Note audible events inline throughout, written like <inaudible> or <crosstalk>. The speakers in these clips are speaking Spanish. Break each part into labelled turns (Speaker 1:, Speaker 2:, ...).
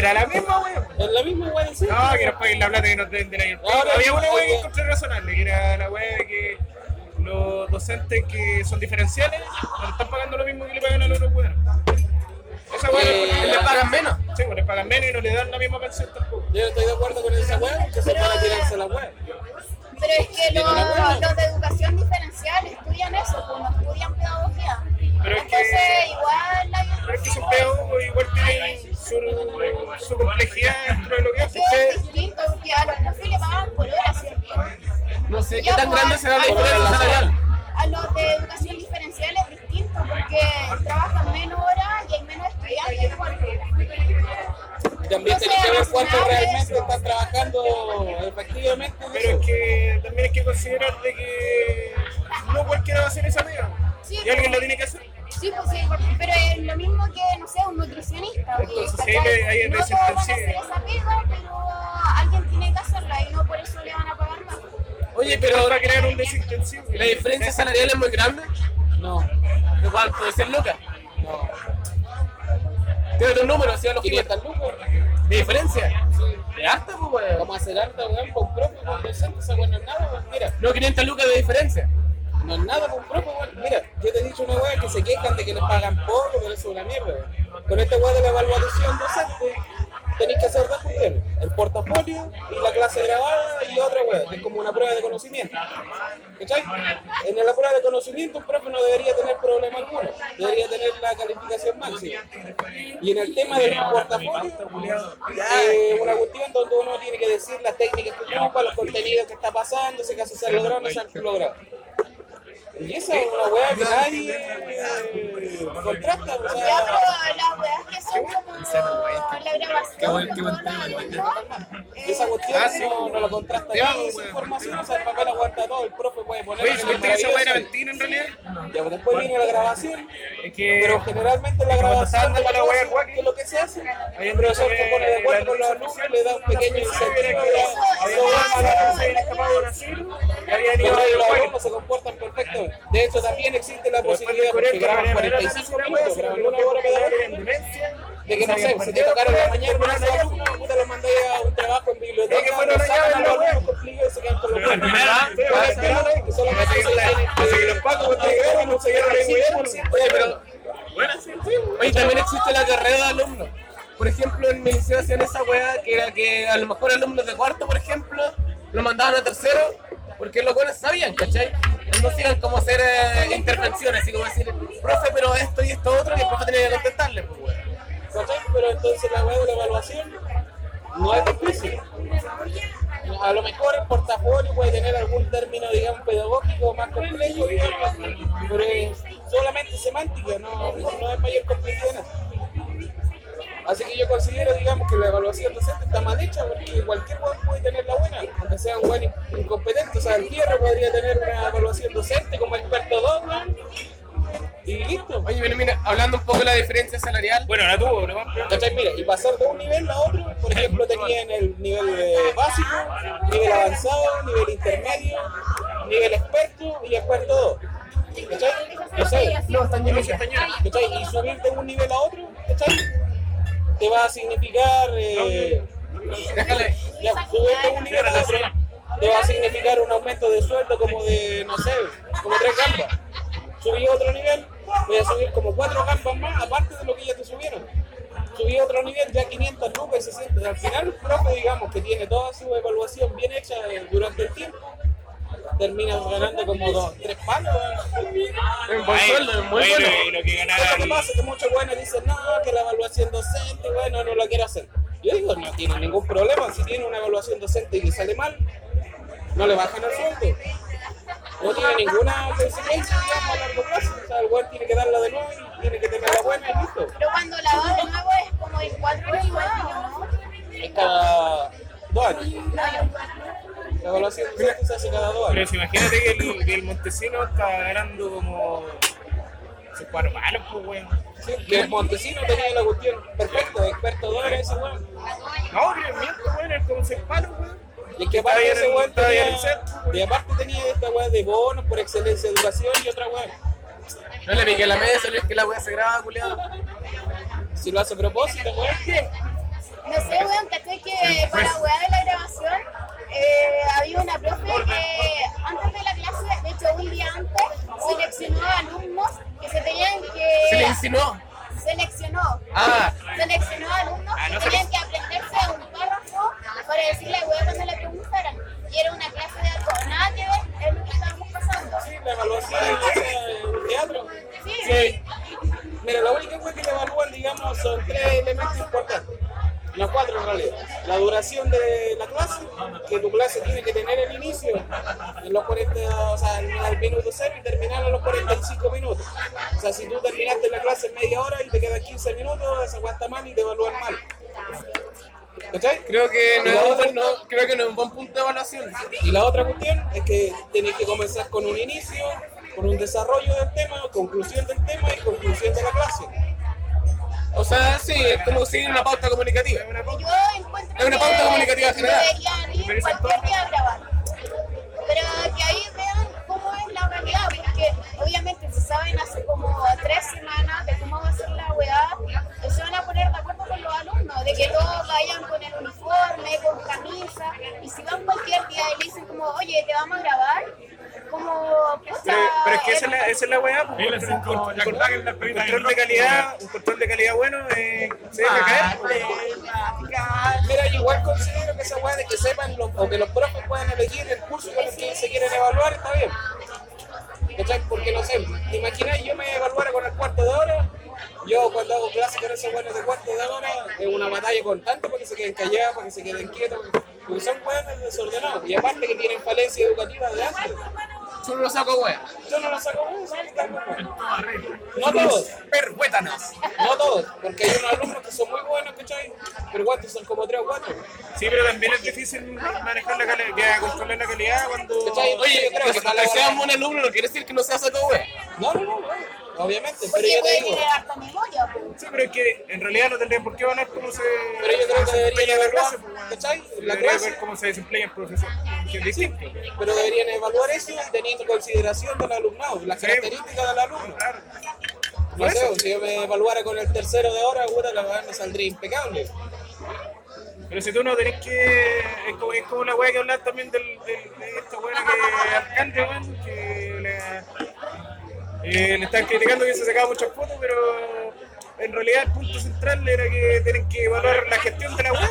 Speaker 1: era la misma weá.
Speaker 2: Es la misma de siempre.
Speaker 1: No, que nos paguen la plata que nos den de la.
Speaker 2: Ahora,
Speaker 1: Había una weá que encontré razonable, que era la de que los docentes que son diferenciales no le están pagando lo mismo que le pagan a los otros weones. Esa weá
Speaker 2: Eh,
Speaker 3: ¿Les pagan menos?
Speaker 1: Sí, pues les pagan menos y no le dan la misma pensión tampoco.
Speaker 2: Yo no estoy de acuerdo con esa weá, que se van a tirarse la weá. Se han logrado o no se han logrado. Y esa es una weá que nadie eh, contrasta, o
Speaker 4: Ya,
Speaker 2: sea,
Speaker 4: pero las weas que son como la grabación, toda la
Speaker 2: y esa cuestión no, no lo contrasta esa información, o sea, el papel aguanta todo, el
Speaker 1: Oye, ¿supiste que esa weá era mentira en realidad?
Speaker 2: Ya, pues después viene la grabación,
Speaker 1: Es que.
Speaker 2: pero generalmente la grabación de la
Speaker 1: guaki,
Speaker 2: ¿qué es lo que se hace? El profesor se pone de acuerdo con los alumnos, le da un pequeño incentivo,
Speaker 1: que a
Speaker 2: los alumnos se comportan perfectamente. De hecho, también existe la posibilidad, porque
Speaker 1: que
Speaker 2: graban
Speaker 1: la manera
Speaker 2: 45
Speaker 1: de
Speaker 2: minutos, graban una hora
Speaker 1: demencia,
Speaker 2: de que no sé, si te tocaron la mañana puta, los mandé a un trabajo en
Speaker 1: que
Speaker 2: biblioteca,
Speaker 1: weá.
Speaker 3: Oye, pero. Oye, también existe la carrera de alumnos. Por ejemplo, en mi liceo hacían esa weá que era que a lo mejor alumnos de cuarto, por ejemplo, lo mandaban a tercero porque los buenos sabían, ¿cachai? No hacían como hacer eh, intervenciones, así como decir, profe, pero esto y esto otro, y el profe tenía que contestarle, pues, weón.
Speaker 2: ¿Cachai? Pero entonces la web de la evaluación no es difícil. A lo mejor el portafolio puede tener algún término, digamos, pedagógico más complejo, digamos, pero es solamente semántica, no, no es mayor complejidad. Así que yo considero, digamos, que la evaluación docente está mal hecha porque cualquier weón puede tener la buena, aunque sea un buen incompetente. O sea, el Fierro podría tener una evaluación docente como experto 2, weón, y listo.
Speaker 3: Oye, mira, mira, hablando un poco de la diferencia salarial,
Speaker 1: Bueno, la tuvo, ¿no?
Speaker 2: ¿Cachai? Mira, y pasar de un nivel a otro, por ejemplo, tenían el nivel básico, nivel avanzado, nivel intermedio, nivel experto y experto 2. ¿Cachai? ¿Cachai?
Speaker 3: no, están llenos de
Speaker 2: ¿Cachai? Y subir de un nivel a otro, ¿cachai? Te va a significar. Eh,
Speaker 3: Déjale.
Speaker 2: ya, subir de un nivel a otro te va a significar un aumento de sueldo como de, no sé, como tres gambas. Subí a otro nivel, voy a subir como cuatro gambas más, aparte de lo que ya te subieron. Subí a otro nivel, ya 500 lucas, se siente, al final el profe, digamos, que tiene toda su evaluación bien hecha durante el tiempo, termina ganando como dos, tres palos.
Speaker 3: un buen sueldo, es muy
Speaker 1: bueno,
Speaker 3: bueno.
Speaker 1: y lo que ganara
Speaker 2: lo que pasa es que muchos buenos dicen, no, que la evaluación docente, bueno, no la quiero hacer. Yo digo, no tiene ningún problema, si tiene una evaluación docente y le sale mal, no le bajan el sueldo. No tiene ninguna consecuencia, digamos, a largo plazo. O sea, el buen tiene que darla de nuevo y tiene que tenerla buena y listo.
Speaker 4: Pero cuando la va de nuevo es como en cuatro años igual, ¿no?
Speaker 2: Es cada dos años.
Speaker 4: No, yo-
Speaker 2: La evaluación se hace cada dos
Speaker 1: Pero
Speaker 2: años.
Speaker 1: si imagínate que el, que el Montesino está ganando como. Sus cuatro pues, weón.
Speaker 2: Sí, que el Montesino tenía la cuestión perfecta, experto dólares ese weón.
Speaker 1: No, pero miento, weón, es como palos, weón.
Speaker 2: Y es que aparte ese weón tenía, y aparte tenía esta weá de bonos por excelencia de educación y otra weá.
Speaker 3: No le piqué la mesa, Luis, que la wea se graba, culiado.
Speaker 2: Si lo hace a propósito, weón.
Speaker 4: No sé, weón, ¿cachai? Que para la weá de la grabación eh, había una profe que antes de la clase, de hecho un día antes, seleccionó a alumnos que se tenían
Speaker 3: Se le
Speaker 4: que...
Speaker 3: insinuó.
Speaker 4: Seleccionó.
Speaker 3: Ah,
Speaker 4: Seleccionó a alumnos
Speaker 1: Ah, no
Speaker 4: que tenían que aprenderse un párrafo para decirle a weá cuando le preguntaran. Y era una clase de algo nada que ver, es lo que estábamos pasando.
Speaker 2: Sí, la evaluación es un teatro.
Speaker 4: Sí.
Speaker 3: sí.
Speaker 2: Mira, la única cosa que le evalúan, digamos, son tres elementos importantes. Los cuatro en realidad. La duración de la clase, que tu clase tiene que tener el inicio en los 40, o sea, al minuto cero y terminar a los 45 minutos. O sea, si tú terminaste la clase en media hora y te quedan 15 minutos, esa cuesta mal y te evalúan mal. ¿Cachai?
Speaker 3: Creo que no es
Speaker 2: otra-
Speaker 3: no- creo que no es un buen punto de evaluación.
Speaker 2: Y la otra cuestión es que tenés que comenzar con un inicio, con un desarrollo del tema, conclusión del tema y conclusión de la clase.
Speaker 3: O sea, sí, es como seguir una pauta comunicativa.
Speaker 1: Es una pauta.
Speaker 4: Yo encuentro
Speaker 3: Es una pauta
Speaker 4: que
Speaker 3: comunicativa general.
Speaker 4: Deberían ir cualquier día a grabar. Pero que ahí vean cómo es la realidad, porque obviamente se saben hace como tres semanas de cómo va a ser la weá, se van a poner de acuerdo con los alumnos, de que todos vayan con el uniforme, con camisa, y si van cualquier día y le dicen como, oye, te vamos a grabar, como,
Speaker 1: Pero, pero es que esa es la, esa es la weá, un, un- un- un- un control
Speaker 5: del
Speaker 1: de calidad, un control de calidad bueno, eh, se deja caer. pues.
Speaker 2: Mira, yo igual considero que esa weá de que sepan los- o que los profes puedan elegir el curso con el que se quieren evaluar está bien. ¿Cachai? Porque no sé, ¿te imaginas yo me evaluara con el cuarto de hora? Yo cuando hago clases con esos buenos de cuarto de hora es una batalla constante para que se queden callados, para que se queden quietos, porque son buenos desordenados y aparte que tienen falencia educativa de antes.
Speaker 3: Solo lo saco wea.
Speaker 2: Yo no lo saco bueno, ¿sabes? No todos.
Speaker 3: Perhuétanos.
Speaker 2: No todos, porque hay unos alumnos que son muy buenos, ¿cachai? Pero ¿cuántos son? Como tres o cuatro.
Speaker 1: Sí, pero también es difícil manejar la calidad, controlar la calidad cuando...
Speaker 2: ¿Cachai?
Speaker 3: Oye,
Speaker 2: Yo creo
Speaker 3: que,
Speaker 2: que
Speaker 3: que
Speaker 2: para la
Speaker 3: sea
Speaker 2: hora-
Speaker 3: un buen alumno no quiere decir que no sea saco wea.
Speaker 2: No, no, no, no, obviamente, pero yo te digo,
Speaker 4: memoria, pues.
Speaker 1: Sí, pero es que en realidad no tendrían por qué evaluar cómo se...
Speaker 2: pero yo creo que
Speaker 1: se
Speaker 2: deberían
Speaker 1: la
Speaker 2: evaluar,
Speaker 1: pues.
Speaker 2: ¿cachai? La
Speaker 1: Debería
Speaker 2: clase,
Speaker 1: ver cómo se desempeña el profesor, que es distinto.
Speaker 2: pero deberían evaluar eso teniendo en consideración del alumnado, las
Speaker 1: Sí.
Speaker 2: características del alumno.
Speaker 1: Claro.
Speaker 2: No sé, si yo me evaluara con el tercero de hora, puta, la verdad me saldría impecable.
Speaker 1: Pero si tú no tenés que. Es como, es como la weá que hablar también del, del, de esta weá que alcalde, weón, que le, eh, le están criticando que se sacaba muchas fotos, pero en realidad el punto central era que tienen que evaluar la gestión de la weá.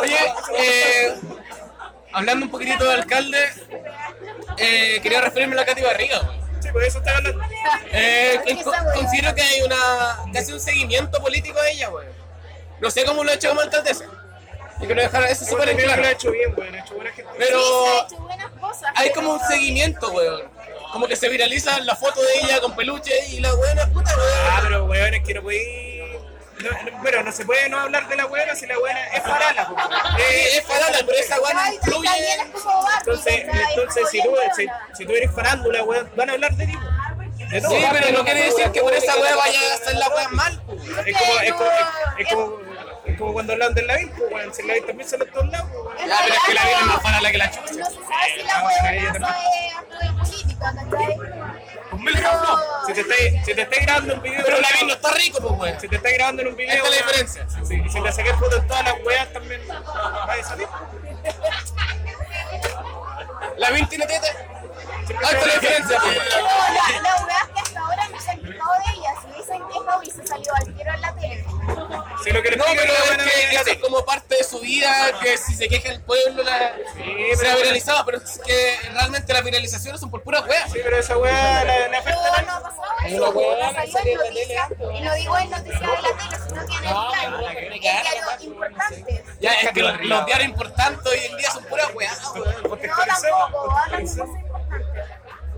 Speaker 3: Oye, eh, hablando un poquitito del alcalde, eh, quería referirme a la Katy Barriga.
Speaker 1: Sí, por eso estaba hablando.
Speaker 3: Eh, considero que hay una casi un seguimiento político a ella, güey. No sé cómo lo ha hecho como alcaldesa. Y quiero dejar eso súper claro.
Speaker 1: lo ha hecho bien, weón, ha hecho buena gestión.
Speaker 3: Pero
Speaker 4: Sí, se ha hecho buenas cosas.
Speaker 3: hay como un seguimiento, weón. Como que se viraliza la foto de ella con peluche y la buena puta,
Speaker 1: Ah,
Speaker 3: weón.
Speaker 1: pero weón, es que no podéis. No, no, bueno, no se puede no hablar de la weá si la weá es farala.
Speaker 3: Eh, es farala, pero esa
Speaker 4: Ay,
Speaker 3: influye.
Speaker 4: es
Speaker 1: Entonces, entonces si, tú, si,
Speaker 4: buena.
Speaker 1: si tú eres farándula, weón, van a hablar de ti.
Speaker 3: Sí, pero no quiere decir que por esa weá vaya a hacer la weá mal. po.
Speaker 1: Es como, es como, es, es como, es como cuando hablan del Lavín, pues, weón. Si el Lavín también sale de todos lados, pues, weón.
Speaker 3: Ya, pero es que la vida es más farala que la chucha.
Speaker 4: No se sabe si la
Speaker 1: Ah, bueno,
Speaker 4: huevona sabe acto de política, ¿cachai?
Speaker 1: Pues mil no. Si te estáis si te estáis grabando un video.
Speaker 3: Pero la vida no está rico, pues, weón.
Speaker 1: Si te estáis grabando en un video.
Speaker 3: Esta es la diferencia.
Speaker 1: Sí, y si le saqué fotos en todas las weas también va a salir.
Speaker 3: La vida tiene teta. Ah, esta es la <laughs> diferencia, pues.
Speaker 4: Pero la, la es que hasta ahora no se han quejado de ella. Hubiesen quejado, hubiese salido al tiro en la tele.
Speaker 1: Si lo que le
Speaker 3: No, pero
Speaker 1: es que buena
Speaker 3: es como parte de su vida, que si se queja el pueblo la, se ha viralizado, pero es que realmente las viralizaciones son por puras weas.
Speaker 1: Sí, pero esa weá la, la afecta
Speaker 4: no ha pasado
Speaker 2: Una
Speaker 4: eso,
Speaker 2: hueá
Speaker 4: no salió en noticias, y no digo en noticias de la tele, sino que en el
Speaker 2: No,
Speaker 4: diario,
Speaker 2: no,
Speaker 4: en
Speaker 2: no,
Speaker 4: diarios importantes.
Speaker 3: Ya, es que los, diarios importantes hoy en día son puras weas.
Speaker 4: No, tampoco, hablan de
Speaker 1: contextualicemos.
Speaker 4: cosas importantes.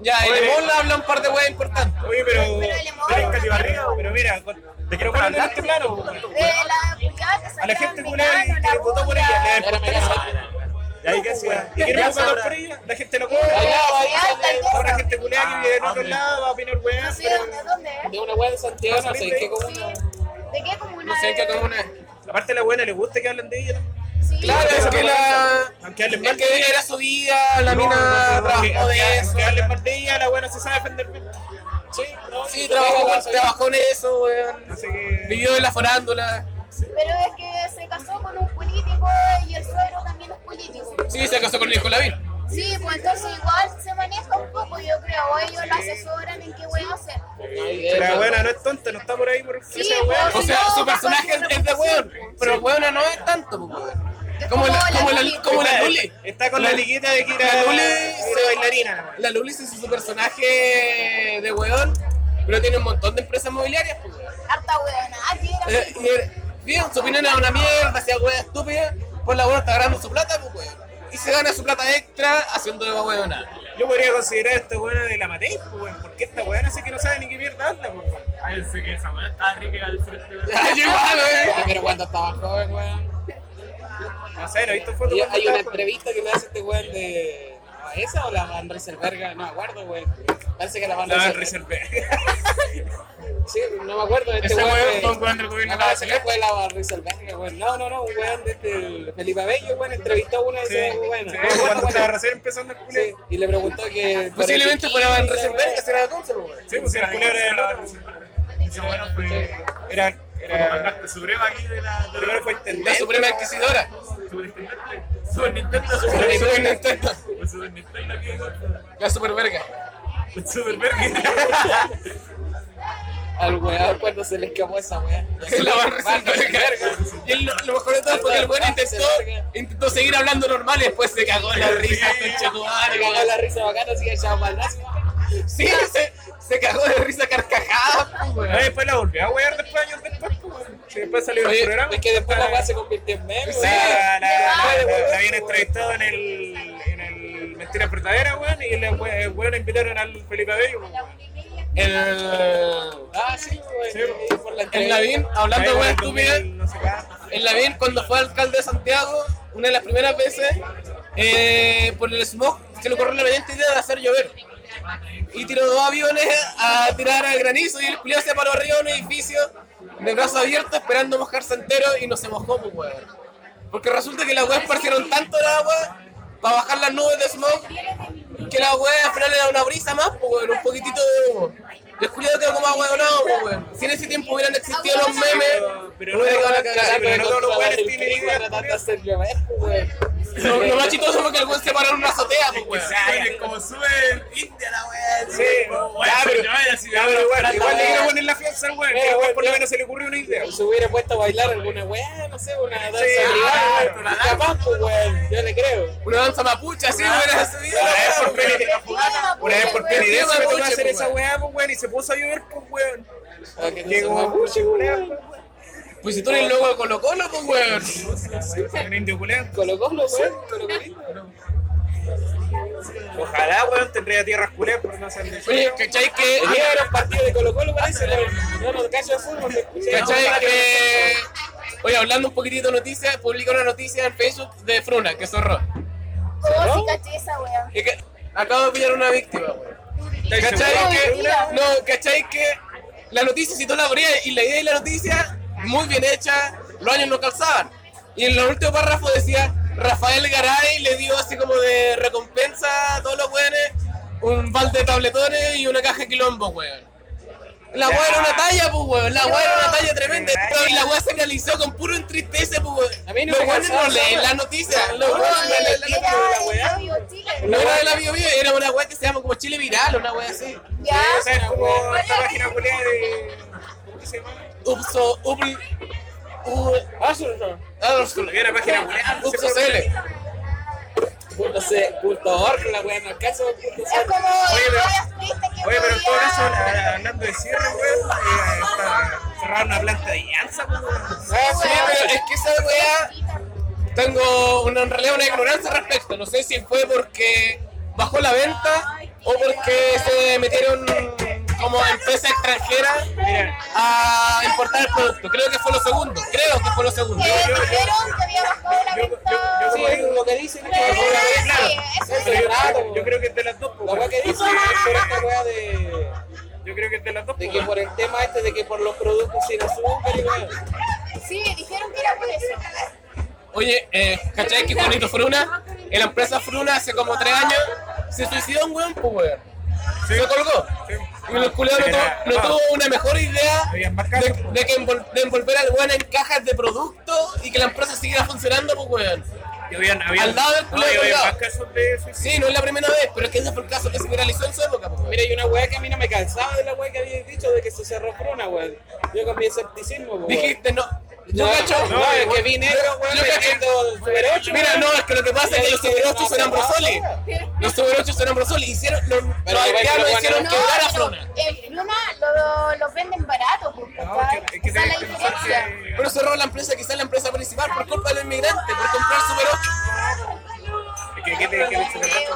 Speaker 3: Ya, el Lemón habla un par de weas importantes.
Speaker 1: Oye, pero.
Speaker 4: Pero
Speaker 1: Pero,
Speaker 4: también.
Speaker 1: Pero mira, te quiero poner en este plano.
Speaker 4: De la que
Speaker 1: A la gente
Speaker 4: en
Speaker 1: culera que
Speaker 4: la
Speaker 1: votó por ella, le da importancia. ¿Y ahí qué hacía? ¿Y quién va a votar por ella? La gente
Speaker 2: sale
Speaker 4: tal
Speaker 1: Ahora
Speaker 4: vez.
Speaker 1: gente culera que vive en otro lado va a opinar
Speaker 4: No sé
Speaker 1: pero.
Speaker 4: dónde, es.
Speaker 2: de una weá de Santiago, no sé qué comuna.
Speaker 4: ¿De qué comuna?
Speaker 3: No sé en qué comuna es.
Speaker 1: Aparte la buena le gusta que hablen de ella.
Speaker 4: Sí,
Speaker 3: Claro, es que la...
Speaker 1: Aunque mal
Speaker 3: que era su vida, la mina trabajó de eso.
Speaker 1: aunque hablen mal de ella, la buena se sabe defender bien.
Speaker 2: Sí, no,
Speaker 3: Sí, trabajó, trabajó en eso, weón.
Speaker 1: Así que.
Speaker 3: Vivió de la farándula.
Speaker 4: Pero es que se casó con un político y el suegro también es político.
Speaker 3: Sí, se casó con el hijo Lavín.
Speaker 4: Sí, pues entonces igual se maneja un poco, yo creo, o ellos lo asesoran en qué voy a hacer.
Speaker 1: La buena no es tonta, no está por ahí por
Speaker 4: Sí,
Speaker 1: weá.
Speaker 4: pues.
Speaker 3: O sea, su personaje es, de weón, pero weona no es tanto, pues, weón. Como la, como la, como la Luli.
Speaker 1: Está con la liguita de que era,
Speaker 3: La Luli
Speaker 1: era bailarina.
Speaker 3: La Luli se hizo su personaje de weón, pero tiene un montón de empresas mobiliarias, pues, weón.
Speaker 4: Harta huevona, aquí era
Speaker 3: Eh, bien, su opinión era una mierda, hacía weas estúpidas, pues la weona está ganando su plata, pues, weón. Y se gana su plata extra haciendo de weona.
Speaker 1: Yo podría considerar a esta buena de la Matei, pues, weón, porque esta weá sé que no sabe ni qué mierda anda, pues, weón.
Speaker 5: Ay, sé que esa weá está rica al frente. <laughs>
Speaker 3: Igual, weón.
Speaker 2: Pero cuando estaba joven, weón.
Speaker 1: No sé, no he visto fotos.
Speaker 2: Hay una entrevista que le hace este weón de. ¿a ¿Esa o la Van Rieselberga? No me acuerdo, weón. Parece que la Van
Speaker 1: La Van
Speaker 2: Rieselberga.
Speaker 1: Rieselberg.
Speaker 2: Sí, no me acuerdo de este
Speaker 3: Ese
Speaker 2: weón. de-
Speaker 3: fue un weón del gobierno
Speaker 2: No, no,
Speaker 3: de
Speaker 2: no fue la Van Rieselberga, weón. No, no, no, un weón de este. Felipe Abello, weón, entrevistó a una de
Speaker 1: Sí,
Speaker 2: weones.
Speaker 1: sí,
Speaker 2: No me acuerdo
Speaker 1: cuando estaba recién empezando el
Speaker 2: Sí,
Speaker 1: culero.
Speaker 2: y le preguntó que.
Speaker 3: Posiblemente fuera Van Rieselberg, que será de pues, weón.
Speaker 1: Sí, pues era el era el otro.
Speaker 5: Esa weá fue.
Speaker 1: Era. Era.
Speaker 5: suprema aquí de la. de
Speaker 1: Primero fue
Speaker 3: La. Suprema Inquisidora.
Speaker 5: Superintendente. Super Nintendo.
Speaker 3: La Super Nintendo.
Speaker 5: Super Nintendo aquí.
Speaker 3: La Superverga.
Speaker 5: Super Verga.
Speaker 2: Al weón cuando se le escapó esa weá. <laughs>
Speaker 3: La Van Rieselberg. Y el- lo mejor de todo fue que el weón intentó, intentó seguir hablando normal y después se cagó en la risa, concha tu madre,
Speaker 2: Me cagó la risa bacana, así que echaba baldazo.
Speaker 3: Sí, se, se cagó de risa carcajada, pues, weón.
Speaker 1: Después la volvió a wear después años después, pues, weón. Sí, después salió
Speaker 3: Oye,
Speaker 1: el programa.
Speaker 2: Es que después la weá se convirtió en meme,
Speaker 1: Sí,
Speaker 2: weón.
Speaker 1: la, la, habían entrevistado en el, en el Mentiras Verdaderas, weón, y el we- el weón invitaron al Felipe Abello, weón.
Speaker 3: El,
Speaker 2: Ah, sí.
Speaker 1: Sí,
Speaker 2: y por la
Speaker 3: el. Lavín, hablando de weón estúpida, el Lavín cuando fue alcalde de Santiago, una de las primeras veces, eh, por el smog, se le ocurrió la brillante idea de hacer llover. Y tiró dos aviones a tirar al granizo y el culiao se paró arriba de un edificio de brazos abiertos esperando mojarse entero y no se mojó, pues weón. Porque resulta que las weas esparcieron tanto el agua para bajar las nubes de smog que la wea al final era una brisa más, pues weón, un poquitito de humo. El culiao quedó como aguadonado, pues weón. Si en ese tiempo hubieran existido los memes,
Speaker 1: Pero
Speaker 3: no
Speaker 1: no,
Speaker 3: hubiera
Speaker 1: no,
Speaker 3: quedado la cagada.
Speaker 1: pero no los weones tienen
Speaker 2: clima weón.
Speaker 3: Lo, lo más chistoso fue que el weón se paró en una azotea, pues weón.
Speaker 5: Es como súper india la weá.
Speaker 1: Sí,
Speaker 5: Como,
Speaker 1: ya,
Speaker 5: weón,
Speaker 1: pero, ya, pero igual, igual le quiero poner la fianza al weón,
Speaker 2: Eh,
Speaker 1: al weón
Speaker 2: weón,
Speaker 1: por lo menos se le ocurrió una idea.
Speaker 2: Se hubiera puesto a bailar alguna weá, no sé, una danza
Speaker 1: Sí,
Speaker 2: privada, weón. Capaz, pues, weón. Yo le creo.
Speaker 3: Una danza mapucha, así, hubiera subido
Speaker 1: Una vez
Speaker 3: la
Speaker 1: por
Speaker 3: weá,
Speaker 1: peli-
Speaker 3: weón.
Speaker 1: Una vez por
Speaker 4: Weón,
Speaker 1: penitencia
Speaker 3: weón,
Speaker 1: me tocó
Speaker 3: weón,
Speaker 1: hacer
Speaker 3: weón.
Speaker 1: esa weá, pues weón, y se puso a llover, pues weón.
Speaker 2: Ah, que
Speaker 1: como
Speaker 2: mapuche, weón.
Speaker 3: Pues si tú eres el logo de Colo Colo, pues weón.
Speaker 1: Un indio.
Speaker 2: Colo Colo, weón.
Speaker 1: Ojalá, weón, tendría tierras culeras, pero no sean de
Speaker 3: Oye, ¿cachai que...
Speaker 2: El día de los partidos de Colo Colo parece, weón. No, no, cacho de fútbol.
Speaker 3: ¿Cachai que... Oye, hablando un poquitito de noticias, publicó una noticia en Facebook de Fruna, que zorró.
Speaker 4: Oh, sí, caché esa
Speaker 3: que acabo de pillar una víctima, weón. ¿Cachai que... No, ¿cachai que... La noticia, si tú la abrías y la idea y la noticia, muy bien hecha, los años no calzaban. Y en el último párrafo decía, Rafael Garay le dio así como de recompensa a todos los weones un balde de tabletones y una caja de quilombo, weón. La weá era una talla, pues weón, la weá era una talla tremenda. Y la weá se realizó con puro entristece, pues weón.
Speaker 2: A mí no
Speaker 3: los
Speaker 2: me
Speaker 3: weones no leen
Speaker 2: weá.
Speaker 3: la noticia, los
Speaker 4: No,
Speaker 3: weones no leen la
Speaker 4: era.
Speaker 3: No de la Bio Bio, era una weá que se llama como Chile Viral, una weá así.
Speaker 4: Ya.
Speaker 1: O sea, como esta página culera de. ¿Cómo que se llama?
Speaker 3: Upso, upl, U-
Speaker 2: Azul,
Speaker 3: Azul.
Speaker 5: Había una página web.
Speaker 3: Punto CL.
Speaker 2: punto C, punto org, la wea, no con punto
Speaker 4: Es como
Speaker 1: Oye, pero- Oye, pero en todo caso, hablando de cierre, weón, eh, está cerrada una planta de llanza, pues, weón.
Speaker 3: Ah, sí, pero es que esa weá tengo una, en realidad una ignorancia al respecto. No sé si fue porque bajó la venta o porque se metieron como empresa extranjera a importar el producto. Creo que fue lo segundo. Creo que fue lo segundo.
Speaker 4: Que dijeron que había bajado la
Speaker 1: yo- yo-
Speaker 2: Sí,
Speaker 1: yo-
Speaker 2: lo que dicen
Speaker 4: sí.
Speaker 2: es raro,
Speaker 1: Yo creo que es de las dos, pues,
Speaker 2: La que dicen es por esta wea de,
Speaker 1: Yo creo que es de las dos,
Speaker 2: de
Speaker 1: pues,
Speaker 2: que por el tema este de que por los productos sin azúcar y.
Speaker 4: Sí, dijeron que era por eso.
Speaker 3: Oye, eh, ¿cachai que bonito Fruna? En la empresa Fruna hace como tres años se suicidó un weón, pues weón. Se colgó.
Speaker 1: Sí.
Speaker 3: Y el culiao no, no tuvo una mejor idea de,
Speaker 1: pues.
Speaker 3: de que envol- de envolver al weón en cajas de producto y que la empresa siguiera funcionando, pues weón.
Speaker 1: Y habían, habían,
Speaker 3: Al lado del
Speaker 1: no,
Speaker 3: culo de. Sí, no es la primera vez, pero es que ese fue el caso que se viralizó en su época, pues.
Speaker 2: Mira, hay una weá que a mí no me cansaba de la weá que habías dicho de que se cerró Fruna, weón. Yo cambié escepticismo, weón.
Speaker 3: Dijiste, no. Yo
Speaker 2: No,
Speaker 3: cacho.
Speaker 2: no, es que vi negro, weón,
Speaker 3: Yo
Speaker 2: Super 8.
Speaker 3: Mira, no, es que lo que pasa es que los Super 8 son Ambrosoli. Los Super 8 son Ambrosoli. Hicieron, los, los
Speaker 2: Pero,
Speaker 3: haitianos hicieron
Speaker 4: No,
Speaker 3: quebrar a
Speaker 4: pero
Speaker 3: Fruna.
Speaker 4: el Fruna lo, lo venden barato, pues,
Speaker 1: No,
Speaker 4: ¿cachai?
Speaker 1: es que, es que
Speaker 4: Esa es la diferencia.
Speaker 3: Pero cerró la empresa, quizás la empresa principal, por culpa del inmigrante, por comprar Super 8.
Speaker 1: Es que, ¿qué te- qué te-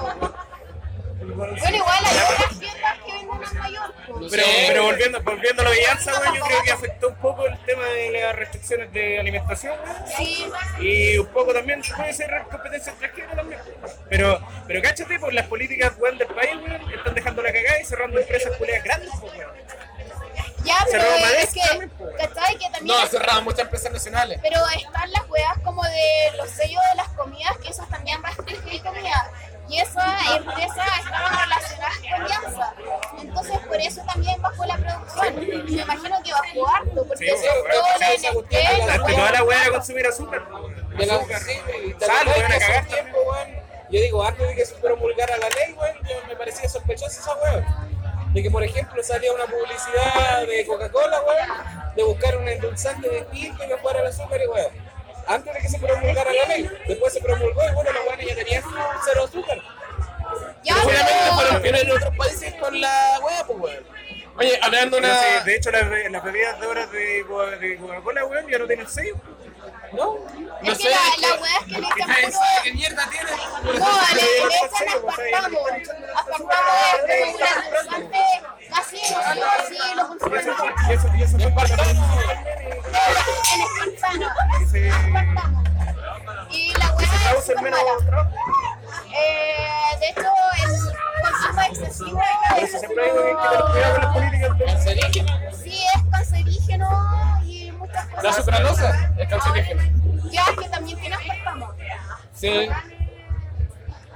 Speaker 4: Bueno, igual hay otras tiendas que venden en mayor. pues.
Speaker 1: Pero,
Speaker 3: Sí.
Speaker 1: pero volviendo, volviendo a la villanza, weón, yo creo que afectó un poco el tema de las restricciones de alimentación.
Speaker 4: Sí,
Speaker 1: Y un poco también puede ser competencia extranjera también. Pero, pero cáchate, por las políticas weón, del país, weón, están dejando la cagada y cerrando empresas culeas grandes, pues,
Speaker 4: ya, pero
Speaker 1: Cerró
Speaker 4: es que,
Speaker 1: pues.
Speaker 4: ¿cachai? Que también
Speaker 3: No, cerraron muchas empresas nacionales.
Speaker 4: Pero están las weas como de los sellos de las comidas, que esos también restringen comida. Y esas empresas estaban relacionadas con Yanza. Entonces, por eso también bajó la producción. Y me imagino que bajó harto, porque
Speaker 1: Sí,
Speaker 4: sobre
Speaker 1: bueno,
Speaker 4: todo
Speaker 1: esa-
Speaker 4: la
Speaker 2: esa de
Speaker 1: Darte toda la weá a consumir azúcar.
Speaker 2: De la,
Speaker 1: Azúcar.
Speaker 2: sí, y
Speaker 1: Sal,
Speaker 2: que
Speaker 1: a cagar
Speaker 2: tiempo, weón, Yo digo, antes de que se promulgara la ley, weón, yo me parecía sospechosa esa weón. De que, por ejemplo, salía una publicidad de Coca-Cola, weón, de buscar un endulzante distinto que fuera el azúcar y weón. Antes de que se promulgara la ley, después se promulgó y bueno, los weones ya tenían cero azúcar.
Speaker 4: Ya,
Speaker 3: Seguramente fueron pioneros en otros países con la wea, pues weón. Oye, hablando de una.
Speaker 1: sí, de hecho, las, be- las bebidas de horas de Coca-Cola, weón, ya no tienen sello.
Speaker 2: ¿No?
Speaker 3: No
Speaker 4: Es
Speaker 3: sé,
Speaker 4: que la,
Speaker 3: es
Speaker 4: la
Speaker 3: que-
Speaker 4: wea es que le <laughs> echan
Speaker 3: ¿Qué mierda tiene?
Speaker 4: No, le, le echan aspartamo. Aspartamo es como un endulzante casino, sí o sí lo consumen.
Speaker 1: Y eso, y eso fue para la
Speaker 4: En espartano.
Speaker 1: Sí.
Speaker 4: Espartano. Y la wea es súper mala. Eh, de hecho, el consumo excesivo
Speaker 1: Por
Speaker 4: es
Speaker 1: eso siempre digo que hay que tener cuidado con las políticas de
Speaker 2: Cancerígeno.
Speaker 4: sí es cancerígeno y muchas
Speaker 3: La
Speaker 4: cosas.
Speaker 3: sucralosa es cancerígena.
Speaker 4: Ya que también tiene aspartamo.
Speaker 3: Sí.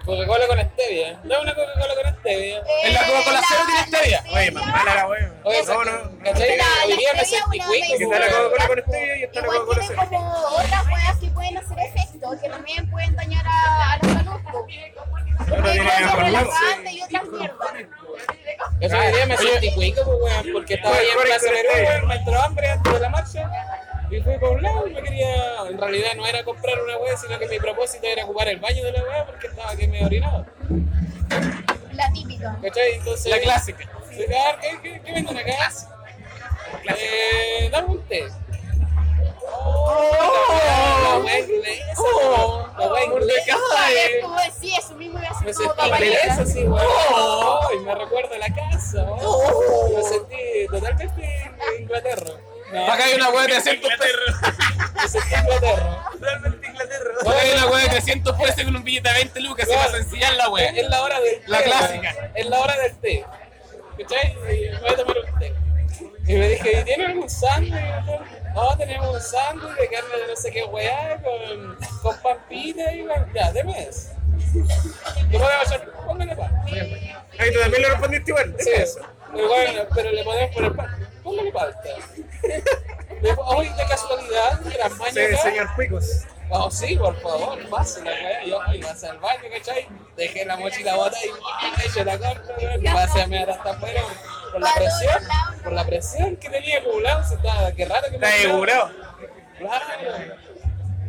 Speaker 2: Coca-Cola con stevia. No, una Coca-Cola con stevia.
Speaker 4: Eh,
Speaker 3: En la Coca-Cola cero tiene stevia.
Speaker 1: Oye, más mala la weón.
Speaker 2: Oye,
Speaker 1: No, no.
Speaker 2: ¿cachai?
Speaker 4: La-
Speaker 2: Hoy día me
Speaker 4: stevia
Speaker 2: sentí cuico,
Speaker 1: está la Coca-Cola con stevia y está la Coca-Cola
Speaker 4: tiene
Speaker 1: cero.
Speaker 4: como otras weas que pueden hacer efecto, que también pueden dañar a, a la salud. po. Porque hay
Speaker 1: tiene
Speaker 4: cosas
Speaker 1: hormonas.
Speaker 4: relajantes y otras mierdas.
Speaker 2: Eso hoy día me sentí cuico, pues, weón, porque estaba ahí en Plaza Perú, weón, me entró hambre antes de la marcha. Y fui por un lado y me quería. En realidad no era comprar una weá, sino que mi propósito era ocupar el baño de la weá porque estaba que me orinaba.
Speaker 4: La típica.
Speaker 2: ¿Cachai? Entonces.
Speaker 3: La clásica.
Speaker 2: Sí, ¿Qué, qué, qué venden acá? Eh, dame un té. Oh, la weá inglesa.
Speaker 3: Oh,
Speaker 2: la weá inglesa.
Speaker 4: Sí, eso mismo iba a
Speaker 2: Me
Speaker 4: ser como
Speaker 2: sí.
Speaker 3: Oh.
Speaker 2: Ay, me recuerda a la casa. oh. Me sentí totalmente en Inglaterra. No,
Speaker 3: Acá hay una wea de 300 pesos.
Speaker 5: Realmente Inglaterra.
Speaker 3: Acá hay una wea de 300 pesos con un billete de 20 lucas. Se va a sencillar la wea.
Speaker 2: Es la hora del té.
Speaker 3: La clásica.
Speaker 2: Es la hora del té. ¿Cachai? Voy a tomar un té. Y me dije, ¿y ¿tienen algún sándwich? No, tenemos un sándwich de carne de no sé qué weá, con, con pampita y weá. Ya, deme eso. Le podemos echar, póngale pan.
Speaker 1: Ahí tú también le respondiste igual.
Speaker 2: Sí,
Speaker 1: Eso.
Speaker 2: pero bueno, pero le podemos poner pan. Póngale palta. <laughs> Le po- Hoy de casualidad, las mañas
Speaker 1: Sí, señor Picos.
Speaker 2: Oh, sí, por favor, pase la weá. Yo iba a hacer al baño, ¿cachai? Dejé la mochila botada y ¡buah! eché la corta, weón. Y pasé a mear hasta afuera por la presión. Por la presión que tenía acumulado. Si estaba, qué raro que me
Speaker 1: Está
Speaker 2: acordaba.
Speaker 1: asegurado.
Speaker 2: Claro.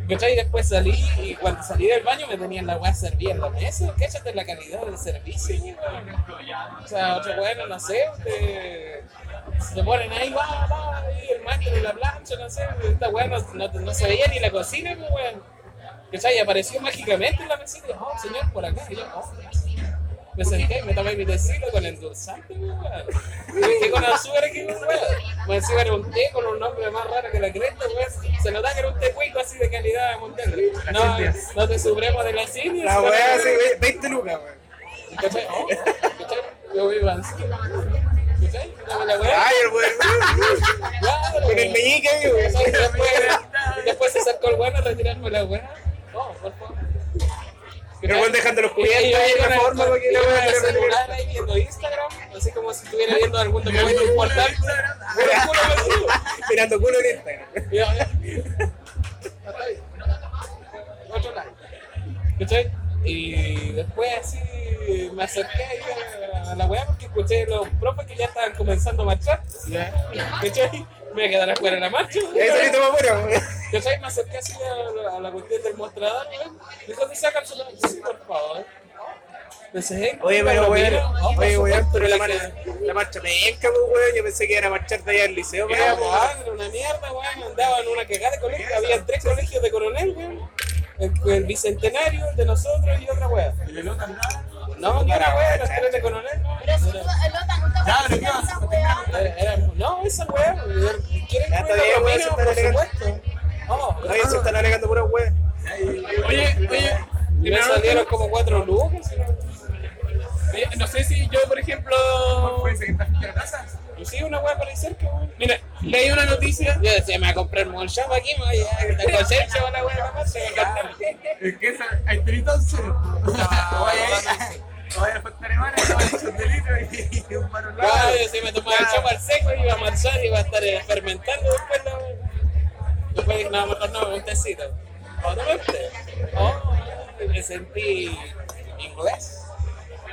Speaker 2: ¿Cachai? Después salí y cuando salí del baño me tenían la weá servida en la mesa. Cáchate la calidad del servicio, weón. O sea, otro weón, no sé, te, se ponen ahí, va, va, ahí el máster en la plancha, no sé. Esta weá no, no, no se veía ni la cocina, pues, weón. ¿Cachai? Y apareció mágicamente en la mesita. Oh, señor, por acá. Y yo, oh, me senté, me tomé mi tecito con endulzante, weón. Y dije con azúcar aquí, weón. Me encima era un té con un nombre más raro que la cresta, weón. Se notaba que era un té cuico así de calidad mundial. No, no te supremo de las indias.
Speaker 1: La weá así, 20 lucas, weón.
Speaker 2: ¿Cachai? Oh, ¿Cachai? Yo vivo así.
Speaker 1: Ay, el.
Speaker 2: Claro,
Speaker 1: Con el meñique.
Speaker 2: Después, se acercó el bueno a retirarme la weá. No, por favor.
Speaker 1: El weón dejando los cubiertos ahí la forma la
Speaker 2: yo con el celular ahí viendo Instagram, así como si estuviera viendo algún documento importante.
Speaker 1: Mirando culo en Instagram.
Speaker 2: Otro like. ¿Cachai? Y después así me acerqué a- a la weá porque escuché los profes que ya estaban comenzando a marchar. ¿Cachai? Me voy a quedar afuera de la marcha. <laughs>
Speaker 1: Ahí salí todo afuera, weón.
Speaker 2: ¿Cachai? Me acerqué así a la, a la cuestión del mostrador, weón. Dijo que sacan su sí, por favor. Pensé,
Speaker 1: Oye, pero weón, oye, weón, pero la,
Speaker 2: le dije,
Speaker 1: mar- la marcha penca, pues, weón. Yo pensé que era marchar de allá al liceo,
Speaker 2: Era
Speaker 1: pero
Speaker 2: madre, una mierda, weón. Andaba en una cagada de colegio. Había tres colegios de coronel, weón. El, el bicentenario, el de nosotros y otra weá. No, no era weá, los tres de coronel. no.
Speaker 4: Pero si el Lota nunca
Speaker 5: Ya, pero ¿qué
Speaker 4: esa
Speaker 5: vas a
Speaker 4: weá.
Speaker 2: era- era- no, esa weá. weón. ¿Quieren que lo
Speaker 1: está
Speaker 2: Por supuesto. Oh,
Speaker 1: Oye, se están alegando puras weas.
Speaker 3: Oye, oye,
Speaker 2: y me salieron como cuatro lucas. ¿no?
Speaker 3: eh, no sé si yo, por ejemplo,
Speaker 5: ¿Puede ser que estás a la casa?
Speaker 2: Y sí, una weá por ahí cerca, weón.
Speaker 3: mira, leí una noticia.
Speaker 2: Yo decía, me voy a comprar un shop aquí, me voy a cosecha, la <laughs> se me encanta.
Speaker 5: Es que esa, hay hermana, te vas a echar de litro y y un mano
Speaker 2: Claro, yo sí me tomaba el chapa al seco, iba a marchar y iba a estar eh, fermentando después la Después dije, no, mejor no, un tecito. Oh, toma este. Oh, me sentí inglés.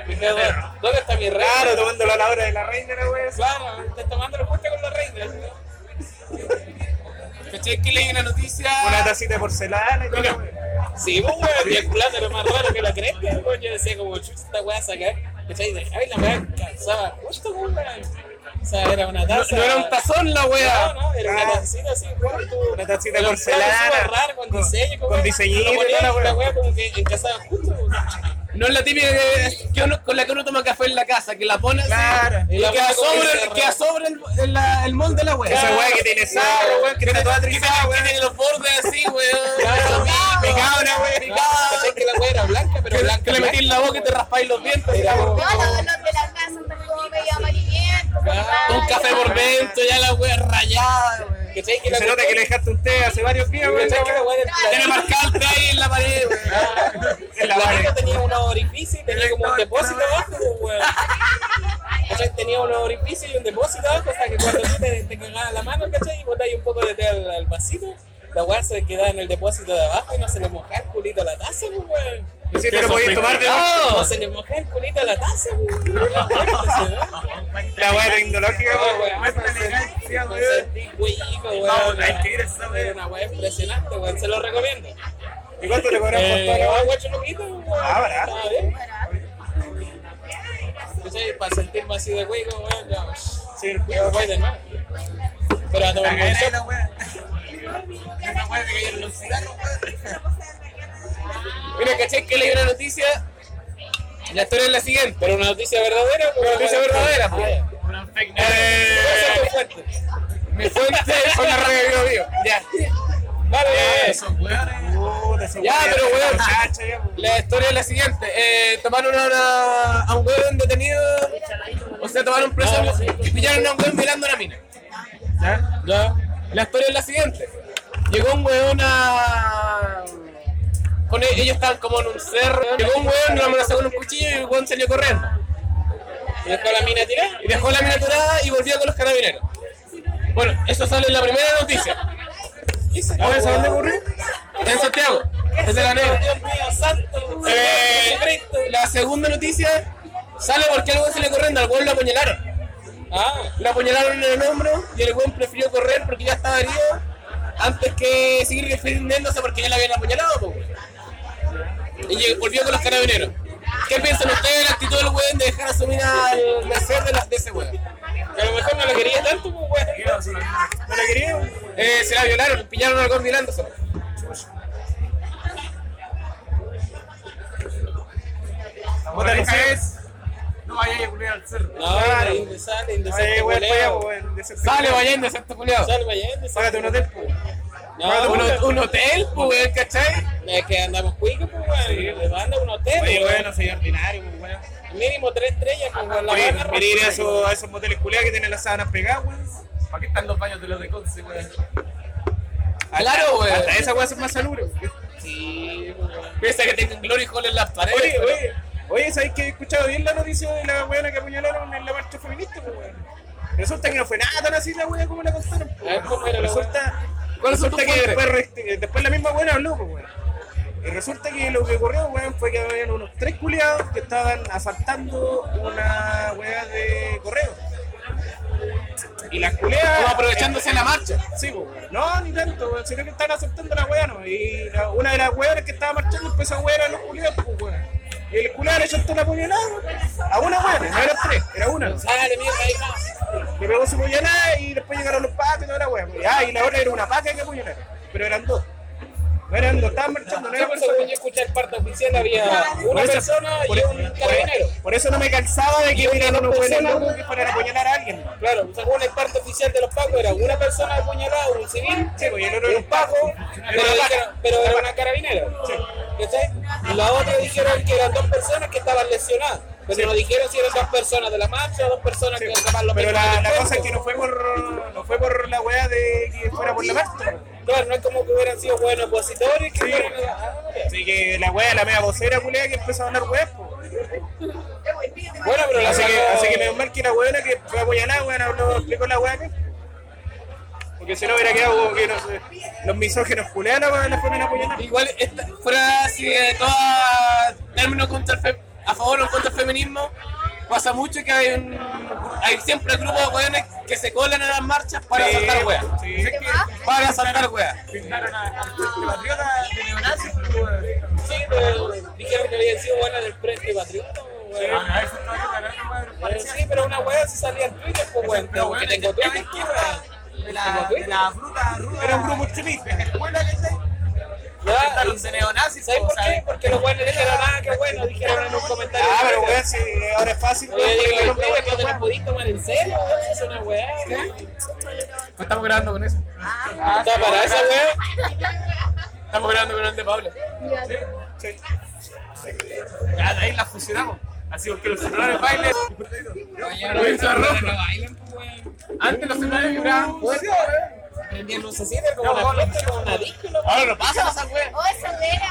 Speaker 2: ¿Dónde dónde está mi reina?
Speaker 1: Claro, tomándolo a la hora de la reina, la wea.
Speaker 2: Claro, estás tomando la puerta con la reina. ¿no?
Speaker 3: ¿Cachai que leí una noticia?
Speaker 1: Una tacita de porcelana y todo.
Speaker 2: Sí, pues, weón, y el plato era más raro que la cresta, weón. Yo decía, como, chucha, esta weá a sacar. ¿Cachai? Ay, la weá calzaba justo, weón. O sea, era una
Speaker 3: No,
Speaker 2: taza.
Speaker 3: no era un tazón la
Speaker 2: No,
Speaker 3: wea.
Speaker 2: no, era una
Speaker 1: Ah.
Speaker 2: tacita así, weón. tú-
Speaker 1: Una tacita de porcelana.
Speaker 2: raro, con
Speaker 1: Con-
Speaker 2: diseño,
Speaker 1: con diseñito
Speaker 2: ponía
Speaker 1: toda la
Speaker 2: y
Speaker 1: weá.
Speaker 2: la weá como que encasaban justo, weón.
Speaker 3: No es la típica que, que uno- con la que uno toma café en la casa, que la pone así
Speaker 1: Claro.
Speaker 3: y,
Speaker 2: Y la
Speaker 3: queda
Speaker 2: que
Speaker 3: sobre, queda sobre el, el, la- el molde de la wea.
Speaker 1: Esa wea que tiene sarro, weón, que está toda
Speaker 3: que
Speaker 1: trizada,
Speaker 3: que
Speaker 1: weón.
Speaker 3: tiene los bordes así, weón.
Speaker 2: Claro,
Speaker 1: Picado, una wea.
Speaker 2: ¿cachai que la weá era blanca, pero
Speaker 3: Que,
Speaker 2: blanca.
Speaker 3: que le metí en la boca y te raspáis los dientes.
Speaker 4: No, los, de la casa están como medio amarillentos.
Speaker 2: Claro.
Speaker 3: Un café por dentro, ya la wea rayada, weón.
Speaker 2: ¿Cachai que la
Speaker 1: se nota que le dejaste un té hace varios días, weón.
Speaker 2: ¿Cachai que la weá del
Speaker 3: Tiene marcado el té ahí en la pared, weón. <laughs>
Speaker 1: En
Speaker 2: El
Speaker 1: la pared.
Speaker 2: tenía unos orificios y tenía como un depósito abajo, pues, weón. ¿Cachai? Tenía unos orificios y un depósito abajo, sea que cuando tú te, te cagabas la mano, ¿cachai? Y botáis un poco de té al, al vasito, la weá se quedaba en el depósito de abajo y no se le mojaba el culito a la taza, pues, weón.
Speaker 1: Si te lo podías tomar de
Speaker 2: No, se le el culito a la taza, pues, <laughs> weón.
Speaker 1: La wea tecnológica,
Speaker 2: No,
Speaker 1: weón.
Speaker 2: weón,
Speaker 5: weón.
Speaker 2: weón. Era una weá impresionante, weón. Se lo recomiendo.
Speaker 1: ¿Y cuánto le cobran por
Speaker 2: Eh,
Speaker 1: toda la wea?
Speaker 2: weón.
Speaker 1: Ah, barato.
Speaker 2: ¿Cachai? Para sentirme así de hueco, weón, ya.
Speaker 1: Sí,
Speaker 2: voy de nuevo. Pero a tomar un shot.
Speaker 5: weá que cayeron los <laughs> cigarros, weón.
Speaker 3: Mira, ¿cachai que leí una noticia? La historia es la siguiente.
Speaker 2: Pero una noticia verdadera, pues,
Speaker 3: Una noticia verdadera,
Speaker 2: Ah,
Speaker 3: pues.
Speaker 2: ya.
Speaker 5: Una fake news.
Speaker 3: Eh,
Speaker 2: fuente.
Speaker 3: mi fuente son las redes de. Ya. Vale,
Speaker 5: Esos weones.
Speaker 1: Puta, ese
Speaker 3: Ya, pero weón.
Speaker 1: weón.
Speaker 3: La historia es la siguiente. Eh, tomaron a, una- a un weón detenido. O sea, tomaron preso y pillaron a un weón mirando a una mina. ¿Ya? ¿Ya? La historia es la siguiente. Llegó un weón a... Con ellos estaban como en un cerro. Llegó un weón, lo amenazó con un cuchillo y el weón salió corriendo.
Speaker 2: ¿Y dejó la mina tirada?
Speaker 3: Y dejó la mina tirada y volvió con los carabineros. Bueno, eso sale en la primera noticia. ¿Sabes a dónde ocurrió? En Santiago. Es de la negra. Eh, la segunda noticia sale porque al weón se le corriendo, al weón lo apuñalaron.
Speaker 2: Ah,
Speaker 3: Le apuñalaron en el hombro y el weón prefirió correr porque ya estaba herido antes que seguir defendiéndose porque ya la habían apuñalado, pues. Y volvió con los carabineros. ¿Qué piensan ustedes de la actitud del weón de dejar asumir al merced de, la- de ese weón?
Speaker 2: Que a lo mejor no lo quería tanto, pues, weón.
Speaker 1: ¿No la quería?
Speaker 3: Eh, se la violaron, pillaron al violándose.
Speaker 5: La moraleja es. No vayáis a culiar al cerro.
Speaker 2: No,
Speaker 1: Claro.
Speaker 2: sale, indecente,
Speaker 1: weón, de ese-
Speaker 3: Sale vayendo ese culiado.
Speaker 2: Sale allá, indecente.
Speaker 1: Págate un hotel.
Speaker 2: No,
Speaker 3: Un, un hotel, pues, ¿cachai?
Speaker 2: Es que andamos cuicos, pues, weón. Le manda un hotel,
Speaker 1: Oye,
Speaker 2: weón.
Speaker 1: weón, no soy ordinario, pues, weón.
Speaker 2: Mínimo tres estrellas, pues, weón. La
Speaker 1: Oye, ir a esos, a esos moteles culiados que tienen las sábanas pegadas, weón.
Speaker 5: ¿Para qué están los baños de los de Conce, weón?
Speaker 3: Claro, weón.
Speaker 1: Hasta esa weón es más salubre, weón.
Speaker 2: Sí, pues, weón.
Speaker 3: Piensa que tienen Glory Hall en las paredes.
Speaker 1: Oye,
Speaker 3: pero-
Speaker 1: oye, oye, ¿sabéis que he escuchado bien la noticia de la weona que apuñalaron en la marcha feminista, pues, weón? Resulta que no fue nada tan así la wea como la contaron, pues,
Speaker 2: A ver, ¿cómo era la
Speaker 1: Resulta,
Speaker 3: ¿Cuáles son
Speaker 1: resulta
Speaker 3: tus
Speaker 1: que
Speaker 3: fuentes?
Speaker 1: después, la misma weona habló, pues, weón. Y resulta que lo que ocurrió, weón, fue que habían unos tres culiados que estaban asaltando una wea de correo. Y las culiadas...
Speaker 3: Como aprovechándose la marcha.
Speaker 1: Sí, pues. No, ni tanto, weón, sino que estaban asaltando la weá, ¿no? Y la- una de las weonas que estaba marchando empezó a wear a los culiados, pues, weón. Y el culiado le echó una puñalada, a una weona, no eran tres, era una.
Speaker 2: Sale, mierda, hija.
Speaker 1: Le pegó su puñalada y después llegaron los pacos y toda la weá. pues. Ah, y la otra era una paca que puñalada, pero eran dos. No eran dos, estaban marchando, no
Speaker 2: Sí,
Speaker 1: eran
Speaker 2: yo escuché el parte oficial, había
Speaker 1: Por
Speaker 2: una
Speaker 1: eso-
Speaker 2: persona
Speaker 1: por,
Speaker 2: y un carabinero.
Speaker 1: por eso no me calzaba de que hubieran unos buenos que fueran a apuñalar a alguien.
Speaker 2: Claro, según el parte oficial de los pacos, era una persona apuñalada, un civil,
Speaker 1: Sí, pues, y el otro era
Speaker 2: un paco, pero, era una carabinera. ¿Cachai? Y la otra dijeron que eran dos personas que estaban lesionadas. Pero no dijeron si eran dos personas de la marcha o dos personas
Speaker 1: Sí,
Speaker 2: que capaz lo
Speaker 1: pero la, la cosa es que no fue por no fue por la weá de que fuera por la marcha.
Speaker 2: No es como que hubieran sido buenos opositores que
Speaker 1: Sí.
Speaker 2: fueran a- ya.
Speaker 1: Así que la weá, la media vocera culea que empezó a hablar pues.
Speaker 2: Bueno, pero la
Speaker 1: Así que, así que menos mal que la weá que fue apoyada, weón, habló, explicó la weá que. Porque si no hubiera quedado como que no sé, los misógenos culean la la fueron a apoyar.
Speaker 3: Igual, esta, fuera así de toda término contra el fe- a favor o contra del feminismo, pasa mucho que hay un hay siempre grupos de weones que se colan en las marchas para
Speaker 1: Sí,
Speaker 3: saltar weas.
Speaker 1: sí.
Speaker 5: Es que
Speaker 3: Para saltar weas.
Speaker 5: pintaron a a los patriotas de neonazis, pues.
Speaker 2: Sí, pero dijeron que habían sido buenas del Frente Patriota. weón.
Speaker 5: Ah, eso weón,
Speaker 2: Pero
Speaker 5: parecía-
Speaker 2: sí, pero una weá si salía en Twitter, pues weón.
Speaker 5: Pero,
Speaker 2: Porque
Speaker 5: weón,
Speaker 2: tengo
Speaker 5: ya
Speaker 2: Twitter,
Speaker 5: ves
Speaker 2: ¿qué
Speaker 5: que de la, de la fruta ruda.
Speaker 1: Era un grupo extremista.
Speaker 5: escuela, ¿cachai?
Speaker 2: Ya,
Speaker 5: Pintaron de neonazis,
Speaker 2: ¿Sabes
Speaker 5: pues,
Speaker 2: por qué? Porque los buenos dijeron, ah, qué bueno,
Speaker 1: weón, si ahora es fácil,
Speaker 2: Oye, digo, no te lo podís tomar en serio, weón, si es una weá.
Speaker 3: Estamos grabando con eso.
Speaker 2: Está para esa weá.
Speaker 3: Estamos grabando con el de Pablo.
Speaker 1: Sí.
Speaker 5: Ya, de ahí la fusionamos. Así porque los celulares bailen.
Speaker 3: Antes los celulares vibraban fuerte.
Speaker 2: Prendían lucecitas como una fiesta, como una ¿no?
Speaker 3: Ahora no pasan esas weas.
Speaker 4: O esa era.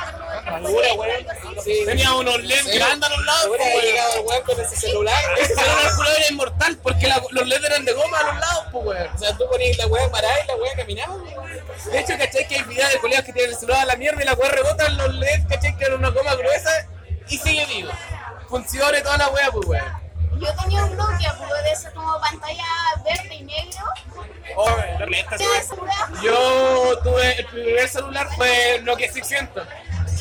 Speaker 3: Tenía unos LEDs grandes a los lados.
Speaker 2: Hubiera
Speaker 3: pues,
Speaker 2: llegado el con ese celular.
Speaker 3: Ese celular culo era inmortal porque la- los LEDs eran de goma a los lados, pues weón.
Speaker 2: O sea, tú ponías la weá parada y la weá caminaba.
Speaker 3: De hecho, ¿cachai? Que hay videos de colegas que tienen el celular a la mierda y la weá rebota en los LEDs, ¿cachai? Que eran una goma gruesa y sigue vivo. Funciona toda la weá, pues weón.
Speaker 4: Yo tenía un Nokia, pues de eso como pantalla verde y negro.
Speaker 1: Oh.
Speaker 3: Yo tuve el primer celular fue Nokia 600.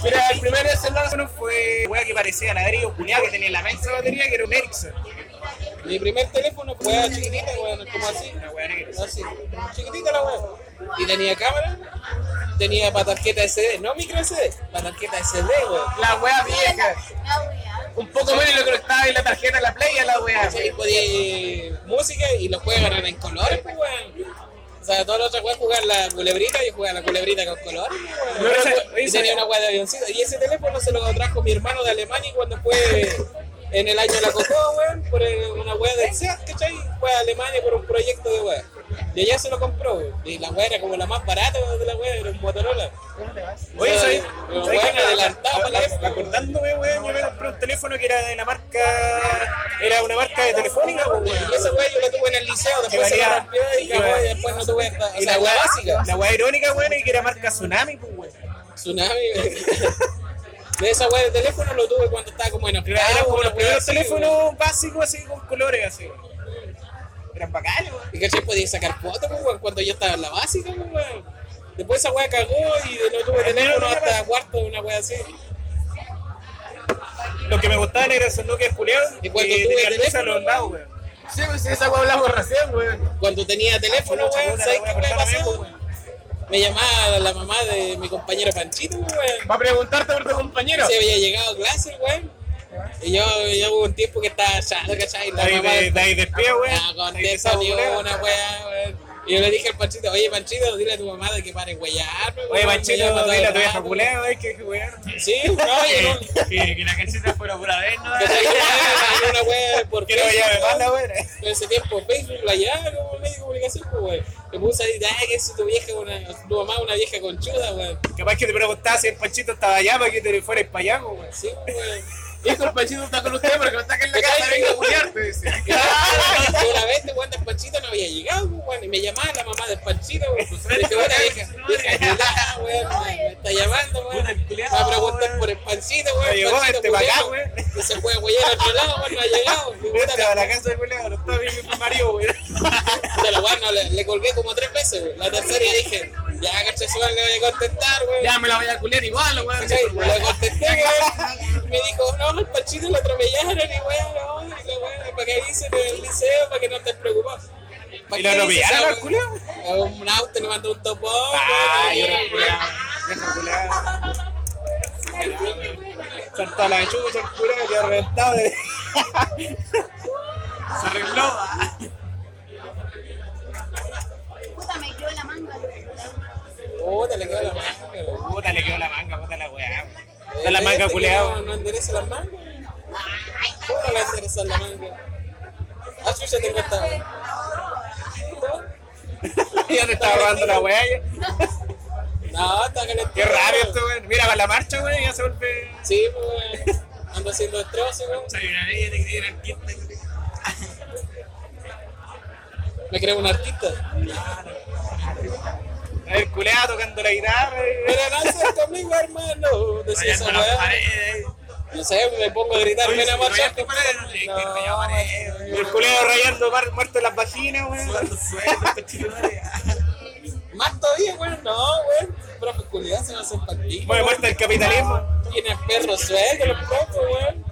Speaker 3: Era el primer celular
Speaker 1: fue weá que parecía ladrillo culiado que tenía la mensa batería que era un Ericsson.
Speaker 2: Mi primer teléfono fue chiquitita, weón, como así.
Speaker 1: Una weá negra.
Speaker 2: Así, chiquitita la weá. Y tenía cámara, tenía para tarjeta SD, no micro SD, para tarjeta SD, weón.
Speaker 3: la weá vieja.
Speaker 4: La weá.
Speaker 3: Un poco menos lo conectaba en la tarjeta a la play a la weá.
Speaker 2: Y podía música y los juegos eran en colores, pues weón. O sea, todos los otros juegos jugaban la culebrita y jugaban la culebrita con colores, pues, weón.
Speaker 1: Pero ese-
Speaker 2: Y tenía una weá de avioncito. Y ese teléfono se lo trajo mi hermano de Alemania cuando fue en el año de la Cocoa, weón, por una weá del SEAT, ¿cachai? Fue a Alemania por un proyecto de weá. Y allá se lo compró. Y la weá era como la más barata de la weá, era un Motorola.
Speaker 1: Oye,
Speaker 2: O sea,
Speaker 1: ¿sabes?
Speaker 2: Los adelantados para la
Speaker 1: A- a-
Speaker 2: época.
Speaker 1: Acordándome, weón, yo me compré un teléfono que era de la marca. Era una marca de telefónica, pues, weón.
Speaker 2: Y esa weá yo la tuve en el liceo, después se la rompió y después no tuve esta. O
Speaker 1: Y
Speaker 2: sea,
Speaker 1: la weá
Speaker 2: básica.
Speaker 1: La weá irónica, weón, y que era marca Tsunami, pues, weón.
Speaker 2: Tsunami. <laughs> De esa weá de teléfono lo tuve cuando estaba como en
Speaker 1: Era- Eran como los primeros teléfonos básicos, así, con colores, así. Eran bacanes, weón.
Speaker 2: Y cachai podía sacar fotos, pues, weón, cuando yo estaba en la básica, pues, weón. Después esa weá cagó y no tuve teléfono hasta cuarto, una weá así.
Speaker 1: Lo que me gustaban eran esos Nokia culiados
Speaker 2: Y cuando
Speaker 1: que
Speaker 2: tuve teléfono,
Speaker 1: los lados, weón.
Speaker 3: Sí, pues sí, esa weá hablamos recién, weón.
Speaker 2: Cuando tenía teléfono, weón, ¿sabes qué
Speaker 1: cortaba
Speaker 2: pasó? Me llamaba la mamá de mi compañero Panchito, weón.
Speaker 3: Va a preguntarte por tu compañero.
Speaker 2: Se había llegado a clase, weón. Y yo, yo hubo un tiempo que estaba chato, ¿cachai? La
Speaker 1: Ahí de, de ahí weón.
Speaker 2: No
Speaker 1: Ahí
Speaker 2: contesta
Speaker 1: de
Speaker 2: ni una weón. Y yo le dije al Panchito, oye Panchito, dile a tu mamá de que pare huellarme,
Speaker 1: Oye, Panchito, dile a tu vieja culea, weón, que que weón.
Speaker 2: Sí, no, no. <laughs>
Speaker 5: Que, que la calceta fuera pura vez, ¿no?
Speaker 2: Era una weá por
Speaker 1: Que
Speaker 2: Facebook,
Speaker 1: llame
Speaker 2: weón.
Speaker 1: mala, weón.
Speaker 2: En ese tiempo Facebook la llama como medio de comunicación, pues, weón. Me puse ahí, ay, que si tu vieja, una, tu mamá una vieja conchuda, weón.
Speaker 1: Capaz que te preguntaba si el Panchito estaba allá para que te fueras para allá, weón.
Speaker 2: Sí, weón.
Speaker 3: Hijo, el Panchito está con usted porque no está acá en la casa, venga a culiarte, dice. <laughs>
Speaker 2: Una vez, weón, del Panchito no había llegado, weón, y me llamaba la mamá del Panchito, weón. Pues, <laughs> bueno, weón, me, está llamando, weón.
Speaker 5: El
Speaker 2: va a preguntar por el Panchito, weón.
Speaker 1: Llegó,
Speaker 2: Panchito,
Speaker 1: este pa' acá, weón.
Speaker 2: Que se fue a huellar a otro lado, weón, no ha llegado. <laughs>
Speaker 1: Vete a la casa de culea, no está bien mi marido, weón.
Speaker 2: weón, no, le, le colgué como tres veces, weón. La tercera y dije, ya, caché, su le voy a contestar, weón.
Speaker 3: Ya me la voy a culiar igual, weón.
Speaker 2: Le contesté, weón. Me dijo, no, el Panchito lo atropellaron y weón, no, y la weón, para que avisen en el liceo, para que no preocupados. ¿Para
Speaker 1: ¿Y lo atropellaron al?
Speaker 2: A Un auto le mandó un topón.
Speaker 1: Vieja culea. Saltó la chucha, el culea, que reventado de... <laughs>
Speaker 5: Se arregló. ah.
Speaker 4: Puta, me quedó la manga.
Speaker 2: Puta, le quedó la manga.
Speaker 1: Puta, le quedó la manga, puta la weá. La manga culea,
Speaker 2: que No, endereza las mangas. ¿Cómo no le endereza la manga? Ah, chucha, tengo esta. <laughs>
Speaker 1: Ya te estaba robando la weá ya.
Speaker 2: No, está calentito.
Speaker 1: Qué raro esto, weón. Mira, para la marcha, weón, ya se vuelve...
Speaker 2: Sí, pues, weón. Ando haciendo destrozos, weón.
Speaker 5: Soy una bella de que era artista.
Speaker 2: Me creo un artista.
Speaker 1: El culea tocando la guitarra. y-
Speaker 2: Pero lanzas conmigo, hermano. Decía esa weá. No sé, me pongo a gritar, ven a marchar.
Speaker 1: Y el culeo rayando muerto en las vaginas, weón.
Speaker 2: Más todavía, weón. No, weón. Profe, culiado se va a hacer partido.
Speaker 1: Muere muerto el capitalismo.
Speaker 2: Tienen perros sueltos los profes, weón.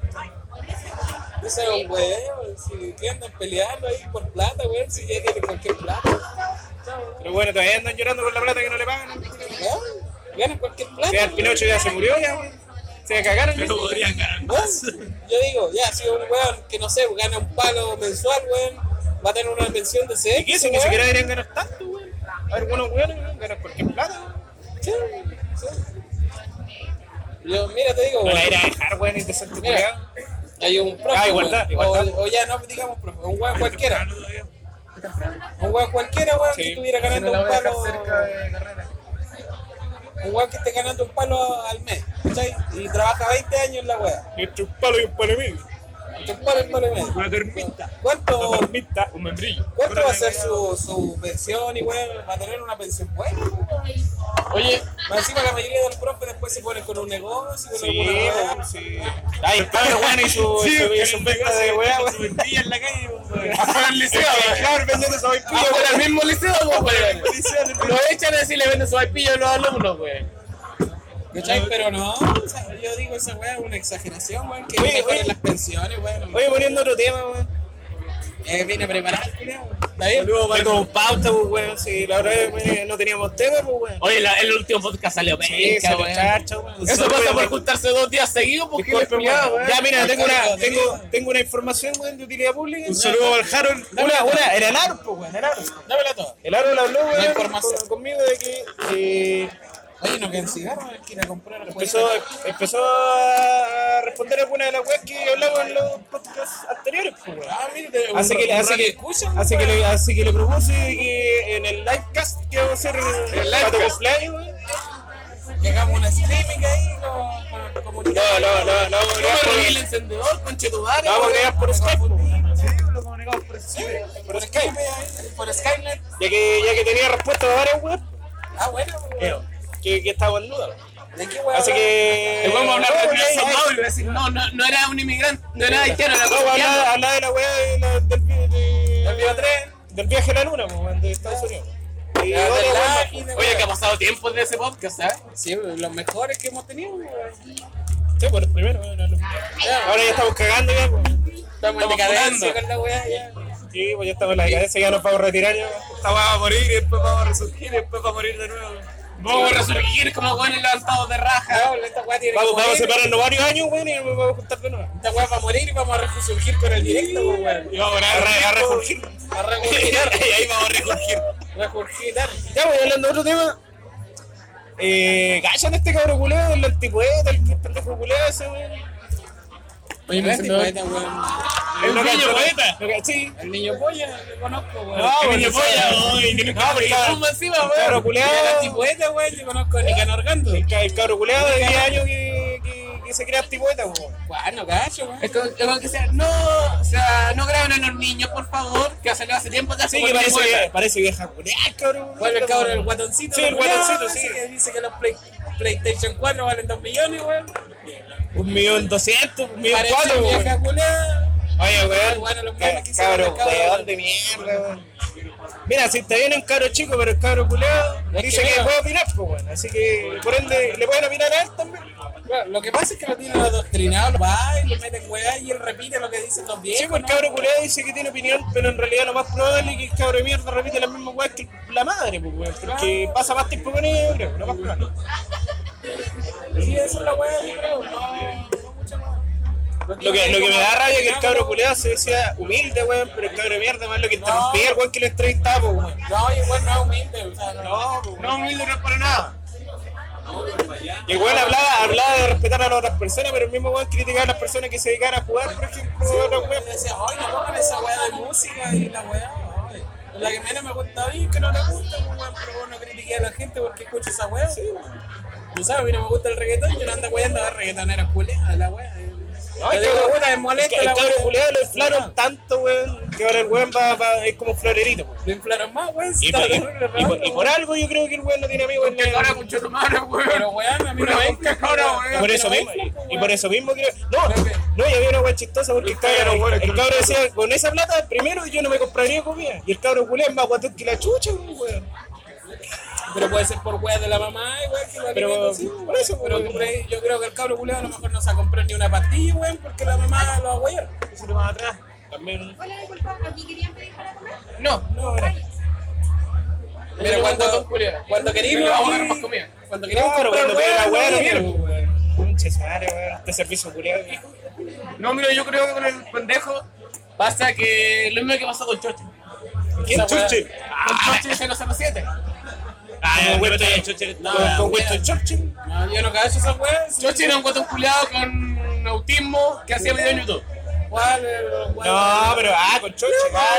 Speaker 2: Ese es un weón. Si andan peleando ahí por plata, weón. Si ya cualquier plata.
Speaker 1: Pero bueno, todavía andan llorando por la plata que no le pagan.
Speaker 2: Weón, Ganan cualquier plata.
Speaker 1: El Pinocho ya se murió, ya, weón. Se cagaron. ya.
Speaker 5: Pero podrían ganar más.
Speaker 2: Yo digo, ya, si un weón que no sé, gana un palo mensual, weón, va a tener una pensión de sexo.
Speaker 1: ¿Y qué? Si ni siquiera deberían ganar tanto, weón. A ver, weones, weón, ganan cualquier plata, weón.
Speaker 2: Sí, sí. Yo, mira, te digo,
Speaker 1: No
Speaker 2: weón,
Speaker 1: a dejar, weón, culiao.
Speaker 2: hay un profe,
Speaker 1: Ah, igualdad, igualdad.
Speaker 2: O, o ya no digamos profe, un weón cualquiera. Un weón cualquiera, weón, que
Speaker 1: Sí.
Speaker 2: estuviera
Speaker 3: Que
Speaker 2: ganando
Speaker 3: no la
Speaker 2: un palo.
Speaker 3: cerca de carrera.
Speaker 2: Un weón que esté ganando un palo al mes, ¿cachai? Y trabaja 20 años en la weá.
Speaker 1: Entre un palo y un palo y medio. Una termita.
Speaker 2: ¿Cuánto,
Speaker 1: Una termita, un membrillo.
Speaker 2: ¿Cuánto va a ser su, su pensión y weón? ¿Va a tener una pensión buena?
Speaker 3: Oye,
Speaker 2: Más encima la mayoría de los profes después se ponen con un negocio, con
Speaker 1: Sí,
Speaker 2: alguna
Speaker 1: weón, sí. El cabro, weón, y su, <laughs>
Speaker 5: Sí,
Speaker 1: su,
Speaker 5: el
Speaker 1: venta de weá,
Speaker 5: su vendilla en la calle, weón. <laughs>
Speaker 3: afuera del liceo.
Speaker 1: Claro, vendiendo esa vaipilla,
Speaker 3: Afuera
Speaker 1: weón.
Speaker 3: mismo liceo, weón. Lo echan así le venden su vaipillo a los alumnos, weón.
Speaker 2: ¿Cachai? Pero no, o sea, yo digo esa weá es una exageración, weón, que
Speaker 1: Oye,
Speaker 2: mejoren
Speaker 1: oye.
Speaker 2: las pensiones, weón.
Speaker 1: Oye, poniendo otro tema, weón.
Speaker 2: Eh, viene preparado. ¿Está bien?
Speaker 1: Tengo pauta, pues, weón. Si la vez weón, no teníamos tema, pues, weón.
Speaker 3: Oye, la- el último podcast salió
Speaker 1: Sí,
Speaker 3: penca,
Speaker 1: se
Speaker 3: weón.
Speaker 1: chacha, weón.
Speaker 3: Eso pasa por juntarse dos días seguidos porque
Speaker 1: weón. Ya, mira, tengo una, tengo, tengo una información, weón, de utilidad pública. Un saludo al Harold. Una, una, era el Aro, pues, weón, el Aro.
Speaker 2: Dámela toda.
Speaker 1: El Aro habló,
Speaker 2: La
Speaker 1: weón, conmigo de que eh,
Speaker 2: Oye, no quedan cigarros, hay que ir a comprar
Speaker 1: empezó, empezó a responder algunas de las weas que hablamos en los podcasts anteriores, pues.
Speaker 2: Ah, mira,
Speaker 1: Así que, así que,
Speaker 2: escuchan,
Speaker 1: así que, le, así que le propuse que en el livecast que vamos a hacer en el cumpleaños, weón.
Speaker 2: Que hagamos una streaming ahí con, con, con.
Speaker 1: No, no, no, no,
Speaker 3: ¿Cómo
Speaker 1: no,
Speaker 3: vi el encendedor, conchetumare?
Speaker 1: no, vamos a
Speaker 3: weón?
Speaker 1: crear por Skype, pues,
Speaker 5: por Skype.
Speaker 2: Por Skype, por Skynet.
Speaker 1: ya que, ya que tenía respuesta de varias weas,
Speaker 2: Ah, bueno.
Speaker 1: Que, que estaba en duda.
Speaker 2: ¿De qué weón?
Speaker 1: Así que.
Speaker 3: Vamos a hablar de
Speaker 1: ahí-
Speaker 3: Mauro y decir, no, no, no era un inmigrante, no era haitiano, era colombiano.
Speaker 1: habla, de la la- del,
Speaker 2: Del
Speaker 1: del viaje a la luna, de Estados Unidos. Y
Speaker 2: de
Speaker 1: weá
Speaker 2: de
Speaker 3: Oye,
Speaker 2: weá.
Speaker 3: que ha pasado tiempo desde ese podcast, ¿sabes?
Speaker 2: Sí, los mejores que hemos tenido.
Speaker 1: Sí, por el primero. bueno, no. Ahora ya estamos cagando ya. pues.
Speaker 2: Estamos
Speaker 3: Estamos
Speaker 2: decadencia con la weá ya.
Speaker 1: Sí, pues ya estamos en la decadencia, ya nos vamos a retirar ya. Esta weá va a morir y después vamos a resurgir y después va a morir de nuevo.
Speaker 3: Vamos a resurgir como buenos levantados de raja.
Speaker 2: Cabrón, esta weá tiene
Speaker 1: Vamos,
Speaker 2: que
Speaker 1: vamos a separarnos varios años, weón, y nos vamos a juntar de nuevo.
Speaker 2: Esta weá va a morir y vamos a resurgir con el directo, weón.
Speaker 1: Y vamos a, re- a resurgir.
Speaker 2: A regurgitar. <laughs>
Speaker 1: y ahí vamos a resurgir.
Speaker 2: Regurgitar.
Speaker 1: Ya, voy hablando de otro tema. Eh, ¿Cachan este cabro culeo, el antipoeta, el pendejo culeo ese, weón?
Speaker 2: Oye,
Speaker 3: me
Speaker 2: weón.
Speaker 3: ¿El niño poeta?
Speaker 1: no cacho, Sí.
Speaker 2: El niño polla, lo conozco, weón.
Speaker 1: No,
Speaker 3: El
Speaker 1: bueno,
Speaker 3: niño polla,
Speaker 1: el cabro-
Speaker 3: fuma encima,
Speaker 1: el cabro
Speaker 3: weón.
Speaker 1: culeado.
Speaker 2: El antipoeta, weón, yo conozco a Nicanor Gando.
Speaker 1: El, ca- el cabro culeado de 10 años que, se crea antipoeta, weón.
Speaker 2: Bueno, cacho, weón.
Speaker 3: Es como, que sea, no, o sea, no graben a los niños, por favor, que hace hace tiempo ya
Speaker 1: Sí, que
Speaker 3: el
Speaker 1: parece, que, parece vieja cabrón.
Speaker 2: ¿Cuál es el cabrón? El guatoncito.
Speaker 1: Sí, el guatoncito, sí.
Speaker 2: Que dice que los Play- PlayStation 4 valen 2 millones, weón.
Speaker 1: Un millón doscientos, un millón cuatro, weón. Oye, weón.
Speaker 2: Bueno, los
Speaker 1: ca-
Speaker 2: memes que hicieron
Speaker 1: Cabro,
Speaker 2: el cabro,
Speaker 1: weón de mierda, weón. Mira, si está bien un cabro chico, pero el cabro culeado dice
Speaker 2: que
Speaker 1: que puede opinar, pues, weón. Así que, por ende, le pueden opinar a él también.
Speaker 2: Claro, Lo que pasa es que lo tienen adoctrinado, lo va y lo meten weá y él repite lo que dicen los viejos.
Speaker 1: Sí, pues el cabro culeado dice que tiene opinión, pero en realidad lo más probable es que el cabro de mierda repite las mismas weas que la madre, pues, weón. Porque pasa más tiempo con ella, yo creo, lo más probable.
Speaker 2: Sí, esa es la weá, yo creo. No, no mucho más.
Speaker 1: Lo que, lo que me da rabia es que el cabro culeado se decía humilde, weón, pero el cabro de mierda más lo que interrumpía el weón que le entrevistaba, weón.
Speaker 2: No, igual no es humilde, o sea, no.
Speaker 1: No,
Speaker 3: No, humilde no es para nada.
Speaker 1: Y el weón hablaba, hablaba de respetar a las otras personas, pero el mismo weón criticaba a las personas que se dedicaban a jugar, por ejemplo, a otros
Speaker 2: Yo
Speaker 1: weón.
Speaker 2: decía, ay, no pongan esa weá de música y la weá. La que menos me gusta a mí, que no le gusta, weón, pero vos no critiqué a la gente porque escucha esa weá. Tú sabes, a mí no me gusta el reggaetón, yo no ando weyando a reggaetonera culea, la weá.
Speaker 1: No,
Speaker 2: Te
Speaker 1: es
Speaker 2: puta, me
Speaker 1: es
Speaker 2: molesta
Speaker 1: el
Speaker 2: la
Speaker 1: cabro
Speaker 2: weá.
Speaker 1: culeado lo inflaron tanto, weón, que ahora el weón va, va- es como florerito, weón.
Speaker 2: Lo inflaron más, weón.
Speaker 1: Y, por- y-
Speaker 2: terrible,
Speaker 1: y por-
Speaker 2: raro,
Speaker 1: y por algo yo creo que el weón no tiene amigos en
Speaker 3: ahora mucho tu madre, weón.
Speaker 2: Pero weón, a mí no me weón.
Speaker 3: weón.
Speaker 1: Y por eso
Speaker 2: No
Speaker 1: mismo, y,
Speaker 2: weón.
Speaker 1: por eso mismo creo. No, no, y había una weá chistosa porque el cabro, el cabro decía, con esa plata, primero yo no me compraría comida. Y el cabro culé es más guatón que la chucha, weón.
Speaker 2: Pero puede ser por weas de la mamá, igual que lo
Speaker 1: Pero,
Speaker 2: así,
Speaker 1: por eso,
Speaker 2: Pero yo creo que el cabro culeado a lo mejor no se ha comprado ni una pastilla, weón, porque la mamá lo agüeya.
Speaker 1: Eso más atrás. También.
Speaker 4: Hola, disculpa, ¿aquí querían pedir para comer?
Speaker 3: No,
Speaker 1: No, era.
Speaker 2: Mira, cuando, cuando queríamos,
Speaker 3: Le vamos a dar más comida.
Speaker 2: cuando queríamos
Speaker 1: Claro,
Speaker 2: comprar
Speaker 1: cuando pega la weá, no
Speaker 2: weón,
Speaker 1: quiero, su madre, weón. Este servicio culiado, viejo.
Speaker 3: no, mira, yo creo que con el pendejo pasa que lo mismo que pasó con Choche.
Speaker 1: ¿Quién chuche?
Speaker 3: Con Choche 007.
Speaker 1: Ah, con Winston
Speaker 2: No,
Speaker 1: con- con
Speaker 2: weá.
Speaker 1: Winston Churchill.
Speaker 2: No, yo no cacho esas weas.
Speaker 3: Choche era un guatón culiado con autismo que hacía video en YouTube.
Speaker 1: No, pero ah, con Churchill. ah,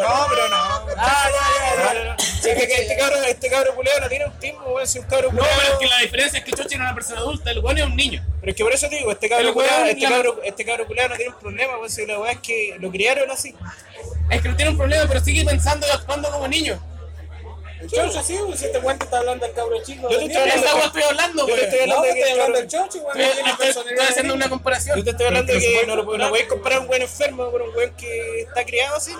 Speaker 1: No, pero no.
Speaker 2: Ah, ya,
Speaker 1: No,
Speaker 2: ya,
Speaker 1: no,
Speaker 2: ya.
Speaker 1: no. Sí, que, que este cabro, este cabro culiado no tiene autismo, weón. Si un cabro
Speaker 3: No,
Speaker 1: culiado.
Speaker 3: pero es que la diferencia es que Choche era una persona adulta, el weón es un niño.
Speaker 1: Pero es que por eso te digo, este cabro culiado, este cabro, este cabro culiado no tiene un problema, weón. Si la weá es que lo criaron así.
Speaker 3: Es que no tiene un problema, pero sigue pensando y actuando como niño.
Speaker 2: El chocho, sí, si este weón te está hablando del cabro chico.
Speaker 1: Yo te
Speaker 2: de
Speaker 1: estoy hablando de-
Speaker 3: weón estoy hablando,
Speaker 1: estoy hablando
Speaker 2: No,
Speaker 1: de
Speaker 2: estoy
Speaker 1: el
Speaker 2: hablando del chocho.
Speaker 3: Estoy, haciendo
Speaker 2: de
Speaker 3: una comparación.
Speaker 1: Yo te estoy hablando de que no, no podéis comparar un buen enfermo con un weón que está criado así.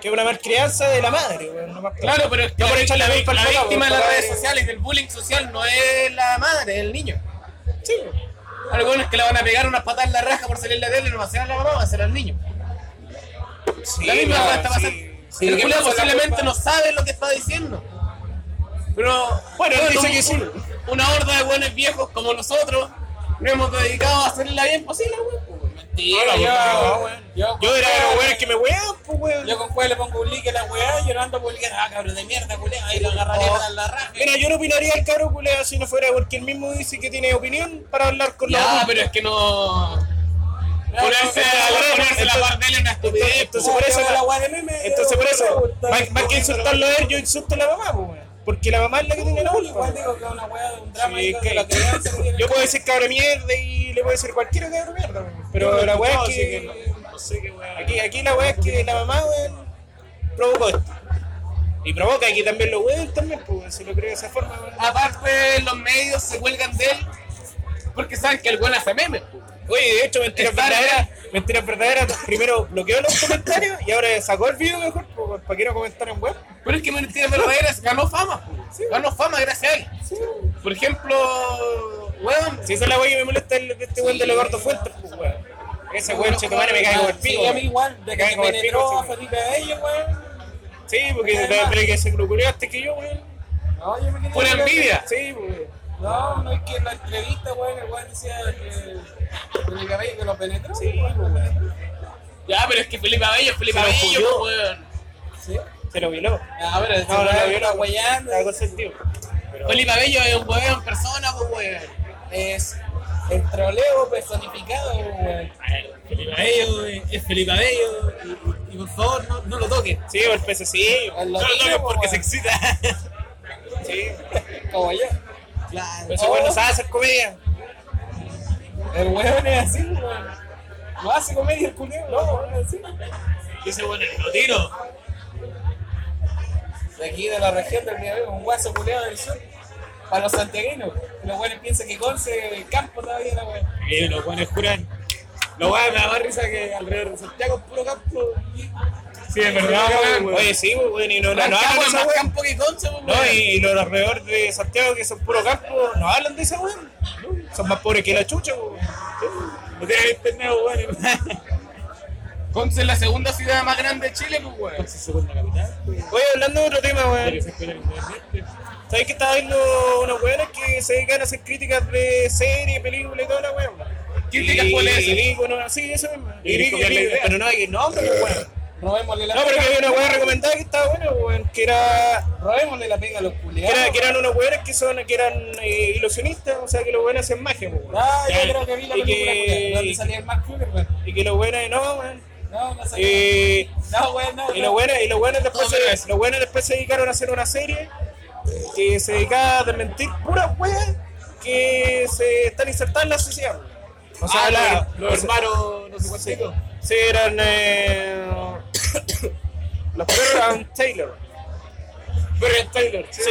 Speaker 1: Que es una malcrianza de la madre. No
Speaker 3: Claro, pero es que la, víctima de las redes
Speaker 1: es-
Speaker 3: sociales, del bullying social, no es la madre, es el niño.
Speaker 1: Sí.
Speaker 3: Algunos que le van a pegar unas patas en la raja por salir la tele no va a ser a la mamá, va a ser al niño.
Speaker 1: Sí,
Speaker 3: La misma weá está pasando.
Speaker 2: Sí,
Speaker 3: el
Speaker 2: ¿qué
Speaker 3: culiao
Speaker 2: pasa? La
Speaker 3: posiblemente no sabe lo que está diciendo. Pero
Speaker 1: Bueno, él dice
Speaker 3: un-
Speaker 1: que sí.
Speaker 3: un- Una horda de buenos viejos como nosotros nos hemos dedicado a hacerle la bien posible, weón.
Speaker 2: Mentira,
Speaker 1: No,
Speaker 2: yo,
Speaker 1: weón.
Speaker 2: yo,
Speaker 1: Yo era los weones que me wean, pues weón.
Speaker 2: Yo con cuál le pongo un like a la weá, yo no ando publicando, ah, cabrón de mierda, culé, ahí lo agarraría
Speaker 1: Oh.
Speaker 2: la raja.
Speaker 1: Mira, yo no opinaría al cabro culeado si no fuera porque él mismo dice que tiene opinión para hablar con
Speaker 3: Ya,
Speaker 1: adultos.
Speaker 3: pero es que no.
Speaker 1: No,
Speaker 3: ponerse la es una estupidez.
Speaker 1: entonces- por eso-. Entonces por eso, más, que insultarlo a él, yo insulto a la mamá, pues weón. Porque la mamá es la que tiene la
Speaker 2: No,
Speaker 1: culpa.
Speaker 2: igual digo que es una weá de un drama
Speaker 1: Sí,
Speaker 2: y
Speaker 1: es
Speaker 2: de
Speaker 1: que-
Speaker 2: la crianza que tiene.
Speaker 1: yo puedo decir cabra mierda y le puedo decir cualquier cabra mierda, weón. pero la
Speaker 2: no
Speaker 1: weá
Speaker 2: puedo
Speaker 1: es que,
Speaker 2: que no sé qué weá.
Speaker 1: aquí, aquí la weá es que la mamá weón, provocó esto. Y provoca aquí también los weones también, pues si lo creo de esa forma, weón.
Speaker 3: Aparte, los medios se cuelgan de él porque saben que el weón hace memes. po.
Speaker 1: Oye, de hecho, mentiras verdaderas, mentiras verdaderas, primero bloqueó los comentarios y ahora sacó el video mejor, para que no comentar en web.
Speaker 3: Pero es que Mentiras Verdaderas ganó fama, ganó fama gracias a él. Por ejemplo, weón,
Speaker 1: Si esa es la weá que me molesta este weón de gordos fuentes, pues weón. Ese weón chetumare me cae como el pico.
Speaker 2: Sí, a mí
Speaker 1: weón.
Speaker 2: igual, de
Speaker 1: Me
Speaker 2: que
Speaker 1: cae
Speaker 2: se
Speaker 1: como el pico,
Speaker 2: penetró a. Felipe Bello, weón.
Speaker 1: Sí, porque pero que se procuró antes que yo, weón.
Speaker 2: No, yo me
Speaker 3: por envidia.
Speaker 1: Sí, pues.
Speaker 2: No, no es que en la entrevista, weón, el weón decía que Felipe Bello que lo penetró.
Speaker 1: Sí,
Speaker 2: weón.
Speaker 3: Ya, pero es que Felipe Abello, Felipe
Speaker 1: Se lo
Speaker 3: Abello, weón.
Speaker 2: Sí.
Speaker 1: Se lo violó.
Speaker 2: Ah, pero
Speaker 1: No, no, lo violó.
Speaker 2: guayando.
Speaker 1: Está consentido. Pero-
Speaker 3: Felipe Abello es un weón en persona, pues weón.
Speaker 2: Es el troleo personificado, weón.
Speaker 5: Felipe Abello es Felipe Abello y, y por favor no, no lo toquen.
Speaker 1: Sí, o el.
Speaker 2: El
Speaker 5: No lo toquen porque
Speaker 2: weón.
Speaker 5: se excita.
Speaker 1: Sí.
Speaker 2: Como yo.
Speaker 5: Claro.
Speaker 1: Pero ese weón no sabe hacer comedia.
Speaker 2: El weón es así, weón. No hace comedia el culeo, no, weón, es así.
Speaker 5: Ese bueno lo tiro.
Speaker 2: De aquí de la región del Miami, un guaso culeo del sur. Para los santiaguinos. Los weones piensan que Conce el campo todavía la weón.
Speaker 5: Y los buenos juran. Lo weón me da más risa que alrededor de Santiago es puro campo. Sí, es verdad, weón.
Speaker 1: Oye, sí, weón, y no, no, no hablan
Speaker 3: es más campo que Conce, pues,
Speaker 1: No,
Speaker 3: weón.
Speaker 1: y, y los alrededor de Santiago, que son puro campo, no hablan de esa weón. No, Son más pobres que la chucha, weón.
Speaker 5: No tiene internet, weón. <laughs>
Speaker 3: Conce es la segunda ciudad más grande de Chile, pues, weón.
Speaker 5: Es segunda capital.
Speaker 1: Oye, hablando de otro tema, weón. ¿Sabes que estaba viendo unos weones que se dedican a hacer críticas de series, películas y toda la weón?
Speaker 3: ¿Críticas
Speaker 1: Y-
Speaker 3: cuáles?
Speaker 1: y vi, bueno, sí, eso mismo.
Speaker 5: Y
Speaker 1: Y y. Pero no hay que nombre, weón.
Speaker 2: Robémosle la
Speaker 1: No, pero que había una weá recomendada que estaba buena, weón. Que era
Speaker 2: Robémosle la pega a los
Speaker 1: que,
Speaker 2: culiados.
Speaker 1: era- que eran unos weones que son que eran eh, ilusionistas, o sea que los weones hacen magia, pues, weón.
Speaker 2: Ah, yo creo que vi la
Speaker 1: y
Speaker 2: película
Speaker 1: que-
Speaker 2: donde salía el Zuckerberg.
Speaker 1: Y que los weones no, weón.
Speaker 2: No, no salía.
Speaker 1: Eh,
Speaker 2: No, weón, no.
Speaker 1: y los buenos, y los buenos después,
Speaker 3: No,
Speaker 1: se, los buenos después se dedicaron a hacer una serie que se dedicaba a desmentir puras weas que se están insertadas en la sociedad. weón. O sea,
Speaker 3: Ah,
Speaker 1: la-
Speaker 3: los, los hermanos, no sé cuántitos.
Speaker 1: Sí, eran eh, los Perron Taylor. Perron Taylor, sí.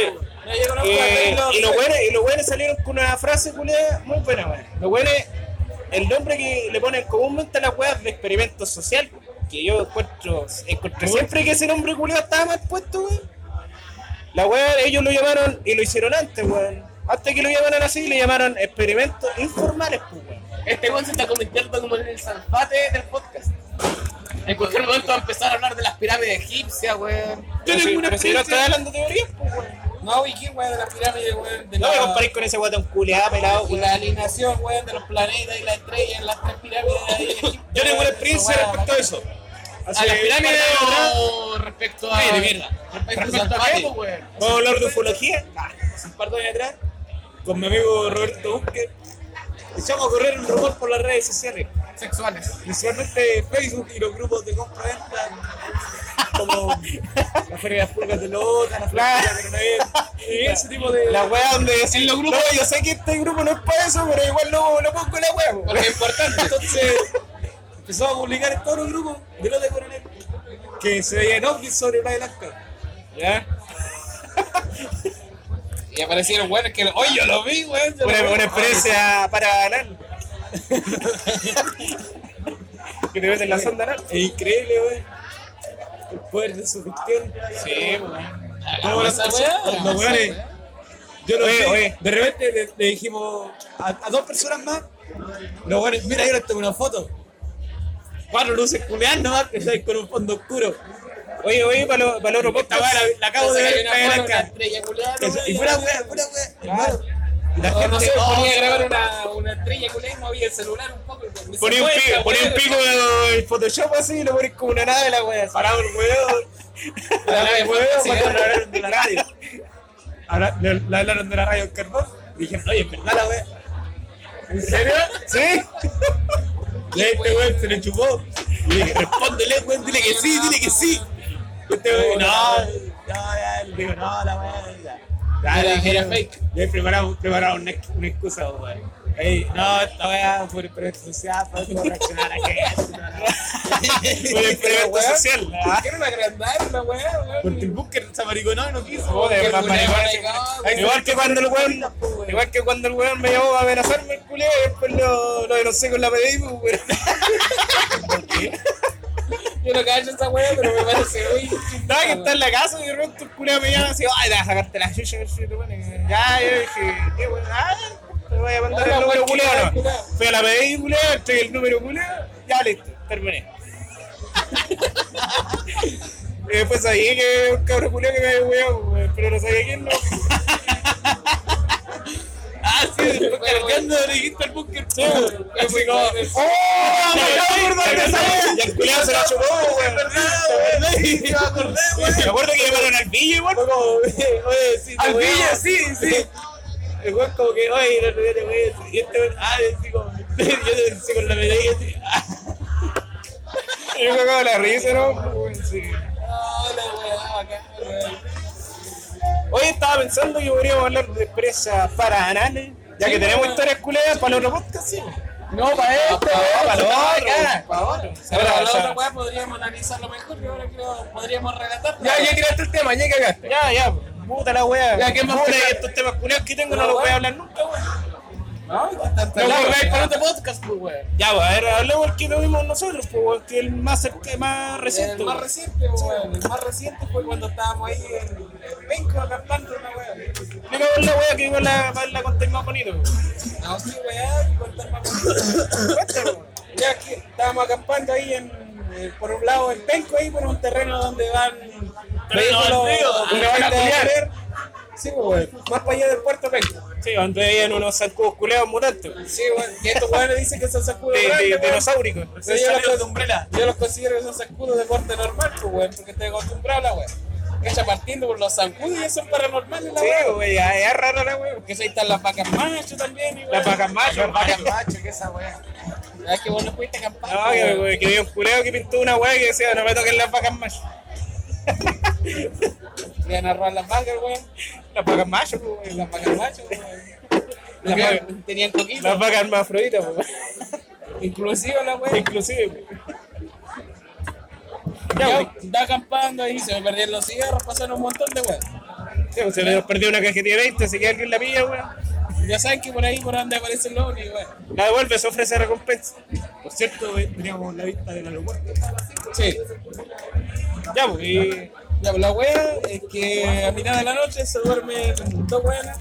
Speaker 2: No, a
Speaker 1: Eh,
Speaker 2: Taylor
Speaker 1: y los buenos, y los buenos salieron con una frase culiada muy buena, weón. Los buenos, el nombre que le ponen comúnmente a las weas de experimento social, que yo encuentro, encontré siempre que ese nombre culiado estaba mal puesto, weón. La wea, ellos lo llamaron, y lo hicieron antes, weón. Antes que lo llamaran así, le llamaron experimentos informales, pues.
Speaker 3: Este weón se está convirtiendo como en el salfate del podcast. En cualquier momento va a empezar a hablar de las pirámides egipcias, weón.
Speaker 1: Si,
Speaker 3: ninguna
Speaker 1: pero si no estoy hablando de teorías, pues, weón.
Speaker 2: No, ¿y qué, weón, de las pirámides, weón? De
Speaker 1: No
Speaker 2: la-
Speaker 1: me comparéis con ese guatón culeado, pelado, weón.
Speaker 2: la alineación, weón, de los planetas y las estrellas en las tres pirámides de ahí Egipto.
Speaker 5: Yo tengo una experiencia respecto a eso.
Speaker 3: ¿A las pirámides o respecto a.
Speaker 5: Ay, de mierda.
Speaker 3: Respecto
Speaker 2: Respecto
Speaker 3: a pues, weón?
Speaker 1: Vamos a hablar de ufología.
Speaker 5: Hace un par de años atrás, con mi amigo Roberto Busque, echamos a correr un rumor por las redes sociales,
Speaker 3: Sexuales.
Speaker 5: principalmente Facebook y los grupos de compra-venta, como la Feria de las Pulgas de Lota, la Feria de Coronavirus, y ese tipo de...
Speaker 1: La wea donde
Speaker 3: En los grupos-
Speaker 1: No, yo sé que este grupo no es para eso, pero igual lo, lo pongo en la wea.
Speaker 3: Porque es importante.
Speaker 5: Entonces empezamos a publicar en todos los grupos de Lota de Coronel que se veían ovnis sobre Playa Blanca.
Speaker 1: ¿Ya? <laughs>
Speaker 2: Y aparecieron, weón, que. Oye, yo lo vi, weón. lo
Speaker 1: Una, experiencia <laughs> para anal. que te meten la sonda anal.
Speaker 5: Es increíble, weón. El poder de su gestión.
Speaker 1: Sí, weón.
Speaker 5: Los weones, Yo lo
Speaker 1: Oye,
Speaker 5: vi,
Speaker 1: oye.
Speaker 5: de repente le, le dijimos a, a dos personas más, los weones, mira, yo les tengo una foto. Cuatro luces culeadas nomás que estáis con un fondo oscuro.
Speaker 1: Oye, oye, para lo, para lo
Speaker 5: weá la, la acabo de ver Eso, Y pura weá, pura weá, la gente,
Speaker 2: no
Speaker 5: oh,
Speaker 2: ponía a
Speaker 5: se-
Speaker 2: grabar una, una estrella culiada y movía el celular un poco. me
Speaker 1: Ponía un, pico, ponía un pico en Photoshop así y lo pones como una nave la wea. Parado el weón.
Speaker 2: La nave
Speaker 5: weón, cuando hablaron de la radio. Ahora, le, le hablaron de la radio en Carbón. Y dijeron, oye, ¿en verdad la weá? ¿En serio?
Speaker 1: ¿Sí?
Speaker 5: A este weón se le chupó. Y le dije, respóndele, weón, dile que sí, dile que sí. Weón, no, no, digo, no, la weá,
Speaker 2: Era- era fake.
Speaker 5: Y ahí preparamos, preparamos una, una excusa, weón. Ey, no, esta weá por experiencia social, para no reaccionar a que
Speaker 1: Un <laughs> experimento social.
Speaker 2: Quiero agrandar la weá, weón.
Speaker 5: Porque el búnker se amariconó y no quiso.
Speaker 1: Joder,
Speaker 2: Qué
Speaker 1: Igual que cuando el weón, igual que cuando el weón me llamó a amenazarme el culeo y después lo, lo denuncié con la PDI, weón. <laughs>
Speaker 2: Yo Yo no cacho esa weá, pero me parece muy.
Speaker 1: Estaba que está en la casa y de repente el culiao me llama así, ay, te vas a sacarte la chucha. Ya, yo dije, qué weón, ah, te voy a mandar el número culiao, ¿no? Fui a la PDI, culiao, entregué el número culiao, ya listo, terminé. <laughs> y después sabía que un cabrón culiao que me había weado, pero no sabía quién no. <laughs>
Speaker 5: Ah, sí, después cargando dijiste al búnker.
Speaker 1: Así como, ¡oh! Me acabo de acordar de esa. Y el culiao se la chupó, weón.
Speaker 5: Me acordé, güey.
Speaker 1: Me acuerdo que llamaron al Villa igual.
Speaker 5: Oye, sí,
Speaker 1: Al Villa, sí, sí.
Speaker 5: El güey como que, oye, no te güey. Y este güey, ah, así como, yo te con la medalla así. ah.
Speaker 1: Yo me acabo de la risa, ¿no? Sí.
Speaker 2: Hola, weá, bacán, weón.
Speaker 1: Hoy estaba pensando que podríamos hablar de experiencias paraanales, ya que tenemos historias culeadas para el otro podcast, sí.
Speaker 2: No, para este,
Speaker 1: para el
Speaker 2: se va
Speaker 1: otro, para otro.
Speaker 2: Weá podríamos analizarlo mejor y ahora creo podríamos relatar.
Speaker 3: Ya, ya tiraste el tema, ya cagaste.
Speaker 1: Ya, ya, puta la wea.
Speaker 3: Ya, ¿qué más
Speaker 1: Puta, estos temas culeados que tengo no los voy a hablar nunca, weón.
Speaker 2: No,
Speaker 3: No, hay para otro podcast, pues, weón.
Speaker 1: Ya, pues, a ver, hablemos del que tuvimos nosotros, pues, weón, que el más, cerca- más reciente.
Speaker 2: El más reciente, weón. El más reciente fue cuando estábamos ahí en en Penco acampando una weá.
Speaker 1: Explícame la wea que igual la, la, conté más bonito.
Speaker 2: No, sí, weá, contar más bonito. Ya que estábamos acampando ahí en, eh, por un lado en Penco, ahí por un terreno donde van vehículos
Speaker 1: van a
Speaker 2: alquiler. Sí, pues. Más para allá del puerto Penco.
Speaker 1: Sí, donde veían unos zancudos culeados mutantes.
Speaker 2: Sí, weón. Y estos weones dicen que son sacudos
Speaker 1: De, de, dinosauricos.
Speaker 2: Yo, yo los considero que son zancudos de porte normal, pues, porque estoy acostumbrado a la weón. Cacha partiendo por los zancudos y eso es paranormal la
Speaker 1: Sí, güey, ya es raro la weón.
Speaker 2: Porque ahí están las vacas macho también, y,
Speaker 1: Las vacas machos,
Speaker 2: Las vacas macho, que esa weón. Es que vos no fuiste a acampar.
Speaker 1: No,
Speaker 2: pues,
Speaker 1: que,
Speaker 2: weón.
Speaker 1: güey, que había un culeo que pintó una weá que decía, no me toquen las vacas machos.
Speaker 2: Le a robar las vacas, weón.
Speaker 1: Las vacas machos, pues, güey.
Speaker 2: Las vacas macho, weón. Las tenían coquito.
Speaker 1: Las vacas hermafroditas, pues.
Speaker 2: Inclusive la weón.
Speaker 1: Inclusive, pues.
Speaker 2: Ya, estaba acampando ahí, se me perdieron los cigarros, pasaron un montón de.
Speaker 1: Sí, pues, se me perdió una cajetilla de 20, así que alguien la pilla, weón.
Speaker 2: Ya saben que por ahí, por donde aparecen los ovnis, weón.
Speaker 1: La devuelve, se ofrece recompensa.
Speaker 5: Por cierto, teníamos la vista del aeropuerto.
Speaker 2: Sí.
Speaker 1: Ya, pues, y...
Speaker 2: Ya, pues la wea es que a mitad de la noche se duermen dos weonas.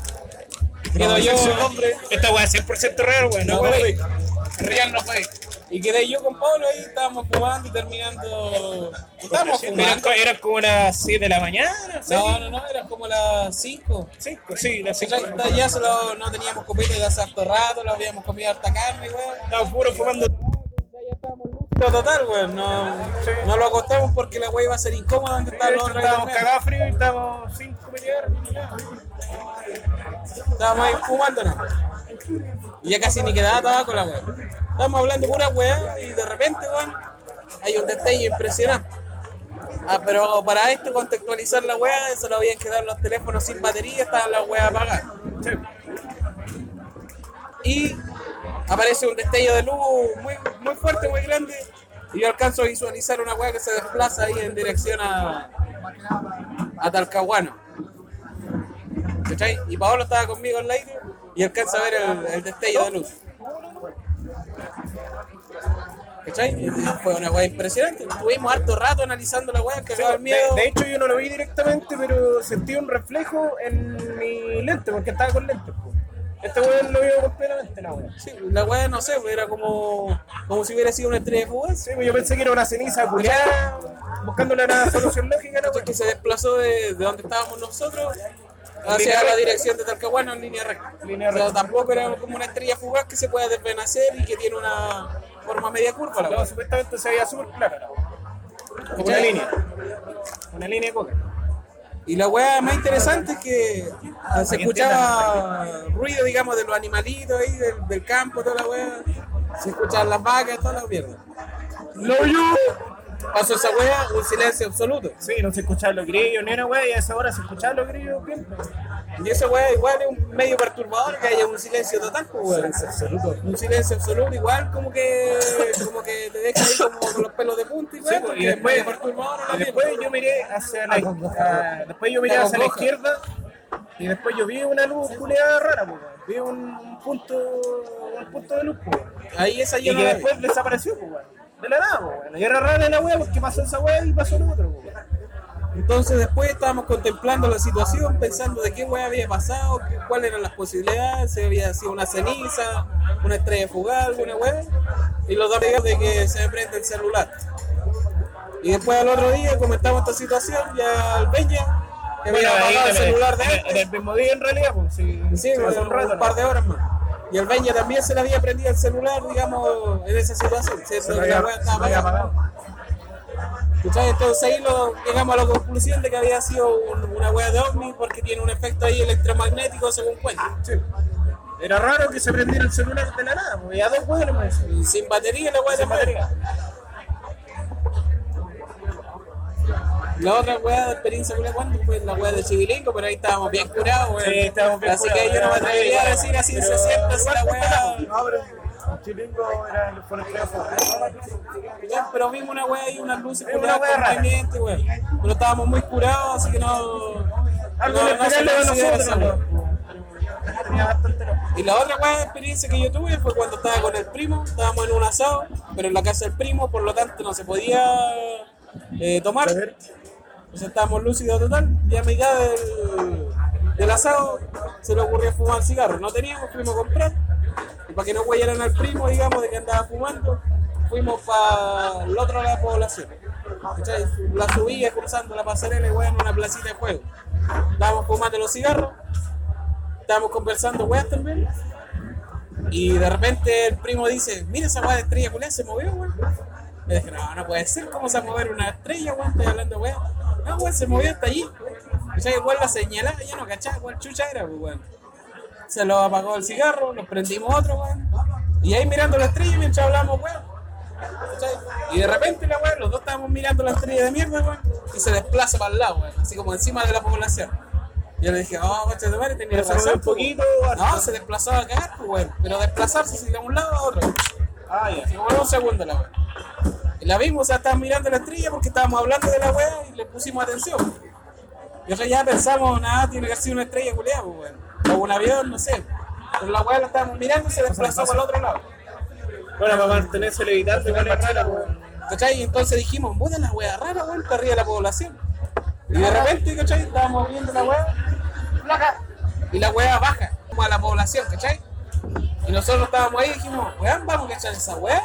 Speaker 2: Quedo yo, hombre.
Speaker 1: Esta weá es 100% real, weón. No,
Speaker 2: No. Real no fue. Y quedé yo con Pablo ahí, estábamos fumando y terminando. Estábamos fumando.
Speaker 1: co- eran como las 7 de la mañana,
Speaker 2: No, no, no, eran como las 5.
Speaker 1: 5, sí, las
Speaker 2: Sí,
Speaker 1: 5.
Speaker 2: ya- Ya solo no teníamos copete de hace harto rato, lo habíamos comido harta carne, weón.
Speaker 1: Estábamos puro fumando.
Speaker 2: Ya estábamos total, weón. No, no lo acostamos porque la weá iba a ser incómoda donde otros.
Speaker 1: Estábamos
Speaker 2: internet.
Speaker 1: cagados frío y estábamos 5 pelear.
Speaker 2: Estábamos ahí fumando, ¿no? Y ya casi ni quedaba tabaco la weá. Estábamos hablando pura weá y de repente, weón, hay un destello impresionante. Ah, pero para esto, contextualizar la weá, solo habían quedado los teléfonos sin batería, estaban las weas apagadas. Y aparece un destello de luz muy, muy fuerte, muy grande. Y yo alcanzo a visualizar una weá que se desplaza ahí en dirección a, a Talcahuano. ¿Cachai? Y Paolo estaba conmigo en la y alcanza a ver el destello de luz. ¿Cachai? Fue una weá impresionante. Estuvimos harto rato analizando la weá, cagado el
Speaker 1: De,
Speaker 2: miedo.
Speaker 1: de hecho, yo no lo vi directamente, pero sentí un reflejo en mi lente, porque estaba con lentes. po. Este weón lo vio completamente, la weón.
Speaker 2: Sí, la weá, no sé, era como, como si hubiera sido una estrella fugaz.
Speaker 1: Sí, pues yo pensé que era una ceniza culiada, buscándole una solución lógica, la weón.
Speaker 2: que se desplazó de, de donde estábamos nosotros hacia la
Speaker 1: recta.
Speaker 2: dirección de Talcahuano en línea recta.
Speaker 1: Línea
Speaker 2: O sea,
Speaker 1: recta.
Speaker 2: tampoco era como una estrella fugaz que se puede desvenacer y que tiene una forma media curva. La
Speaker 1: No, supuestamente se veía súper clara. Como una línea. Una línea de coca.
Speaker 2: Y la weá más interesante es que ah, se escuchaba ruido, digamos, de los animalitos ahí, del, del campo, toda la weá. Se escuchaban las vacas, toda la mierda.
Speaker 1: ¡Lo yo!
Speaker 2: Pasó esa weá, un silencio absoluto.
Speaker 1: Sí, no se escuchaban los grillos, ni una weá, y a esa hora se escuchaban los grillos bien.
Speaker 2: Y esa weá igual es un medio perturbador que haya un silencio total, pues weón.
Speaker 1: absoluto.
Speaker 2: Un silencio absoluto, igual como que como que te deja ahí como con los pelos de punta y
Speaker 1: Sí,
Speaker 2: porque
Speaker 1: y
Speaker 2: es
Speaker 1: después,
Speaker 2: perturbador
Speaker 1: y después yo miré hacia la, a- después yo miré
Speaker 2: La
Speaker 1: hacia la izquierda y después yo vi una luz culeada rara, weón. vi un punto, un punto de luz, weón.
Speaker 2: Ahí esa
Speaker 1: y que después desapareció, weón. De la nada, weón. Y era rara la weá porque pasó esa weá y pasó lo otro, weón.
Speaker 2: Entonces después estábamos contemplando la situación, pensando de qué weá había pasado, qué- cuáles eran las posibilidades, si había sido una ceniza, una estrella fugaz, alguna weá. Y los dos días de que se me prende el celular. Y después al otro día comentamos esta situación ya al Benja, que había apagado el celular de este.
Speaker 1: En el mismo día en realidad, pues sí.
Speaker 2: Sí,
Speaker 1: rato,
Speaker 2: un par de horas más. Y el Benja también se le había prendido el celular, digamos, en esa situación.
Speaker 1: Se.
Speaker 2: Entonces ahí lo, llegamos a la conclusión de que había sido un- una wea de ovni porque tiene un efecto ahí electromagnético según cuentan.
Speaker 1: Sí. Era raro que se prendiera el celular de la nada, porque ya dos.
Speaker 2: Y sin batería la wea
Speaker 1: Sin
Speaker 2: de
Speaker 1: batería.
Speaker 2: La otra wea de experiencia culia cuando fue la wea de Chivilingo, pero ahí estábamos bien curados, weón.
Speaker 1: Sí, estábamos bien
Speaker 2: Así
Speaker 1: curados.
Speaker 2: que yo no me atrevería a decir así se siente si la
Speaker 1: pelado. No, pero el era.
Speaker 2: Ya, Pero vimos una wea y unas luces curadas
Speaker 1: rara.
Speaker 2: convenientes, weón. Pero estábamos muy curados, así que no.
Speaker 1: Algo
Speaker 2: no-
Speaker 1: de
Speaker 2: no se considera
Speaker 1: nosotros.
Speaker 2: Y la otra weá de experiencia que yo tuve fue cuando estaba con el primo, estábamos en un asado, pero en la casa del primo, por lo tanto no se podía eh, tomar. Sea, estábamos lúcidos total, y a mitad del, del asado se le ocurrió fumar cigarro. No teníamos, fuimos a comprar, y para que no huellaran al primo, digamos, de que andaba fumando, fuimos para el otro lado de la población. ¿Cachai? La subía cruzando la pasarela y weá, en una placita de juego. Estábamos fumando los cigarros, estábamos conversando weas también. Y de repente el primo dice, mira esa weá de estrella culiá se movió, weón. Le dije, no, no puede ser, ¿cómo se va a mover una estrella, weón? Estoy hablando, weón. No, weón, se movió hasta allí. O sea, igual la señalaba, ya no cachaba cuál chucha era, pues, weón. Se lo apagó el cigarro, nos prendimos otro, weón. Y ahí mirando la estrella mientras hablábamos, weón. Y de repente la weón, los dos estábamos mirando la estrella de mierda, weón. Y se desplaza para el lado, weón. Así como encima de la población. Yo le dije, oh, coche de madre, tenía razón.
Speaker 1: un poquito,
Speaker 2: pues, weón. No, se desplazó a cagar, pues, weón. Pero desplazarse de un lado a otro.
Speaker 1: Ah, ya.
Speaker 2: Se demoró un segundo la weá. Y la vimos, o sea, estábamos mirando la estrella porque estábamos hablando de la weá y le pusimos atención. Y nosotros ya pensamos, nada, tiene que ser una estrella culiada, pues, weón. O un avión, no sé. Pero la weá la estábamos mirando y se desplazó para el otro lado.
Speaker 1: Bueno, para mantenerse levitando, igual es weón.
Speaker 2: ¿Cachai? Y entonces dijimos, puta la weá rara, weón, está arriba de la población. Y de repente, ¿cachai? Estábamos viendo la weá, flaca, y la weá baja, como a la población, ¿cachai? Y nosotros estábamos ahí y dijimos, weón, vamos a cachar esa weá.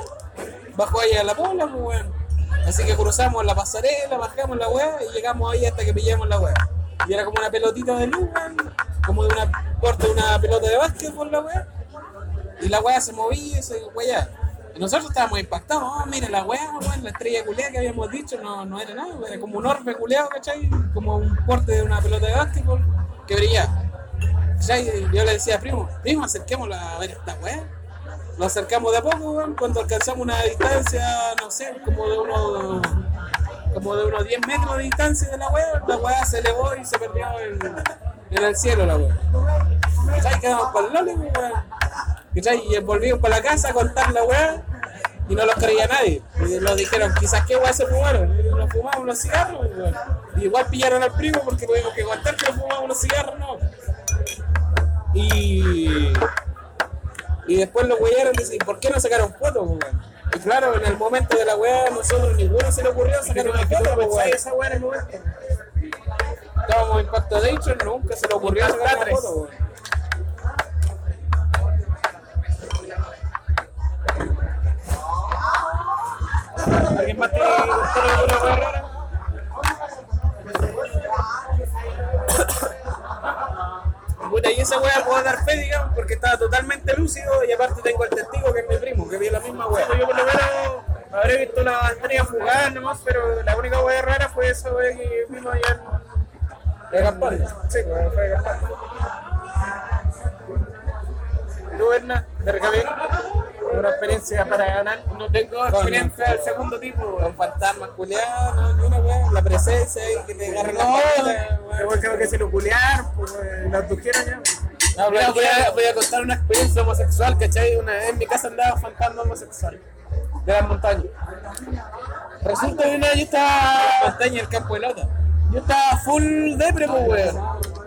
Speaker 2: Bajó ahí a la pobla, pues weón. Así que cruzamos la pasarela, bajamos la weá y llegamos ahí hasta que pillamos la weá. Y era como una pelotita de luz, weón, como de una corte de una pelota de básquetbol la weá. Y la weá se movía y se weá. Y nosotros estábamos impactados, oh, la weá, weón, la estrella culeada que habíamos dicho no, no era nada, era como un orbe culeado, ¿cachai? Como un porte de una pelota de básquetbol que brillaba. ¿Cachai? Y Yo le decía, primo, primo, acerquémosla a ver esta weá. Nos acercamos de a poco, weón, cuando alcanzamos una distancia, no sé, como de unos como de unos 10 metros de distancia de la weá, la weá se elevó y se perdió en, en el cielo la weá. ¿Cachai? Quedamos para el lole, weón. ¿Cachai? Y volvimos para la casa a contar la weá y no los creía nadie. Y nos dijeron, quizás qué weá se fumaron. Y nos fumamos los cigarros, weón. Y igual pillaron al primo porque tuvimos que contar que nos fumamos los cigarros, no. Y, y después los weyaron y dicen, ¿por qué no sacaron fotos, weón? Y claro, en el momento de la weá, nosotros ninguno se le ocurrió sacar una foto, weón.
Speaker 1: esa weá en el momento.
Speaker 2: Estábamos en Pacto de Nature, nunca se le ocurrió sacar una foto, weón.
Speaker 1: ¿Alguien más tiene alguna weá rara? <coughs>
Speaker 2: Puta, y esa weá puedo dar fe, digamos, porque estaba totalmente lúcido y aparte tengo el testigo que es mi primo, que vio la misma weá.
Speaker 1: Yo por lo menos habré visto la estrella fugaz nomás, pero la única weá rara fue esa weá que vimos allá en...
Speaker 2: De Gaspar.
Speaker 1: Sí, fue de Gaspar. ¿Y ¿Tú, Berna, de Recabic? Una experiencia para ganar.
Speaker 3: No tengo experiencia del segundo tipo,
Speaker 2: Con fantasmas culiados, no, una la presencia ahí que te agarra la
Speaker 1: No, pero
Speaker 2: weón.
Speaker 1: creo que se lo culearon, pues, la ya.
Speaker 2: No,
Speaker 3: voy, a, voy a contar una experiencia homosexual, ¿cachai? Una vez en mi casa andaba fantasma homosexual de las montañas. Resulta que una yo estaba,
Speaker 2: montaña el campo de lota.
Speaker 3: yo estaba full depre, pues, weón.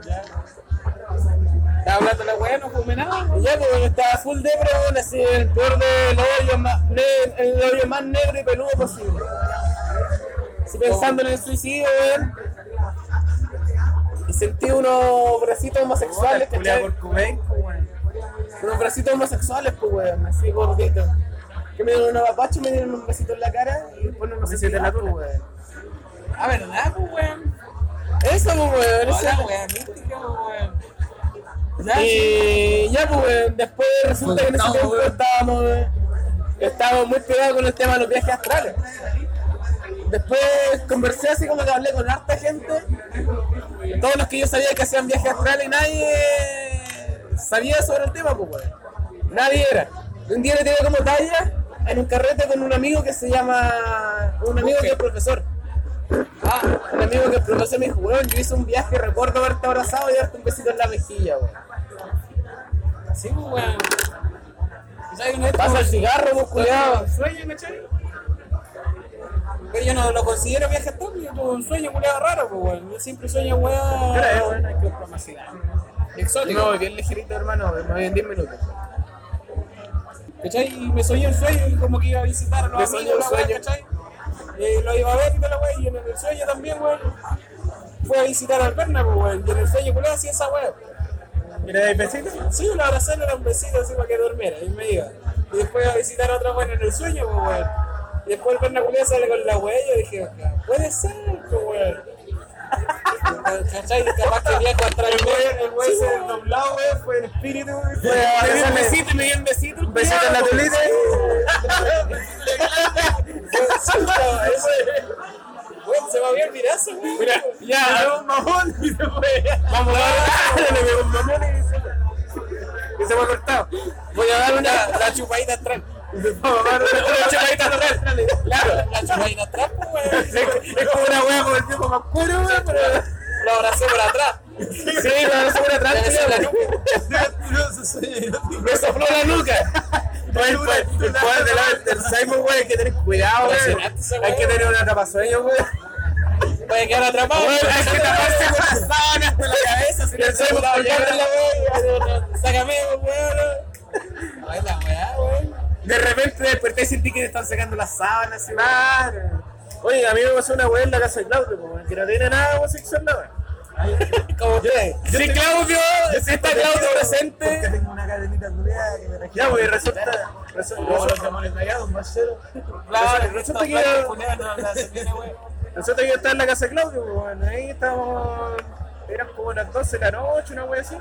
Speaker 2: Estaba hablando la weá, no fumé nada.
Speaker 3: Y Ya, pues, yo estaba full depre, weón, así el peor de los hoyos, más,
Speaker 1: el hoyo más negro y peludo posible. Así pensando en el suicidio, weón. Y sentí unos bracitos homosexuales, ¿cachai?
Speaker 3: por pues, weón.
Speaker 1: Unos bracitos homosexuales, pues, weón, así gorditos. Que me dieron una papacha y me dieron un besito en la cara y después no, no sé si
Speaker 3: la
Speaker 1: pues, weón.
Speaker 2: Ah, ¿verdad, pues, weón?
Speaker 1: Eso, pues, weón.
Speaker 2: Hola, weón, mística, pues, weón. Ya.
Speaker 1: Y ya, pues, después resulta que en ese tiempo
Speaker 5: weón.
Speaker 1: estábamos, estábamos muy pegados con el tema de los viajes astrales. Después conversé así como que hablé con harta gente, todos los que yo sabía que hacían viajes astrales y nadie sabía sobre el tema, pues, weón. Nadie era. Un día le tiré como talla en un carrete con un amigo que se llama, un amigo que es profesor. Ah, un amigo que es profesor me dijo, weón, yo hice un viaje, recuerdo haberte abrazado y darte un besito en la mejilla, weón.
Speaker 2: Sí, pues, weón.
Speaker 1: Pasa el cigarro, pues, culiado.
Speaker 2: Sueño, ¿cachai? Pero yo no lo considero viaje yo tuve un sueño culiado raro, pues, weón. Yo siempre sueño, weón.
Speaker 3: Pero, weón, hay que comprar más.
Speaker 2: Exótico.
Speaker 1: No, bien ligerito, hermano, me voy en 10 minutos.
Speaker 2: ¿Cachai? Y me soñé un sueño y como que iba a visitar a los
Speaker 1: Me
Speaker 2: amigos, la
Speaker 1: sueño.
Speaker 2: ¿cachai? Y lo iba a ver y toda la weá, y en el sueño también, weón. Fue a visitar al Berna, pues, weón. Y en el sueño, culiado, hacía esa weá.
Speaker 3: ¿Quieres dar besito?
Speaker 2: Sí, lo abracé, le era un besito así para que durmiera, y me iba. Y después iba a visitar a otra weá en el sueño, pues, weón. Y después el Berna culiado sale con la y yo dije, puede ser, pues, weón. <laughs> ¿Cachai? Capaz que viajo atrás
Speaker 3: El güey, el güey
Speaker 2: Sí,
Speaker 3: se doblado, güey, fue el espíritu, güey.
Speaker 1: Fue a
Speaker 3: Le dio un besito y me dio un besito.
Speaker 1: Un besito en la tulita. <laughs> <laughs>
Speaker 2: se me había olvidado ese weón.
Speaker 1: Mira, ya,
Speaker 3: Le un mamón y se fue.
Speaker 1: vamos a dar. <laughs> Le un mamón y se fue. Y se fue cortado. Voy a dar una.
Speaker 2: La chupadita atrás.
Speaker 1: Vamos a dar una, <laughs> chupadita atrás. Claro.
Speaker 2: La chupadita atrás, pues, weón.
Speaker 1: Es, como una wea con el viejo más cuero, pero.
Speaker 2: Lo abracé por atrás.
Speaker 1: Sí, lo abracé por atrás. Me sopló la nuca. Oye, El poder el poder del del Simon, güey, hay que tener cuidado, güey. Hay que tener un atrapasueño, güey.
Speaker 2: Puede quedar atrapado.
Speaker 1: Güey, Hay que taparse con las <laughs> sábanas de la cabeza. Si Simon colgando
Speaker 2: colgando
Speaker 1: en
Speaker 2: la weá. Sácame, weón. Ay, la weá, weón.
Speaker 1: De repente desperté y sentí que me están sacando las sábanas. Claro. Oye, a mí me pasó una weá en la casa de Claudio, pues, que no tiene nada homosexual, weá. <laughs>
Speaker 2: Como usted.
Speaker 1: Sí, Claudio, si está Claudio
Speaker 5: Porque
Speaker 1: presente.
Speaker 5: tengo una cadenita culiada que me traje.
Speaker 1: Ya, güey, resulta. resulta-
Speaker 5: Como los demonios rayados, más cero.
Speaker 2: Claro,
Speaker 1: resulta que-
Speaker 2: que. No, no, se tiene, weón.
Speaker 1: Resulta que yo estaba en la casa de Claudio, pues, bueno, ahí estábamos, eran como las 12 de la noche, una wea así.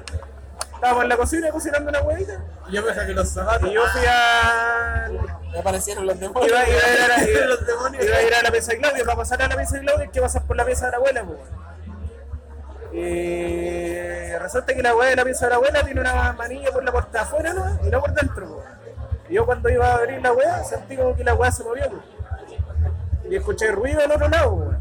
Speaker 1: Estábamos en la cocina cocinando una huevita.
Speaker 5: Y yo me saqué los zapatos.
Speaker 1: Y yo fui a.
Speaker 2: Me aparecieron los demonios.
Speaker 1: Iba, iba a ir a <laughs>
Speaker 5: Los demonios.
Speaker 1: iba a ir a la pieza de Claudio. Para pasar a la pieza de Claudio hay que pasar por la pieza de la abuela, pues. Y resulta que la weá de la pieza de la abuela tiene una manilla por la puerta afuera, ¿no? Y no por dentro, pues. Y yo cuando iba a abrir la weá sentí como que la weá se movió, pues. Y escuché ruido al otro lado, pues.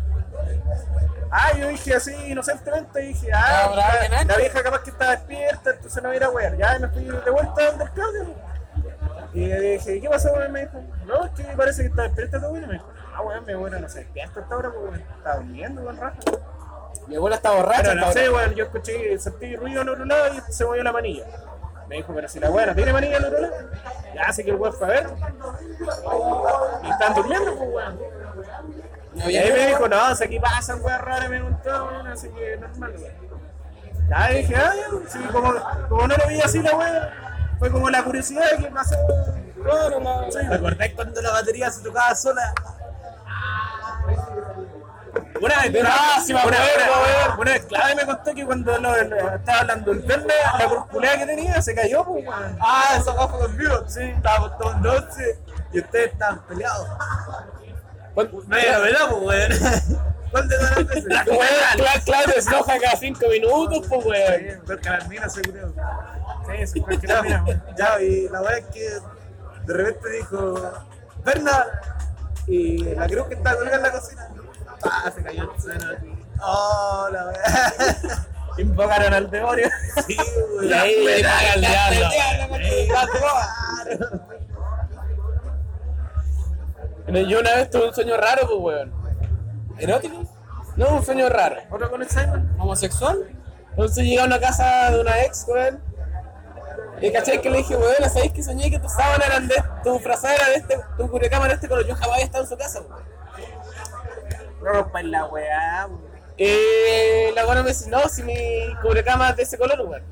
Speaker 1: Ah, yo dije así inocentemente, dije, ah,
Speaker 2: alguien
Speaker 1: la, la vieja capaz que estaba despierta, entonces no iba a ir a wear. Ya me fui de vuelta donde el Claudio. Y le dije, ¿qué pasó, weón? Me dijo, no, es que parece que está despierta tu abuela. Y me dijo, ah, weón, mi abuela no se despierta hasta ahora, weón. Está durmiendo, weón, raja.
Speaker 2: Mi abuela está borracha.
Speaker 1: No sé, weón, yo escuché, sentí ruido al otro lado y se movió la manilla. Me dijo, pero si la weá no tiene manilla al otro lado. Ya, así que el weón fue a ver. Y están durmiendo, pues, weón.
Speaker 2: No
Speaker 1: Y ahí me dijo, no, si aquí pasan weas raras, me contó, weón, así que normal, weón. Ya dije, ah, ya, sí, como, como no lo vi así la wea, fue como la curiosidad de que pasó.
Speaker 2: Claro, la-
Speaker 1: Sí.
Speaker 5: ¿Te acordás cuando la batería se tocaba sola?
Speaker 1: Una vez, una, una- una vez clave me contó que cuando lo- lo- estaba hablando el verde, la corpulea que tenía se cayó, pues, weón.
Speaker 5: Ah, eso acá fue conmigo. Sí, estábamos todos once y ustedes estaban peleados. No hay verdad, pues, weón. ¿Cuál de todas las veces?
Speaker 1: Cla- Claudio se enoja cada cinco minutos, pues, weón.
Speaker 5: Porque las minas se creo.
Speaker 1: Sí, sí, mira, weón.
Speaker 5: Ya, y la verdad es que de repente dijo, Berna, y la creo que está colgada en la cocina. Ah, se cayó el aquí. Oh, la verdad.
Speaker 1: Invocaron al demonio.
Speaker 5: Sí, güey.
Speaker 1: Y ahí le caga el diablo. Yo una vez tuve un sueño raro, pues, weón.
Speaker 2: ¿Erótico?
Speaker 1: No, un sueño raro.
Speaker 3: ¿Otro con Simon?
Speaker 2: ¿Homosexual?
Speaker 1: Entonces llegué a una casa de una ex, weón.
Speaker 3: Y cachai que le dije, weón, ¿sabéis que soñé que tu sábana eran de tu frazada era de este, tu cubrecama era de este color? Yo jamás había estado en su casa, weón.
Speaker 2: Rompa la weá, weón.
Speaker 3: Y la buena me dice, no, si mi cubrecama es de ese color, weón.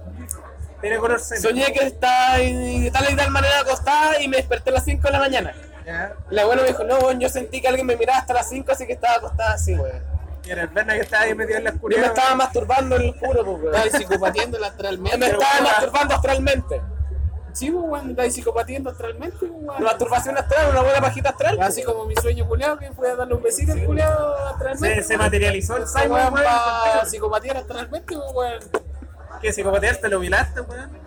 Speaker 1: Tiene color serio.
Speaker 3: Soñé que estaba de tal y tal manera acostada y me desperté a las 5 de la mañana.
Speaker 1: Ya.
Speaker 3: La buena me dijo, no, weón, yo sentí que alguien me miraba hasta las 5, así que estaba acostada así, weón.
Speaker 1: Y era el Berna que estaba ahí metido en la
Speaker 3: Yo
Speaker 1: oscuridad.
Speaker 3: me estaba masturbando en el puro, pues, weón.
Speaker 2: Estaba psicopatiendo astralmente.
Speaker 3: Me estaba
Speaker 2: weón.
Speaker 3: masturbando astralmente.
Speaker 2: Sí, pues, weón, estaba psicopatiendo astralmente, pues, weón.
Speaker 3: Masturbación astral, una buena pajita astral. pues,
Speaker 2: Así como mi sueño culeado, que fue a darle un besito al culeado astralmente.
Speaker 1: Se, se materializó el Simon,
Speaker 2: weón para psicopatear astralmente, pues, weón.
Speaker 1: ¿Qué psicopateaste? ¿Lo violaste, weón?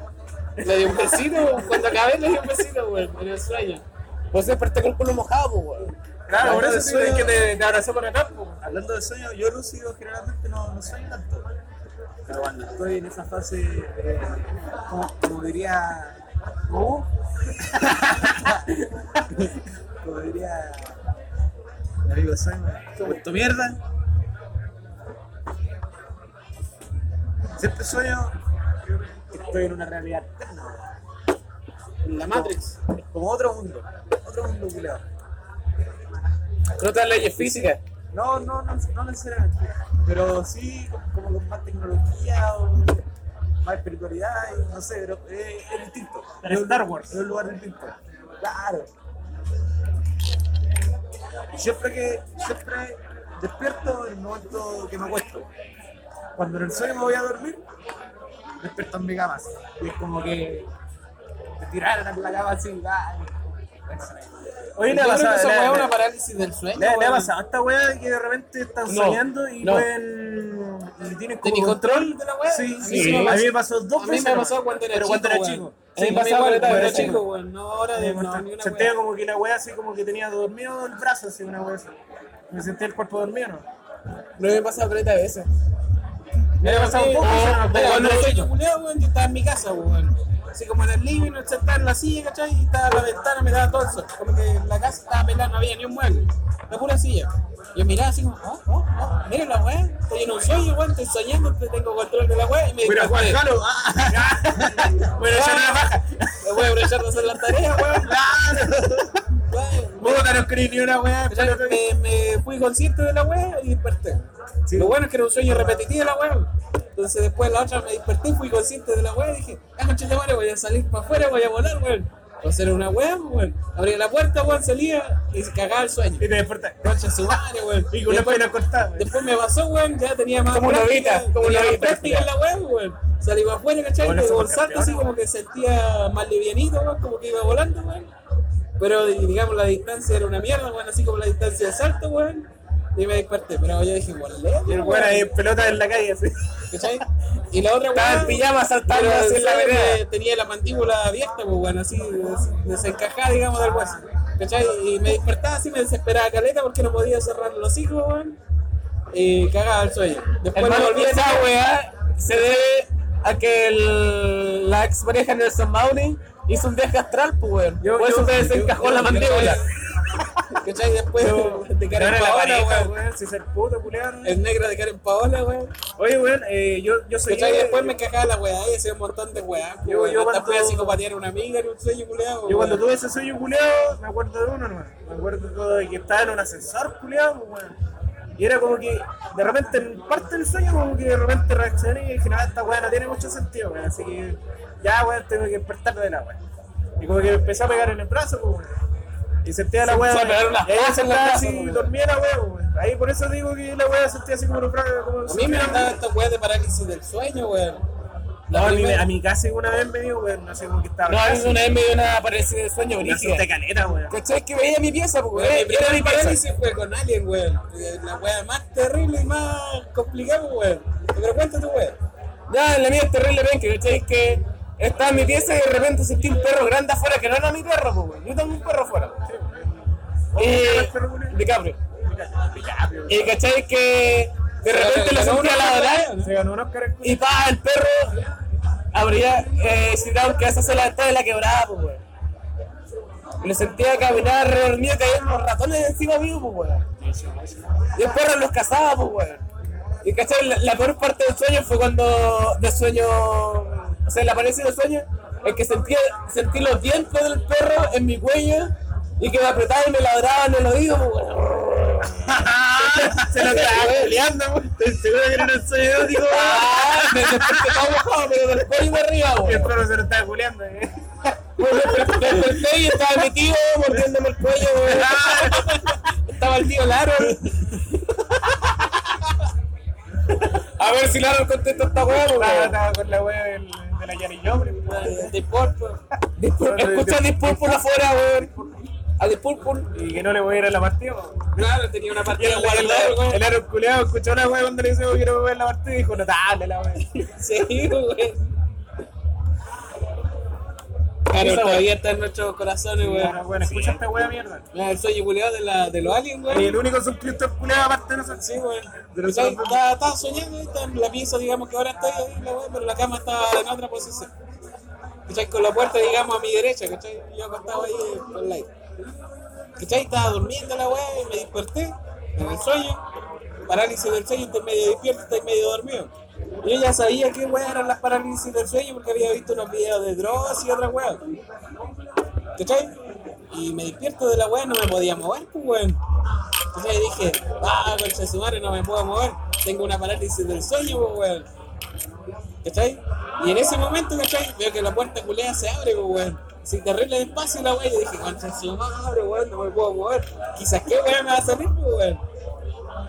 Speaker 2: Le di un besito, cuando acabé le di un besito, weón, en el sueño.
Speaker 3: Pues desperté con el culo mojado, pues, weón.
Speaker 1: Claro, por
Speaker 5: Hablando
Speaker 1: eso
Speaker 5: de
Speaker 1: sí, es
Speaker 5: sueño-
Speaker 1: que te, te abrazó por acá, po.
Speaker 5: Hablando de sueños, yo lúcido generalmente no, no sueño tanto. Pero cuando estoy en esa fase, eh, como, como diría. ¿Cómo? <laughs> como diría. Mi amigo sueño, tu mierda. Siempre sueño que estoy en una realidad alterna.
Speaker 2: La Matrix.
Speaker 5: Es como otro mundo. Otro mundo culiao.
Speaker 3: No te leyes físicas.
Speaker 5: No, no, no, no necesariamente. Pero sí como con más tecnología o más espiritualidad y no sé, pero es, es distinto.
Speaker 1: Pero
Speaker 5: Es un-
Speaker 1: Star Wars.
Speaker 5: Es un lugar distinto. Claro. Siempre que, siempre despierto en el momento que me acuesto. Cuando en el sueño me voy a dormir, despierto en mi cama. Y es como que me tiraron en la cama así. ay,
Speaker 1: Oye, le ha pasado,
Speaker 2: esa weá es una parálisis del sueño,
Speaker 1: le- ha pasado a esta weá que de repente están
Speaker 3: No,
Speaker 1: soñando y
Speaker 3: no.
Speaker 1: pueden. y tienen como
Speaker 2: ¿Tenés control de la weá?
Speaker 1: Sí,
Speaker 2: A mí
Speaker 1: sí.
Speaker 2: sí me
Speaker 1: A mí me pasó dos
Speaker 2: A
Speaker 1: veces.
Speaker 2: mí me pasó cuando era
Speaker 1: pero
Speaker 2: chico,
Speaker 1: cuando era chico.
Speaker 2: Sí,
Speaker 3: A me pasaba cuando era chico.
Speaker 2: chico, weón. No, ahora de no, ni una
Speaker 1: Sentía como que la weá así como que tenía dormido el brazo, así una weá así. Me sentía el cuerpo dormido, ¿no?
Speaker 3: No me pasa caleta de veces.
Speaker 1: Me había pasado dos veces, Pero
Speaker 2: cuando era culeado, weón, yo estaba en mi casa, weón. Así como en el living, sentado en la silla, ¿cachai? Y estaba la ventana, me daba todo el sol. Como que la casa estaba pelada, no había ni un mueble. La pura silla. Yo miraba así como, oh, oh, oh, mira la weá, estoy en un sueño, weón, estoy soñando, tengo control de la weá y me
Speaker 1: Mira, Juan. Galo. ah. <laughs> Bueno, ya no la baja.
Speaker 2: Voy a aprovechar de hacer las tareas, weón. <laughs>
Speaker 1: Puta, no escribí ni una weá.
Speaker 2: me, me fui consciente de la weá y desperté. Lo bueno es que era un sueño repetitivo de la weá. Entonces después la otra me desperté, fui consciente de la weá y dije, ah, concha de madre, voy a salir para afuera, voy a volar, weón. Entonces era una weá, weón. Abría la puerta, weón, salía y se cagaba el sueño.
Speaker 1: Y te despertas.
Speaker 2: Concha su madre, weón.
Speaker 1: Y con una pena cortada.
Speaker 2: después me pasó, weón, ya tenía más
Speaker 3: Como una ovita, como una ovita,
Speaker 2: práctica en la weá, weón. Salí para afuera, ¿cachai?
Speaker 1: Bueno,
Speaker 2: Y con salto así como que sentía más livianito, weón, como que iba volando, weón. Pero digamos la distancia era una mierda, weón, así como la distancia de salto, weón. Y me desperté, pero yo dije, weón,
Speaker 1: Y el weón ahí en pelota en la calle, así.
Speaker 2: ¿cachai? Y la otra
Speaker 3: Estaba en
Speaker 2: weón.
Speaker 3: pijama saltando
Speaker 2: pero
Speaker 3: así en la vereda.
Speaker 2: Me- Tenía la mandíbula abierta, pues, weón, así des- desencajada, digamos, del hueso. ¿cachai? Y me despertaba así, me desesperaba caleta porque no podía cerrar los hijos, weón. Y cagaba el sueño. Después me
Speaker 3: Hermano,
Speaker 2: volví a
Speaker 3: esa weá se debe a que el, la ex pareja Nelson Mauri hizo un viaje astral, pues weón.
Speaker 1: Yo-
Speaker 3: Por eso
Speaker 1: yo-
Speaker 3: te desencajó
Speaker 2: yo-
Speaker 3: la
Speaker 2: yo-
Speaker 3: mandíbula. <laughs>
Speaker 2: ¿Cachai? Después de Karen Paola, weón.
Speaker 1: puto, culiado.
Speaker 2: El negro de Karen Paola, weón.
Speaker 1: Oye, weón, eh, yo, yo soy.
Speaker 2: ¿Cachai? Después me cagaba la weá y hacía un montón de weá.
Speaker 1: Yo-
Speaker 2: weón.
Speaker 1: yo
Speaker 2: Hasta
Speaker 1: cuando-
Speaker 2: fui a psicopatear a una amiga en un sueño culeado.
Speaker 1: Yo cuando tuve ese sueño culeado, me acuerdo de uno nomás. Me acuerdo de que estaba en un ascensor culeado, pues, weón. Y era como que, de repente, en parte del sueño, como que de repente reaccioné y dije, no, esta weá no tiene mucho sentido, weón. Así que, ya, weón, tengo que despertar de la weá. Y como que me empecé a pegar en el brazo, pues, weón. Y sentía la
Speaker 3: Se
Speaker 1: weá.
Speaker 3: unas
Speaker 1: Y ahí así,
Speaker 3: pues,
Speaker 1: dormía la weá, weón. Ahí por eso digo que la weá sentía así como un como
Speaker 2: A mí me han dado estas weas de parálisis del sueño, weón.
Speaker 1: No, a, mí, a mi casa una vez me dio, weón, no sé cómo que estaba.
Speaker 3: No, a mí
Speaker 1: casi.
Speaker 3: una vez me dio una parecida de sueño
Speaker 1: Me
Speaker 3: brígida.
Speaker 1: asusté caleta, weón.
Speaker 3: ¿Cachai? Que veía mi pieza, pues
Speaker 2: Weón,
Speaker 3: Era mi
Speaker 2: parálisis fue con Alien, weón. Eh, La wea más terrible y más complicada, weón. Pero cuéntate, weón.
Speaker 3: Ya, la mía es terrible, ven, que ¿cachai? Que estaba en mi pieza y de repente sentí un perro grande afuera que no era mi perro, pues weón. Yo tengo un perro afuera. Y... DiCaprio. Y ¿cachai? Que de repente lo sentí a la oral
Speaker 1: Se ganó un Oscar.
Speaker 3: y pa, el perro habría eh, que esa se la ventana de la quebrada, pues weón. Y lo sentía caminar mío, caían unos ratones encima mío, pues weón. Y el perro los cazaba, pues weón. Y cachai, la, la peor parte del sueño fue cuando, del sueño, o sea, la apariencia del sueño,
Speaker 2: es que sentí, sentí los dientes del perro en mi cuello y que me apretaban y me ladraban en el oído, pues. <laughs>
Speaker 1: Se lo <laughs> estaba peleando. Estoy seguro que era un sueño erótico,
Speaker 2: Ah, me desperté todo mojado, pero del cuello arriba,
Speaker 1: weón. El perro se lo estaba culeando, eh.
Speaker 2: Pues me desperté- y estaba mi tío mordiéndome el cuello. <laughs> Estaba el tío Laro. A ver si Laro contesta esta weá,
Speaker 1: Estaba,
Speaker 2: weón.
Speaker 1: estaba con la wea del, de la Yari.
Speaker 2: De Purple. Escucha Purple afuera, weón. A Purple.
Speaker 1: Y que no le voy a ir a la partida, weón.
Speaker 2: Claro, tenía una partida guardada,
Speaker 1: el,
Speaker 2: weón.
Speaker 1: el aro culeado escuchó la wea cuando le dice, quiero ver la partida y dijo, no, dale la wea. <laughs>
Speaker 2: Sí, weón. Claro,
Speaker 1: Esa
Speaker 2: todavía está en nuestros corazones, weón.
Speaker 1: bueno, escucha esta wea mierda.
Speaker 2: La del sueño culiado de, la, de los aliens,
Speaker 1: Y
Speaker 2: weón.
Speaker 1: el único suscriptor culeado aparte de nosotros.
Speaker 2: Sí, weón. Estaba, estaba soñando, ahí está en la pieza, digamos que ahora estoy ahí, la weón, pero la cama estaba en otra posición. ¿Cachai? Con la puerta, digamos, a mi derecha, ¿cachai? Yo acostado ahí por el lado. ¿Cachai? Estaba durmiendo la weá y me desperté en el sueño. Parálisis del sueño, estoy medio despierto, estoy medio dormido. Y yo ya sabía qué weá eran las parálisis del sueño porque había visto unos videos de drogas y otra weá. ¿Cachai? Y me despierto de la weá, no me podía mover, pues weón. Entonces dije, ah, concha su madre, no me puedo mover. Tengo una parálisis del sueño, pues weón. ¿Cachai? Y en ese momento, ¿cachai? Veo que la puerta culea se abre, pues weón. Así terrible despacio la weá. Yo dije, concha su madre, weón, no me puedo mover. Quizás qué weón me va a salir, pues weón.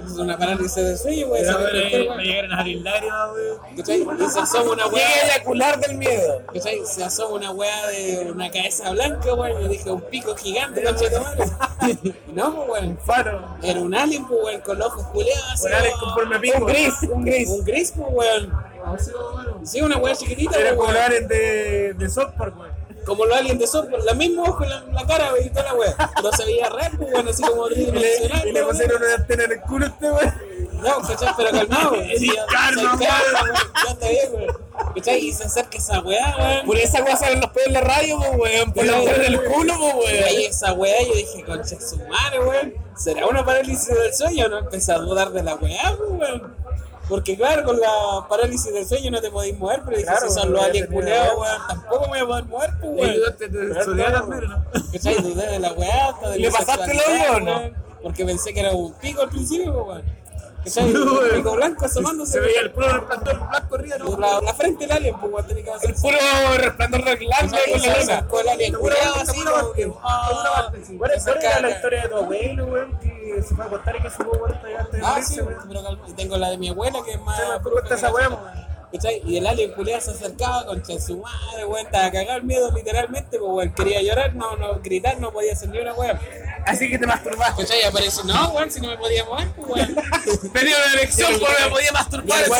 Speaker 2: Es una parálisis del sueño, despertó,
Speaker 1: Me
Speaker 2: weón.
Speaker 1: llegaron a salir lágrimas, weón.
Speaker 2: ¿Cachai? Y se asoma una weá.
Speaker 3: Llegué a eyacular del miedo.
Speaker 2: ¿Cachai? Se asoma una weá de una cabeza blanca, weón. Yo dije, un pico gigante, concha de madre. <laughs> No, pues weón.
Speaker 1: Faro.
Speaker 2: Era un alien, pues weón, con los ojos culeados. así,
Speaker 1: Un alien
Speaker 2: weón.
Speaker 1: conforme pico.
Speaker 2: Un gris, un gris. Un gris, pues weón. Sí, una weá chiquitita,
Speaker 1: Era
Speaker 2: pues,
Speaker 1: como el alien de, de South Park, weón.
Speaker 2: Como los aliens de software, la misma ojo en la, la cara, weón, y toda la weá. Pero se veía pues weón, así como
Speaker 1: Y
Speaker 2: tridimensional.
Speaker 1: y le
Speaker 2: weón.
Speaker 1: pusieron una antena en el culo a este weón.
Speaker 2: No, ¿cachai? Pero calmado, <laughs> weón.
Speaker 1: Sí, calma,
Speaker 2: ya- está bien, weón. ¿Cachai? Y se acerca esa weá, weón.
Speaker 3: Por esa weá salen los pedos en la radio, pues weón. Por la weá del culo, pues
Speaker 2: Y ahí
Speaker 3: weón.
Speaker 2: esa weá, yo dije, concha su madre, weón. ¿Será una parálisis del sueño? No empecé a dudar de la weá, pues, weón. Porque claro, con la parálisis del sueño no te podéis mover, pero dije,
Speaker 1: Claro,
Speaker 2: si son
Speaker 1: weón,
Speaker 2: los aliens culeados, weón, tampoco me voy a poder mover, pues,
Speaker 1: Y
Speaker 2: weón.
Speaker 1: ayudaste ¿no?
Speaker 2: ¿Cachai? Dudé de la weá, de
Speaker 3: ¿Le pasaste el hoyo o no?
Speaker 2: Porque pensé que era un pico al principio, pues, weón.
Speaker 1: Sí,
Speaker 2: pico blanco asomándose.
Speaker 1: Se veía el puro resplandor blanco arriba, ¿no?
Speaker 2: La, la frente del alien, pues, weón, tenía que hacer.
Speaker 3: El puro resplandor
Speaker 2: ¿Cachai?
Speaker 3: con
Speaker 2: Se
Speaker 3: la luna.
Speaker 2: acercó el alien culeado así,
Speaker 1: seguro
Speaker 2: ah.
Speaker 1: ¿Cuál
Speaker 2: se
Speaker 1: era la historia de tu abuelo, weón? Que se fue a acostar y que supo muerto ya antes de
Speaker 2: Ah, sí, pero tengo la de mi abuela que es más.
Speaker 1: Sí, me
Speaker 2: que
Speaker 1: esa weón.
Speaker 2: ¿Cachai? Y el alien culiado se acercaba con su madre, weón, estaba cagado el miedo literalmente, pues weón, quería llorar, no, no, gritar, no podía hacer ni una weón.
Speaker 1: Así que te masturbaste.
Speaker 2: ¿Cachai? Y apareció, no, weón, si no me podía mover, pues weón.
Speaker 3: Tenía una elección,
Speaker 2: sí.
Speaker 3: me podía masturbar, eso.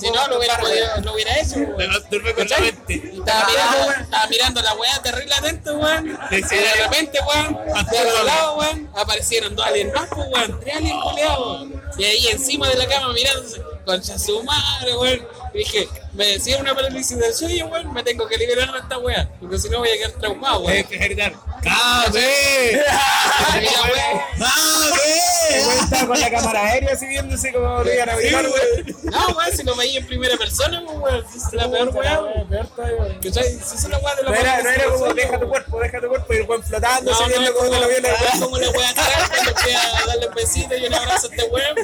Speaker 2: Si no, lo hubiera podido, lo hubiera hecho,
Speaker 3: Me
Speaker 2: weón.
Speaker 3: masturbé con la
Speaker 2: ¿Cachai?
Speaker 3: mente.
Speaker 2: Y estaba mirando, estaba mirando la weá terrible atento, weón. Y de repente, weón, de otro lado, weón, aparecieron dos aliens más, pues, weón. Tres aliens culeados. Y ahí encima de la cama mirándose, concha su madre, weón. Dije, me decía una parálisis del sueño, weón, me tengo que liberar de esta weá. Porque si no voy a quedar traumado, weón.
Speaker 3: Tienes que gritar. ¡Cabe!
Speaker 2: La weá-
Speaker 1: weón estaba con la cámara aérea así viéndose como lo iban a averiguar, weón.
Speaker 2: No, weón, si lo veía en primera persona, pues, weón. Es la peor weá, weón. Si es una weá de la
Speaker 1: No era, no era como deja tu cuerpo, deja tu cuerpo y el weón flotando, cómo
Speaker 2: como,
Speaker 1: lo viene
Speaker 2: es como la wea atrás cuando fui a darle un besito y yo le abrazo a este weón.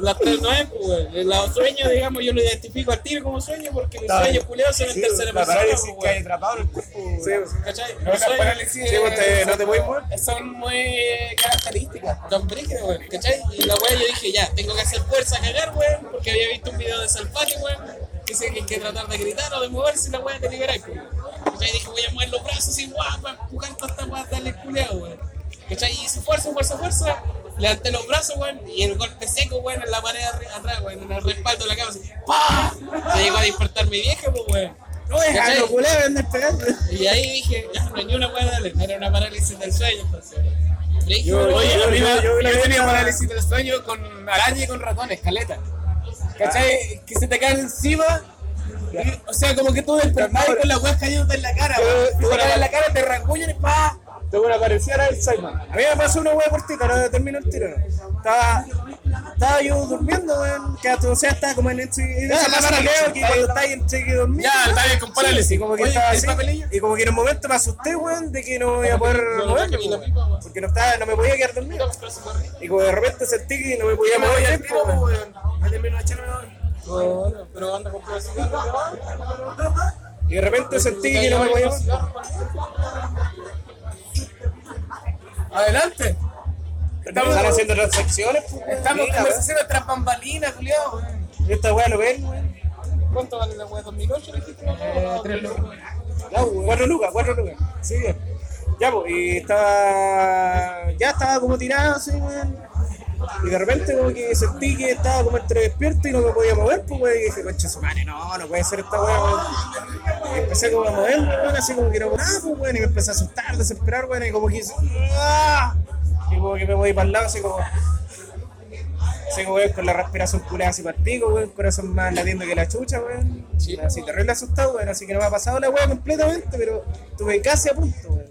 Speaker 2: Las es, pues, los sueños, digamos, yo lo identifico al tiro como sueño porque mis sueños culiados son en tercera persona.
Speaker 1: parálisis
Speaker 2: pues,
Speaker 1: que hay
Speaker 2: weón.
Speaker 1: atrapado en el cuerpo. Sí,
Speaker 2: ¿Cachai?
Speaker 3: No, parálisis
Speaker 1: pues, no te puedes mover.
Speaker 3: Son muy características.
Speaker 2: Son brígidos, weón. ¿Cachai? Y la weá yo dije, ya, tengo que hacer fuerza a cagar, weón, porque había visto un video de Salfate, weón. Dice que hay que tratar de gritar o de moverse y la weá te liberáis, pues. ¿Cachai? Dije, voy a mover los brazos y guau, para empujar toda esta weá, darle culeado, weón. ¿Cachai? Y hice fuerza, fuerza, fuerza. Levanté los brazos, weón, y el golpe seco, weón, en la pared atrás, weón, en el respaldo de la cama, así, ¡pah! Se llegó a despertar mi vieja, pues, weón. ¿Cachai?
Speaker 1: lo culeo, andas pegando.
Speaker 2: Y ahí dije, ya, no hay ni una weá, dale, era una parálisis del sueño, entonces.
Speaker 1: Yo-.
Speaker 3: Oye,
Speaker 1: yo-
Speaker 3: tenía parálisis del sueño con araña y con ratones, caleta. ¿Cachai? Que se te caen encima. o sea, como que tú despertás y con la weas cayéndote en la cara. Weón. Te en la cara, te rasguñan y pa.
Speaker 1: Tengo una parecida a Alzheimer. A mí me pasó una hueá cortita, no termino el tiro. Estaba estaba yo durmiendo, weón. Que o sea, estaba como en. En
Speaker 3: Ya,
Speaker 1: esa
Speaker 3: la
Speaker 1: leo que cuando ahí entre que dormir.
Speaker 3: Ya, está bien con parálisis.
Speaker 1: Y como que estaba
Speaker 3: ¿el
Speaker 1: así. Y como que en un momento me asusté, weón, de que no iba a poder moverme. Porque no, estaba, no me podía quedar dormido. Y como de repente sentí que no me podía mover. bien,
Speaker 3: tiro,
Speaker 1: weón.
Speaker 3: weón. Me termino de echarme
Speaker 2: Bueno, pero anda cigarros.
Speaker 1: Y de repente sentí que no me podía mover.
Speaker 3: Adelante.
Speaker 1: Estamos
Speaker 3: Estamos,
Speaker 1: haciendo transacciones, pues,
Speaker 3: estamos en
Speaker 1: Mira,
Speaker 3: conversaciones tras bambalinas, culiao.
Speaker 1: weón. Esta weá lo ven, weón.
Speaker 2: ¿Cuánto vale la wea? ¿2008 dijiste?
Speaker 3: Eh, tres lucas.
Speaker 1: Ya, pues, cuatro lucas, cuatro lucas. Sí, bien. Ya, pues, y estaba. Ya estaba como tirado así, weón. Y de repente, como que sentí que estaba como entre despierto y no me podía mover, pues, weón. Y dije, concha su madre, no, no puede ser esta weá. Y empecé como a moverme, weón, así como que no nada, pues, weón. Y me empecé a asustar, desesperar, weón. Y como que. ¡ah! Y como que me voy para el lado, así como. Así como, weón, con la respiración curada así para el pico, weón. Corazón más latiendo que la chucha, weón.
Speaker 2: Sí.
Speaker 1: Así terrible asustado, weón. Así que no me ha pasado la weá completamente, pero estuve casi a punto, weón.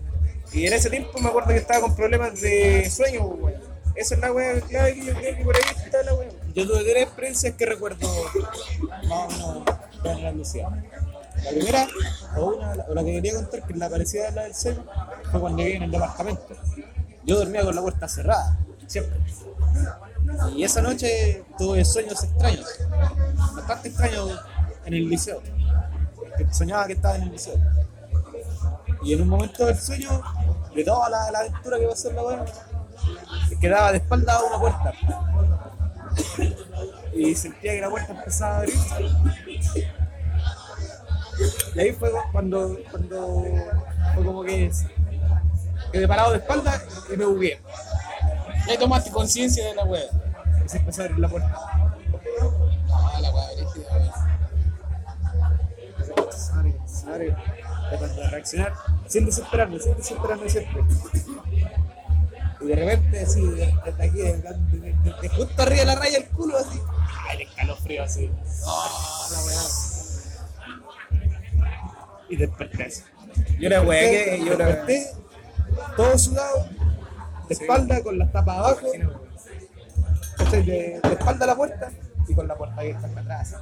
Speaker 1: Y en ese tiempo me acuerdo que estaba con problemas de sueño, weón. Esa es la weá clave que yo creo que por ahí está la weá.
Speaker 5: Yo tuve tres experiencias que recuerdo más o menos con la Lucía. La primera, o, una, o la que quería contar, que es la parecida a la del sueño, fue cuando viví en el departamento. Yo dormía con la puerta cerrada, siempre. Y esa noche tuve sueños extraños, bastante extraños en el liceo. Soñaba que estaba en el liceo. Y en un momento del sueño, de toda la, la aventura que pasó en la quedaba de espalda a una puerta y sentía que la puerta empezaba a abrir. Y ahí fue cuando, cuando fue como que quedé parado de espalda y me bugué.
Speaker 2: Ya tomaste conciencia de la wea.
Speaker 5: Y se empezó a abrir la puerta.
Speaker 2: Ah, la wea brígida,
Speaker 5: de reaccionar sin desesperarme, sin desesperarme siempre. Y de repente, así, desde aquí, de, de- de- de justo arriba de la raya del culo, así. ¡Ay, el escalofrío así!
Speaker 2: Ah, la.
Speaker 5: Y desperté así.
Speaker 1: Yo la weá que. Yo la
Speaker 5: desperté, todo sudado, de espalda, con las tapas abajo, de, de espalda a la puerta y con la puerta abierta acá atrás.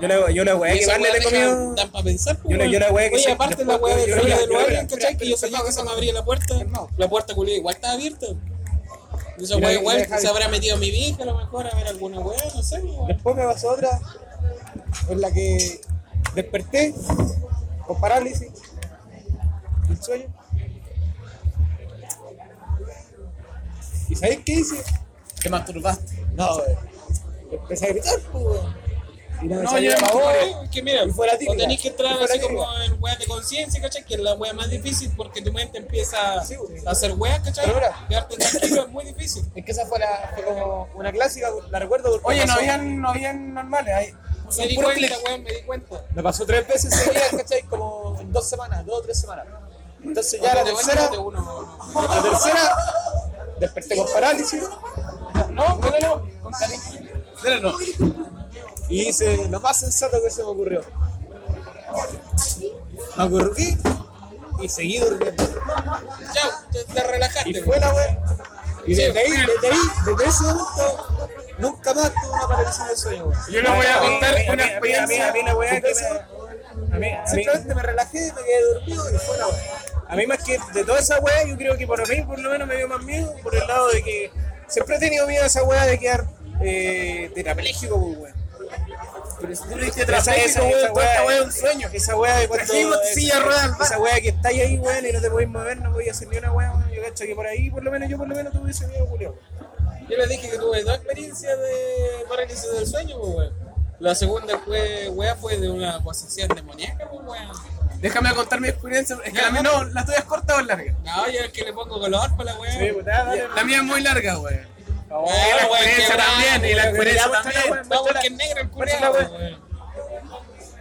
Speaker 1: Yo la, yo la weá que
Speaker 2: esa
Speaker 1: más le he comido.
Speaker 2: dan pa' pensar, pues,
Speaker 1: Yo la- yo la wea que
Speaker 2: Oye, aparte la wea de del
Speaker 1: espera,
Speaker 2: ¿cachai? Que yo soñaba que se me abría la puerta. La puerta culia igual estaba abierta. Esa wea igual se habrá metido mi vieja a lo mejor a ver alguna wea, no sé. weón.
Speaker 5: Después me pasó otra en la que desperté con parálisis del sueño. ¿Y sabéis qué hice?
Speaker 3: Te masturbaste.
Speaker 5: No, empecé a gritar, pues. Y no me
Speaker 3: No, yo-
Speaker 5: voz.
Speaker 2: Es que mira, o tenés que entrar así como en weas de conciencia, ¿cachai? Que es la wea más difícil porque tu mente empieza
Speaker 5: Sí, güey.
Speaker 2: a hacer weas, ¿cachai?
Speaker 5: Pero.
Speaker 2: Quedarte tranquilo es muy difícil.
Speaker 5: Es que esa fue, la, fue como una clásica, la recuerdo
Speaker 3: Oye, no habían, no habían normales. Hay,
Speaker 2: Me di cuenta, weón, me di cuenta.
Speaker 5: Me pasó tres veces seguidas, ¿cachai? Como en dos semanas, dos o tres semanas. Entonces ya la
Speaker 2: De
Speaker 5: tercera, la tercera, desperté con parálisis
Speaker 3: No, no, no, con cariño. Dale, no.
Speaker 5: Y hice lo más sensato que se me ocurrió. Me acurruqué y seguí durmiendo.
Speaker 2: Chao, te, te relajaste.
Speaker 5: Y fue la wea. Y desde ahí, desde ahí, desde ese momento, nunca más tuve una parálisis del sueño. weón.
Speaker 3: Yo les voy a contar
Speaker 1: A mí- a
Speaker 3: una
Speaker 1: mí- a mí- a mí- a mí la weá que me. A mí, a
Speaker 5: Simplemente me relajé, me quedé dormido y fue la wea.
Speaker 1: a mí más que de toda esa weá, yo creo que por mí por lo menos me dio más miedo por el lado de que siempre he tenido miedo a esa weá de quedar eh, tetrapléjico, pues.
Speaker 3: Pero si tú le diste
Speaker 1: Esa,
Speaker 3: tetrapléjico,
Speaker 1: esa,
Speaker 3: weá
Speaker 1: weá
Speaker 3: es un sueño.
Speaker 1: Esa weá de cuando.
Speaker 3: Trajimos silla bar.
Speaker 1: Esa weá que estáis ahí, weón, y no te podéis mover, no podéis hacer ni una weá. Yo cacho que por ahí, por lo menos, yo por lo menos tuve ese miedo, Julio.
Speaker 2: Yo les dije que tuve dos experiencias de parálisis del sueño, pues, weón. La segunda fue, wea, fue de una posesión demoníaca, pues, weón.
Speaker 3: Déjame contar mi experiencia. Es que la mía no, la tuya es corta o es larga.
Speaker 2: No, yo es que le pongo color para la wea.
Speaker 1: Sí, pues.
Speaker 3: La mía es muy larga, weón. Y la experiencia también, y la experiencia también.
Speaker 2: No, porque es negro el.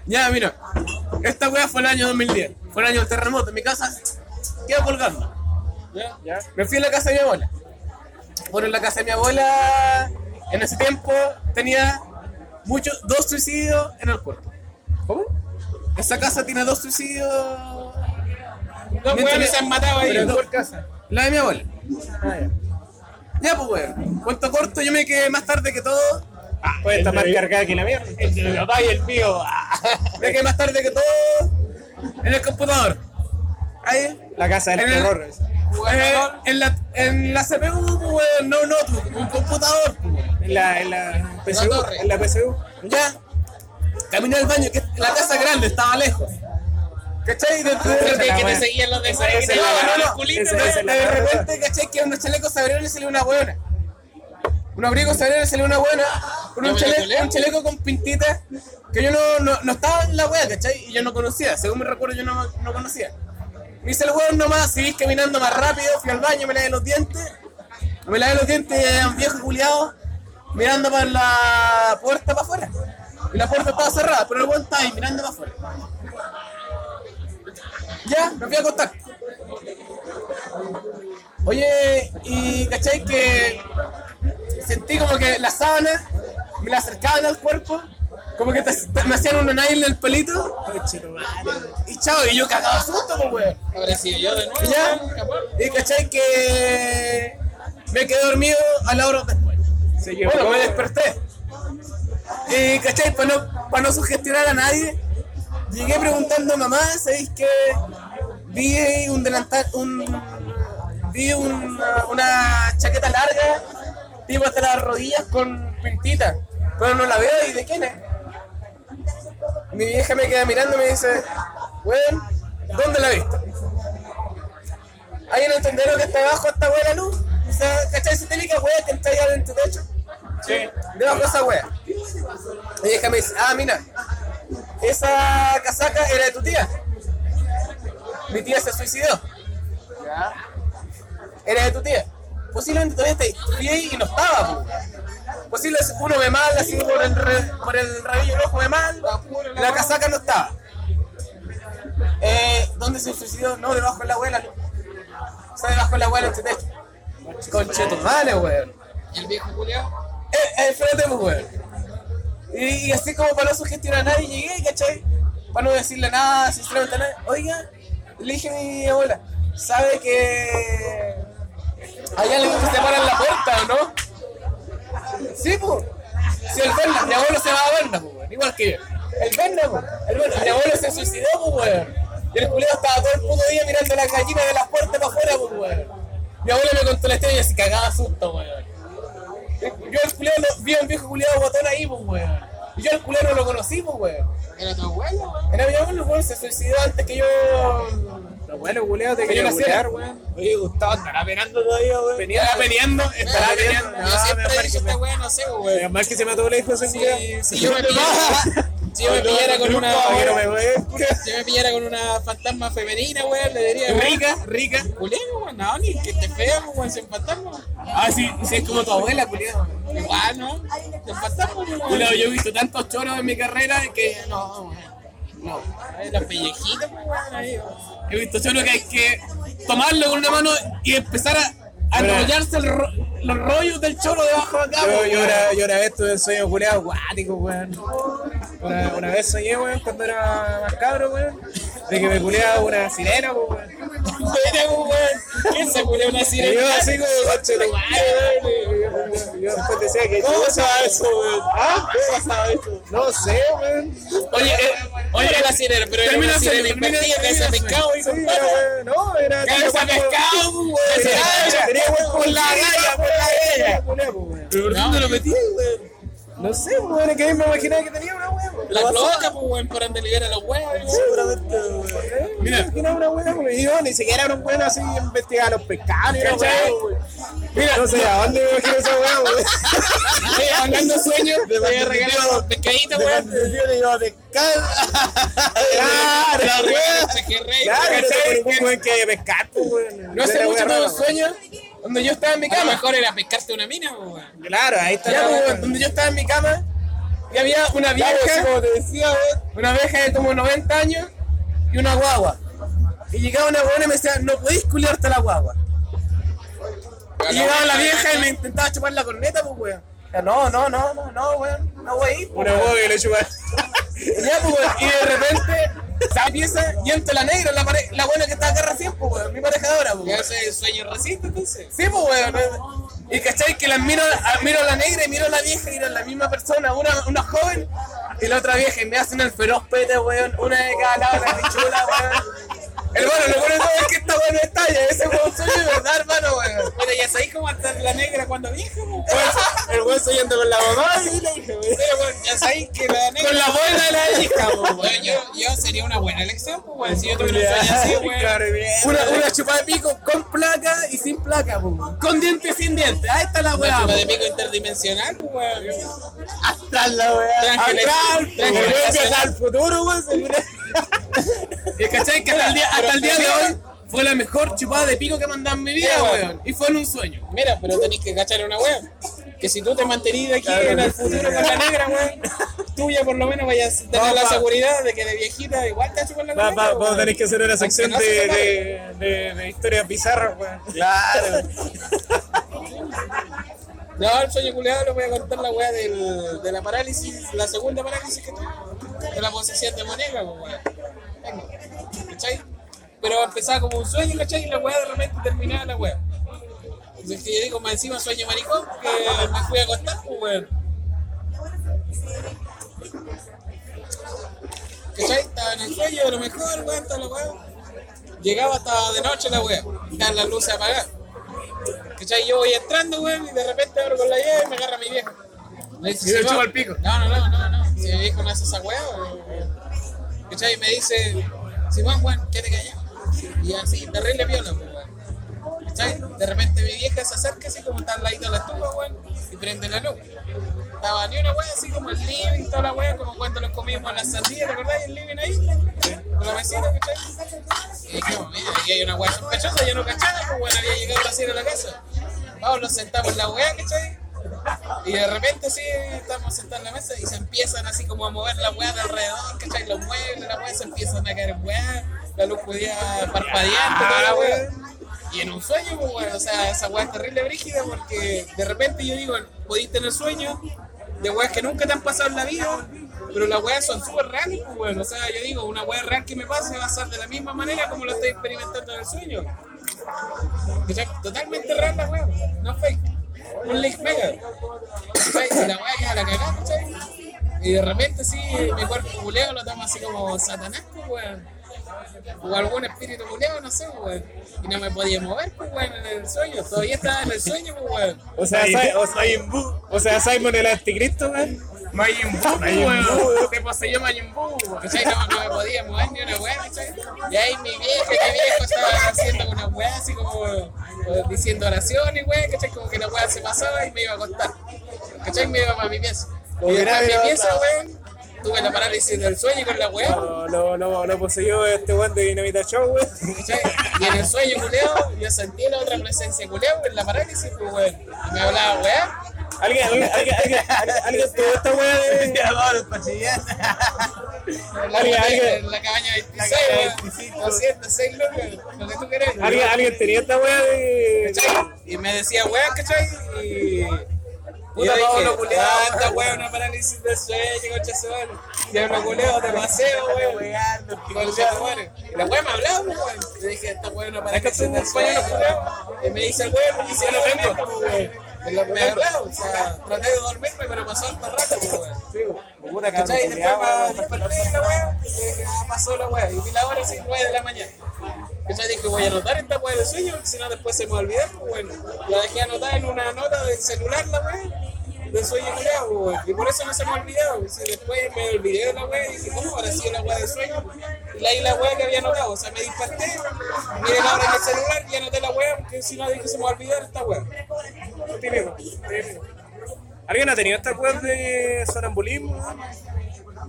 Speaker 3: Ya, mira. Esta weá fue el año 2010. Fue el año del terremoto. En mi casa quedó colgando.
Speaker 2: Ya.
Speaker 1: Ya.
Speaker 3: Me fui a la casa de mi abuela. Bueno, en la casa de mi abuela, en ese tiempo, tenía muchos, dos suicidios en el cuerpo. ¿Cómo? Esa casa tiene dos suicidios.
Speaker 2: Dos weones se han matado ahí.
Speaker 1: En casa.
Speaker 3: La de mi abuela.
Speaker 1: Ah, ya.
Speaker 3: Ya, pues, weón. Cuento corto, yo me quedé más tarde que todo.
Speaker 1: Puede estar más cargada que la mierda.
Speaker 3: El de mi papá y el mío. <laughs> Me quedé más tarde que todo en el computador. Ahí.
Speaker 1: La casa del
Speaker 3: En el-
Speaker 1: terror.
Speaker 3: Eh, en, la, en la CPU, pues, weón, no notebook, un computador. pues.
Speaker 1: En la, en la
Speaker 2: torre.
Speaker 1: En la PSU.
Speaker 3: Ya. Caminé al baño, que la casa grande estaba lejos. ¿Cachai? De, de-
Speaker 2: que, te seguían los
Speaker 3: no, de
Speaker 1: wea.
Speaker 3: repente, ¿cachai? Que unos chalecos se abrieron y salió una buena. Un abrigo se abrió y salió una buena. Con un,
Speaker 2: ¿Ya me
Speaker 3: chale-
Speaker 2: lo colé?
Speaker 3: un chaleco con pintitas. Que yo no, no, no estaba en la wea, ¿cachai? Y yo no conocía. Según me recuerdo, yo no, no conocía. Me hice el weón nomás, seguí caminando más rápido, fui al baño, me lavé los dientes. Me lavé los dientes, un viejo culiado, mirando para la puerta para afuera. Y la puerta estaba cerrada, pero el weón estaba ahí mirando para afuera. Ya, me fui a acostar. Oye, y cachai que sentí como que las sábanas me la acercaban al cuerpo, como que te- te- me hacían una nail en el pelito. Y chao, y yo cagaba susto, pues, weón.
Speaker 2: Sido yo de nuevo.
Speaker 3: Ya, y cachai que me quedé dormido a la hora después. Bueno, me desperté. Y cachai, para no, para no sugestionar a nadie, llegué preguntando a mamá, ¿sabéis que vi un delantal, un vi una, una chaqueta larga, tipo hasta las rodillas con pintitas, pero no la veo y de quién es? Mi vieja me queda mirando y me dice, weón, ¿dónde la viste? ¿Hay un entendero que está de wea de la luz? O sea, ¿cachai esa wea que está allá dentro del techo?
Speaker 1: Sí.
Speaker 3: Debajo de esa wea. Mi vieja me dice, ah, mira, esa casaca era de tu tía. Mi tía se suicidó. Era de tu tía. Posiblemente todavía está ahí. Y no estaba, po. Posible uno ve mal, así por el, re- por el rabillo del ojo ve mal. La casaca no estaba. Eh, ¿Dónde se suicidó? No, debajo de la abuela. Está debajo de la abuela en este techo. Conchetumane, weón.
Speaker 2: ¿Y el viejo culiao?
Speaker 3: Eh, eh, espérate, pues, weón. Y, y así como para no sugestionar a nadie, llegué, ¿cachai? Para no decirle nada, sinceramente a nadie. Oiga, le dije a mi abuela, ¿sabe que alguien que se para en la puerta o no? Sí, pues. Si el Berna, mi abuelo se va a Berna, pues, igual que yo. El Berna, pues. El Berna, mi abuelo se suicidó, pues, weón. Y el culiado estaba todo el puto día mirando las gallinas de las puertas para afuera, pues, weón. Mi abuelo me contó la historia y así cagaba susto, weón. Yo al culiado vi a un viejo culiado botón ahí, pues, weón. Y yo al culiado no lo conocí, pues, weón.
Speaker 2: Era tu abuelo, weón.
Speaker 3: Era mi abuelo, weón, se suicidó antes que yo.
Speaker 1: Los buenos culeados te
Speaker 3: Que yo
Speaker 1: querían culear, weón.
Speaker 5: Oye, Gustavo estará penando todavía, weón.
Speaker 3: Venía peleando, estará
Speaker 2: Yo
Speaker 3: peleando.
Speaker 1: No,
Speaker 2: siempre he dicho esta no sé, weón.
Speaker 1: Menos mal que se mató el hijo ese
Speaker 2: si yo me <laughs> si yo me pillara con una, si yo me pillara con una fantasma femenina, weón, le diría,
Speaker 3: Rica, rica.
Speaker 2: Weón, no, ni que te fea, weón, sin fantasma.
Speaker 3: Ah, sí, sí, es como tu abuela, culiado.
Speaker 2: Igual, ¿no? Sin fantasma,
Speaker 3: yo he visto tantos choros en mi carrera que no. No.
Speaker 2: Ay, Las pellejitas, weón.
Speaker 3: He visto choros que hay que tomarlo con una mano y empezar a, enrollarse el ro- los rollos del choro debajo de acá.
Speaker 1: Yo,
Speaker 3: weón.
Speaker 1: yo, una, yo una vez tuve un sueño culeado acuático, weón. Una, una vez soñé, weón, cuando era más cabro, weón, de que me culeaba una sirena, pues, weón.
Speaker 2: Mira, weón. ¿Quién se culea una
Speaker 1: Y
Speaker 2: sirena?
Speaker 1: yo así como, coche, weón. Y yo- después decía que.
Speaker 5: ¿Cómo pasaba eso, weón?
Speaker 1: ¿Ah?
Speaker 5: ¿Cómo pasaba eso?
Speaker 1: No sé, weón.
Speaker 3: Oye, eh,
Speaker 2: Oye, la sirena, pero era
Speaker 3: termina
Speaker 2: una sirena invertida de ese pescado,
Speaker 1: Sí,
Speaker 2: puta.
Speaker 1: weón. No, era.
Speaker 2: Cabeza de pescado, weón.
Speaker 1: Tenía- weón por la galla, por
Speaker 3: ¿pero por dónde lo metí, weón?
Speaker 1: No sé, weón, es que me imaginaba que tenía una weón.
Speaker 2: La cloaca, pues, weón, por donde libera los weón.
Speaker 5: Seguramente, weón.
Speaker 3: Mira.
Speaker 1: Mira, una buena, weón. Y yo ni siquiera era un weón así investigaba los pescados, ni una weón. Mira, no sé, ¿a dónde me imagino esa weón, <laughs> weón?
Speaker 2: Hablando de sueños, te voy a regalar unos pescaditos, weón.
Speaker 5: Le iba a pescar.
Speaker 1: Claro. Claro, sé ningún weón que pescar, pues, weón.
Speaker 3: No
Speaker 1: Era
Speaker 3: mucho
Speaker 1: weón
Speaker 3: tuve un
Speaker 1: rara, weón.
Speaker 3: sueño donde yo estaba en mi
Speaker 2: A lo
Speaker 3: cama.
Speaker 2: mejor era pescarte una mina, pues, weón.
Speaker 1: Claro, ahí está
Speaker 3: Ya,
Speaker 1: la
Speaker 3: pues,
Speaker 1: weón.
Speaker 3: donde yo estaba en mi cama y había una vieja,
Speaker 5: como te decía, weón.
Speaker 3: una vieja de como 90 años y una guagua. Y llegaba una buena y me decía, no podéis culiarte a la guagua. Y llegaba la vieja y me intentaba chupar la corneta, pues, weón. No, no, no, no, no, weón, no voy a ir.
Speaker 1: Una
Speaker 3: weón
Speaker 1: que le chupa.
Speaker 3: Ya, pues, weón, y de repente se empieza y entra la negra, la, pare- la buena que está acá recién, pues, weón, mi pareja ahora, pues,
Speaker 2: Ya
Speaker 3: weón.
Speaker 2: ese es sueño racista, entonces.
Speaker 3: Sí, pues, weón. Y cachai que las miro, a- miro a la negra y miro a la vieja y eran la misma persona, una, una joven y la otra vieja y me hacen el feroz pete, weón, una de cada lado, la pichula, weón. Hermano, lo bueno es que esta weón no es talla, ese weón soy de verdad, hermano, weón.
Speaker 2: Bueno, ya sabéis cómo estar la negra cuando vieja, po.
Speaker 5: El weón soñando con la mamá y la hija, weón.
Speaker 2: Pero ya sabéis que la negra.
Speaker 3: Con la buena de la <laughs> hija, weón.
Speaker 2: Bueno, yo, yo sería una buena elección, pues, weón. Si yo tuviera un sueño así, weón.
Speaker 3: Una, una chupada de pico con placa y sin placa, po, weón. Con dientes y sin dientes, ahí está la
Speaker 2: Una
Speaker 3: weá,
Speaker 2: chupa
Speaker 3: po.
Speaker 2: de pico interdimensional, pues, weón.
Speaker 5: Atrás la weá. Atrás, weón. Al futuro, weón.
Speaker 3: Y cachai que hasta el día, hasta el día de hoy fue la mejor chupada de pico que he mandado en mi vida,
Speaker 2: weón.
Speaker 3: Y fue en un sueño.
Speaker 2: Mira, pero tenéis que cachar una weón. Que si tú te mantenías aquí en el futuro con la negra, weón, tú ya por lo menos vayas a tener
Speaker 5: Va,
Speaker 2: la
Speaker 5: va.
Speaker 2: seguridad de que de viejita igual te con la
Speaker 5: Va-
Speaker 2: negra.
Speaker 5: va-. Vamos a tener que hacer una sección de, de, de, de historias bizarras, weón. Claro.
Speaker 2: No, el sueño culiado le voy a contar la weá del, de la parálisis, la segunda parálisis que tuve, de la posesión demoníaca, pues weón. Tengo, ¿Cachai? Pero empezaba como un sueño, ¿cachai? Y la weá de repente terminaba la weá. Entonces que yo digo, más encima sueño maricón, que me fui a acostar, pues weón. ¿Cachai? Estaba en el sueño, de lo mejor, weón, toda la weá. Llegaba hasta de noche la weá, estaban las luces apagadas. ¿Cachai? Yo voy entrando, weón, y de repente abro con la llave y me agarra mi vieja. Me dice,
Speaker 3: pico.
Speaker 2: No, no, no, no, no. Si mi vieja no hace esa weá, weón. ¿Cachai? Y me dice, Simón, weón, ¿qué te callas? Y así, terrible viola, pues, weón. ¿Cachai? De repente mi vieja se acerca así como está al ladito de la estufa, weón, y prende la luz. Estaba ni una weá así como el living, toda la weá, como cuando nos comíamos las sandías, ¿te acordás? El living ahí, con la mesita, ¿cachai? Y dijimos, mira, aquí hay una weá sospechosa, yo no cachaba, pues bueno, había llegado recién a la casa. Vamos, nos sentamos en la weá, ¿cachai? Y de repente sí, estamos sentados en la mesa y se empiezan así como a mover la weá de alrededor, ¿cachai? Los muebles, la weá se empiezan a caer weá, la luz podía parpadear, toda la weá. Y en un sueño, pues bueno, o sea, esa weá es terrible brígida porque de repente yo digo, podéis tener sueños de weas que nunca te han pasado en la vida, pero las weas son súper reales, pues bueno, o sea, yo digo, una wea real que me pase va a ser de la misma manera como lo estoy experimentando en el sueño. ¿Cachai? Totalmente real la wea, no fake. Un link mega. ¿Cachai? Y la wea queda la cagada, ¿cachai? Y de repente sí, mi cuerpo culeo lo toma así como satanás, pues weón. O algún espíritu culeado, no sé, weón. Y no me podía mover, pues weón, en el sueño. Todavía estaba en el sueño, pues weón.
Speaker 5: O sea, Si- o, sea, o sea, Simon el anticristo, weón.
Speaker 3: Majin Buu, weón. Te poseyó Majin Buu, weón.
Speaker 2: ¿Cachai? No, no me podía mover ni una weá, ¿cachai? Y ahí mi vieja, mi viejo estaba haciendo una weá así como eh, diciendo oraciones, weá, ¿cachai? Como que la weá se pasaba y me iba a acostar. ¿Cachai? Me iba para mi pieza.
Speaker 5: Como
Speaker 2: Y después mi pieza, weón, tuve la parálisis del sueño con la weá.
Speaker 5: No, no, no, no poseyó este weón de Dinamita Show.
Speaker 2: ¿cachai? Y en el sueño, culeo, yo sentí la otra presencia, culeo, en la parálisis, pues, weón. Y me hablaba, weá.
Speaker 5: ¿Alguien, alguien, alguien, alguien, alguien, alguien tuvo esta weá de. <laughs> <laughs> Alguien, alguien.
Speaker 2: en la cabaña 26, weón. 206 lucas, lo que tú querés.
Speaker 5: ¿Alguien, alguien tenía esta weá de.
Speaker 2: ¿cachai? Y me decía, weón, ¿cachai? Y. Y
Speaker 5: Puta,
Speaker 2: yo dije,
Speaker 5: Pablo culiao.
Speaker 2: ah, esta weón, una parálisis de sueño, madre. Ya me culeo de paseo, weón. Y madre. Y la weón me hablaba, weón. Yo dije, esta weón, una parálisis de sueño. Y me dice, el weón, me dice, no tengo, weón. Y lo- Me hablaba, o sea, traté de dormirme, pero pasó harto rato, weón.
Speaker 5: Puta
Speaker 2: ¿Cachai? Y después me desperté de la weá, ah, pasó la weá. Y vi la hora así, 9 de la mañana. ¿Cachai? Dije, voy a anotar esta weá de sueño, si no después se me va a olvidar, pues bueno. La dejé anotada en una nota del celular, la weá, de sueño culiao. Y por eso no se me ha olvidado. después me olvidé de la weá y dije, ¿cómo ahora sí la weá de sueño? Y leí la weá que había anotado. O sea, me desperté, miré la hora en el celular y anoté la weá, porque si no dije, se me va a olvidar esta
Speaker 5: típico. ¿Alguien ha tenido esta weá de sonambulismo?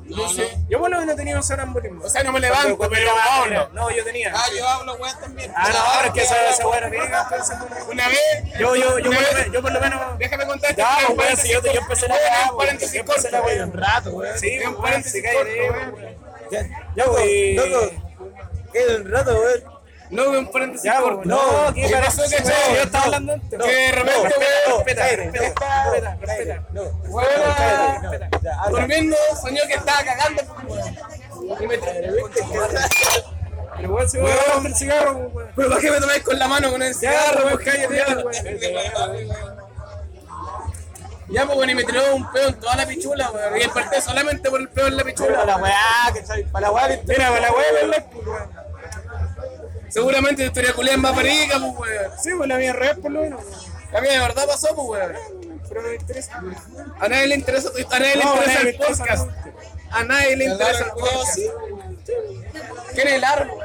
Speaker 2: No, no.
Speaker 5: Yo por lo menos he tenido sonambulismo.
Speaker 3: O sea, no me levanto, pero hablo.
Speaker 5: No, yo tenía.
Speaker 2: Ah, yo hablo weá también.
Speaker 5: Ah, no, ahora es que esa, esa weá bien, entonces,
Speaker 3: Una vez,
Speaker 5: Yo, yo, yo, por lo menos- yo por lo menos.
Speaker 3: déjame contarte.
Speaker 5: Pues,
Speaker 3: un
Speaker 5: weón, si yo, yo empecé la weá,
Speaker 3: un
Speaker 5: yo empecé la weá.
Speaker 3: un rato, weón.
Speaker 5: Sí,
Speaker 3: un
Speaker 5: weón,
Speaker 3: paréntesis
Speaker 5: se cae de
Speaker 3: corto,
Speaker 5: weón.
Speaker 3: weón.
Speaker 5: Ya, pues.
Speaker 6: loco, queda un rato, weón.
Speaker 3: No, un paréntesis
Speaker 5: Ya, pues, no, ¿qué
Speaker 3: ¿Qué
Speaker 5: pasó?
Speaker 3: cachai?
Speaker 5: yo estaba hablando antes.
Speaker 3: Que de repente,
Speaker 5: respeta, respeta, respeta,
Speaker 3: weón, durmiendo, soñó que estaba cagando, pues. Y me
Speaker 5: Pero weón, si voy a el cigarro, weón.
Speaker 3: Pero ¿para qué me tomáis con la mano con el cigarro,
Speaker 5: weón,
Speaker 3: weón?
Speaker 5: cállate,
Speaker 3: Ya,
Speaker 5: weón.
Speaker 3: Ya, pues, bueno, y me tiró un pedo en toda la pichula, weón. Y desperté solamente por el pedo en la
Speaker 6: Para
Speaker 3: pichula.
Speaker 6: la weá, que soy. Para la weá, que
Speaker 1: Mira, para la weá. Pues, weón.
Speaker 3: Seguramente tu historia culia es más perica, pues, weón.
Speaker 1: Sí, pues la mía es real, por lo menos.
Speaker 3: La mía de verdad pasó, pues, weón.
Speaker 1: Pero no me interesa.
Speaker 3: A nadie le interesa tu a nadie le
Speaker 1: No, a
Speaker 3: interesa
Speaker 1: nadie
Speaker 3: el
Speaker 1: le interesa,
Speaker 3: podcast. A nadie le interesa el podcast. ¿Quién es el árbol?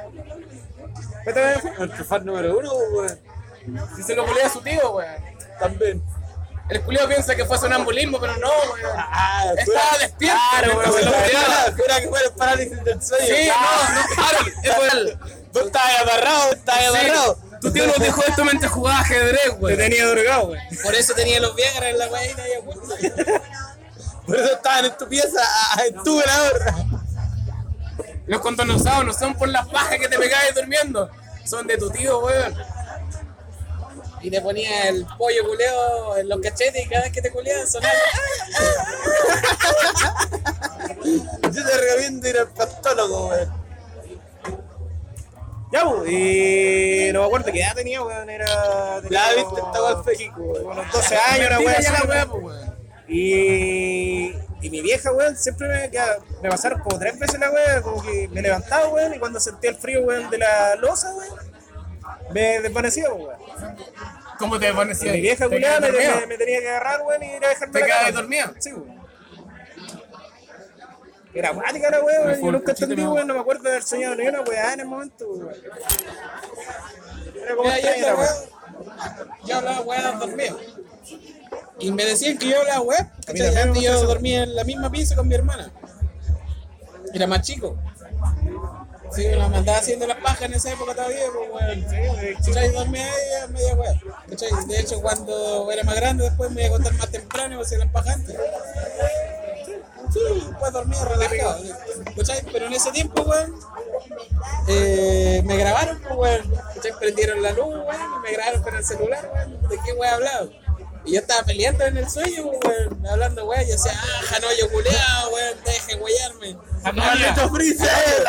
Speaker 1: Vete a ver.
Speaker 6: Nuestro fan número uno, weón.
Speaker 3: Si se lo culea a su tío, weón.
Speaker 6: También.
Speaker 3: El culiao piensa que fue sonambulismo, pero no, weón.
Speaker 6: Ah,
Speaker 3: Estaba despierto,
Speaker 6: Claro,
Speaker 3: weón, se lo culeaba.
Speaker 6: Que fuera el parálisis del sueño.
Speaker 3: Sí, no, no, Harold, es real.
Speaker 6: Tú estabas amarrado, estabas
Speaker 3: Sí,
Speaker 6: amarrado.
Speaker 3: Tu tío nos dijo esto mientras jugaba ajedrez,
Speaker 1: Te
Speaker 3: weón.
Speaker 1: tenía drogado, weón.
Speaker 2: Por eso tenía los Viagra en la weá y nadie acuerda. <laughs>
Speaker 6: Por eso estaban en tu pieza, en tu velador.
Speaker 3: Los condonosados no son por las pajas que te pegabas durmiendo. Son de tu tío, weón.
Speaker 2: Y te ponía el pollo culeo en los cachetes y cada vez que te culeaban sonaba. <laughs>
Speaker 6: Yo te recomiendo ir al pastólogo, weón.
Speaker 1: Ya, pues, y no me acuerdo qué edad tenía, weón. Era. tenía
Speaker 6: Ya
Speaker 1: como-
Speaker 6: viste, esta weá fue Kiko, weón.
Speaker 1: Unos 12 años, una weá así,
Speaker 3: la pues, weón.
Speaker 1: Y, y mi vieja, weón, siempre me, queda- me pasaron como tres veces la weá, como que me levantaba, weón, y cuando sentía el frío, weón, de la losa, weón, me desvanecía, weón.
Speaker 3: ¿Cómo te
Speaker 1: Y
Speaker 3: desvanecía?
Speaker 1: mi vieja
Speaker 3: ¿Te
Speaker 1: culiada me, tenía que agarrar, weón, y ir a dejarme
Speaker 3: ¿Te
Speaker 1: la
Speaker 3: quedabas
Speaker 1: cama.
Speaker 3: dormido?
Speaker 1: Sí, weón. Era la weá, weón, yo nunca entendí, weón, no me acuerdo de haber soñado ni una weá en el momento, weón. Era como
Speaker 2: yo,
Speaker 1: extraña
Speaker 2: hablaba weá dormido. Y me decían que yo hablaba weá,
Speaker 1: A
Speaker 2: ¿cachai? Antes yo
Speaker 1: eso.
Speaker 2: dormía en la misma pieza con mi hermana. Era más chico. Sí, me la mandaba haciendo las pajas en esa época todavía, pues weón. ¿Cachai? Dormía ahí a media weá. ¿Cachai? De hecho, cuando era más grande, después me iba a contar más temprano y me hacía las pajas antes. Sí, después dormía relajado. Pero en ese tiempo, weón, eh, me grabaron, pues, weón. Prendieron la luz, weón, me grabaron con el celular, weón. ¿De qué weón hablaba? Y yo estaba peleando en el sueño, weón, hablando, weón. Yo decía, ah, Janoyo culeado, weón, deje huellarme.
Speaker 6: ¡Maldito Freezer!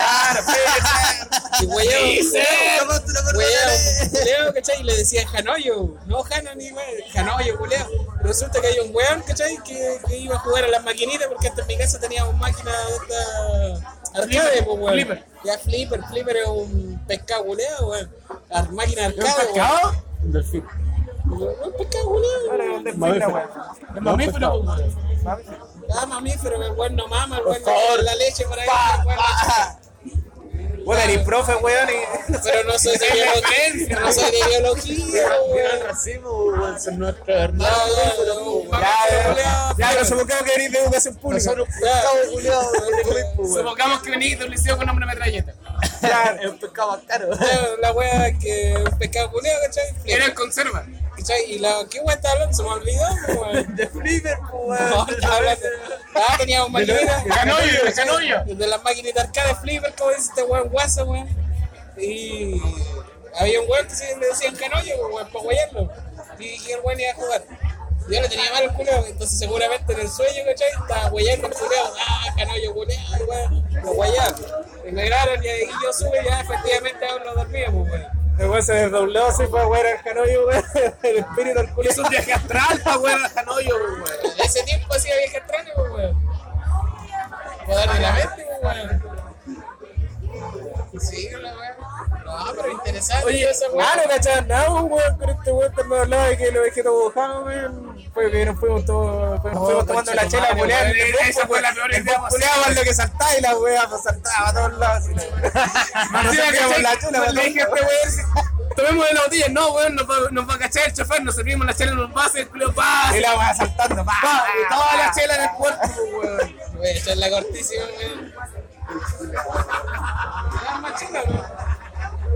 Speaker 2: Y ¿cachai? Y le decía Janoyo, no Jano ni weón, Janoyo, culeo. Resulta que hay un weón, ¿cachai? Que, que iba a jugar a las maquinitas porque hasta en mi casa teníamos máquinas de esta arcade, pues, weón.
Speaker 3: Flipper.
Speaker 2: Ya Flipper, Flipper es un pescado culeo, weón. Máquina arcade, weón.
Speaker 3: pescado?
Speaker 6: Un delfín.
Speaker 3: Es mamífero.
Speaker 2: Ah, mamífero, que el weón no mama, el weón no la leche por ahí, el
Speaker 1: Bueno, eres profe, weón.
Speaker 2: Pero no soy de biología, no soy de biología, weón.
Speaker 6: Son nuestros
Speaker 2: No,
Speaker 6: hermanos.
Speaker 2: no, no,
Speaker 1: Ya, ya, pero supongamos que venís de educación pública.
Speaker 3: Supongamos que venís de un liceo con nombre metralleta.
Speaker 1: Ya,
Speaker 6: Es un pescado más caro.
Speaker 2: La wea que un pescado culeo, ¿cachai?
Speaker 3: Era en conserva.
Speaker 2: ¿Cachai? Y la, ¿qué wea está hablando? Se me olvidó, weón. <laughs>
Speaker 6: De Flipper, pues, weón.
Speaker 2: hablando. Ah, teníamos maquinitas.
Speaker 3: Canoyo, de canoyo.
Speaker 2: De las maquinitas arcade flipper, como dice este weón guaso, weón. Y había un weón que se le decían canoyo, weón, para guayarlo. Y, el weón iba a jugar. Yo le tenía mal el culeo, entonces seguramente en el sueño, ¿cachai? Estaba guayando el culeo. Ah, canoyo culeo, weón. Lo guayaba. Y me grabaron y, yo sube y ya efectivamente aún lo dormíamos, weón.
Speaker 1: Weón se desdobló así para weón al canoyo, weón. El espíritu al culo.
Speaker 3: Es un viaje astral para weón a Janoyo, weón.
Speaker 2: Ese tiempo hacía viaje pues, weón. Poder de la mente, weón. Sí, la weón. No, pero interesante.
Speaker 1: Oye,
Speaker 2: esa weón.
Speaker 1: ah, no cachaban nada, weón, con este weón cuando hablaba de que los vegetos dibujaban, weón. Fue que nos fuimos todos, fuimos, tomando la chela,
Speaker 3: weón, esa fue la peor idea
Speaker 1: Culeaba lo que saltaba y la weá, pues saltaba a todos lados. la- <laughs> Nos servíamos la chela,
Speaker 3: Le dije a este weón, tomemos de la botella. No, weón, nos va, nos va a cachar el chofer, nos servimos la chela en un vaso el culo pa.
Speaker 1: Y la weá saltando, pa,
Speaker 3: pa, y toda la chela en el cuerpo, weón.
Speaker 2: Voy a echar la cortísima, weón. Ah, más chila, weón.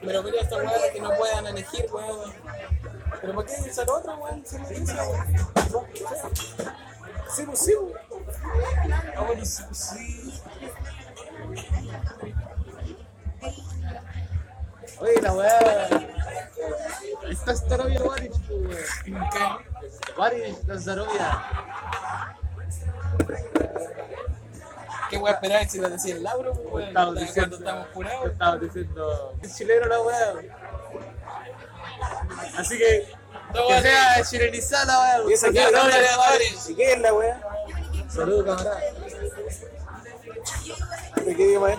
Speaker 3: Pero
Speaker 2: mira esta weá que no puedan elegir, weón. ¿Pero por qué la otra, weón? Lo dice, weón.
Speaker 5: Sí, pues sí, pues.
Speaker 2: Ah, bueno, sí, pues sí.
Speaker 5: Oye, la weá. Está Starovia Baric, pues, weón.
Speaker 2: ¿Qué?
Speaker 5: Baric, la Starovia.
Speaker 2: ¿Qué weón esperar si lo decía el Lauro, weón?
Speaker 5: Diciendo-
Speaker 2: estamos curados.
Speaker 5: Estaba diciendo. Es chileno la weá. Así que.
Speaker 2: No,
Speaker 5: Que sea chilenizada la weá.
Speaker 1: ¿Y esa la
Speaker 2: no,
Speaker 1: la weá?
Speaker 5: Saludos, camarada.
Speaker 1: ¿De qué idioma es?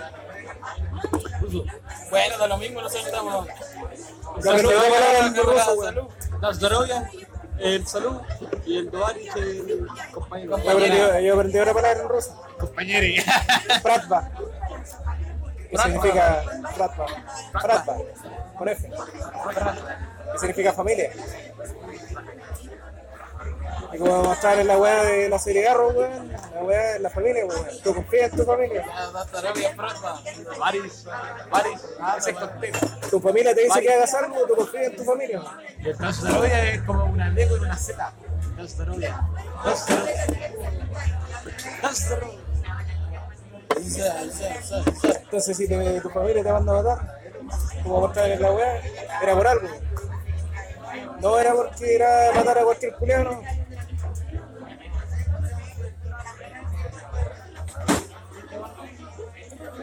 Speaker 2: Bueno, da lo mismo, nosotros estamos. Salud, salud.
Speaker 5: La Starovia, el salud. Y el Baric, el compañero.
Speaker 1: Yo aprendí, yo aprendí una palabra en ruso.
Speaker 5: Compañero.
Speaker 1: Pratva. Que significa Pratva. Pratva. Con F. Que significa familia. Y como mostrar en la weá de la serie Garro, weón, la weá de la familia, weón. Tú confías en tu familia.
Speaker 2: Ah.
Speaker 1: Tu familia te dice que hagas algo, tú confías en tu familia.
Speaker 5: Y el Starovia es como una D con una Z. Starovia.
Speaker 1: Entonces, si te- tu familia te manda a matar, como mostrar en la weá, era por algo. No era porque era matar a cualquier culiano.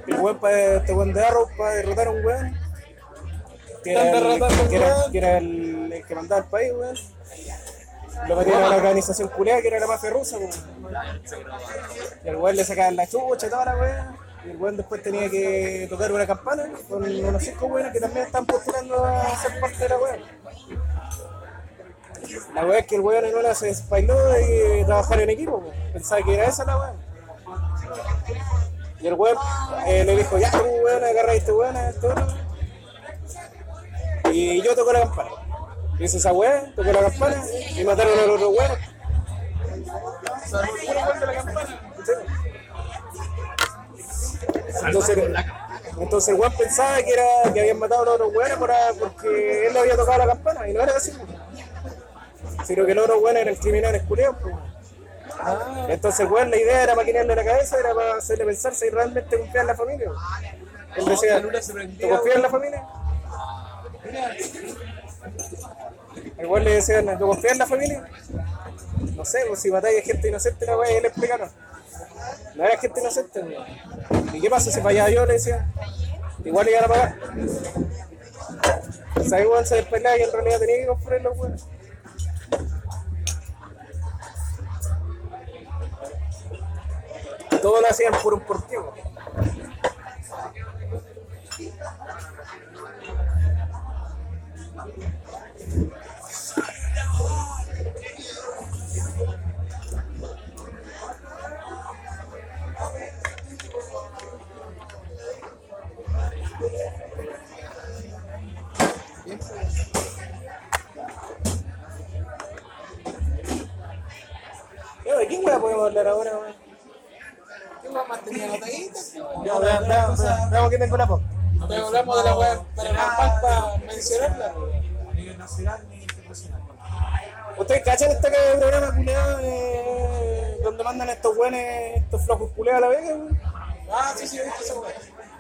Speaker 1: El weón para este weón de Arrow para derrotar a un weón. Que era, el, que, era,
Speaker 2: weón.
Speaker 1: que era el, el que mandaba el país, weón. Lo metieron a la organización culiada que era la mafia rusa, weón. Y al weón le sacaban la chucha y toda la weá. Y el weón después tenía que tocar una campana con unos cinco weones que también están postulando a ser parte de la weá. La weá es que el weón en una se espailó de trabajar en equipo, weón. pensaba que era esa la weá. Y el weón eh, le dijo, ya tú weón, agarra a este weón, a este otro. Y yo toco la campana. Y hizo esa weá, tocó la campana y mataron a los otros weones. Entonces, entonces el weón pensaba que era que habían matado a los otros weones por- porque él le había tocado la campana y no era así. Sino que los otros weones eran criminales culiados. pues. Entonces el weón la idea era maquinarle la cabeza, era para hacerle pensar si realmente confía en la familia. Él decía, ¿tú confías en la familia? El weón le decía, ¿tú confías en la familia? No sé, pues si matáis a gente inocente, la weá, y él explicaron. No era gente inocente. ¿Y qué pasa si fallaba yo? Le decía. Igual iban a pagar. O sea, igual se despelaba y en realidad tenía que comprar los weones. Todo lo hacían por un portivo. Yo, ¿De weá podemos hablar ahora?
Speaker 2: ¿Qué weón más tenía notaditas?
Speaker 1: Ya, veamos, veamos, veamos que tengo la pop.
Speaker 2: Pero hablamos de la weá paranormal para mencionarla.
Speaker 5: A nivel nacional ni internacional.
Speaker 1: ¿Ustedes cachan este programa culeado eh, donde mandan estos weones, estos flojos culeados a la vega?
Speaker 2: Ah, sí, sí, he visto esa weá.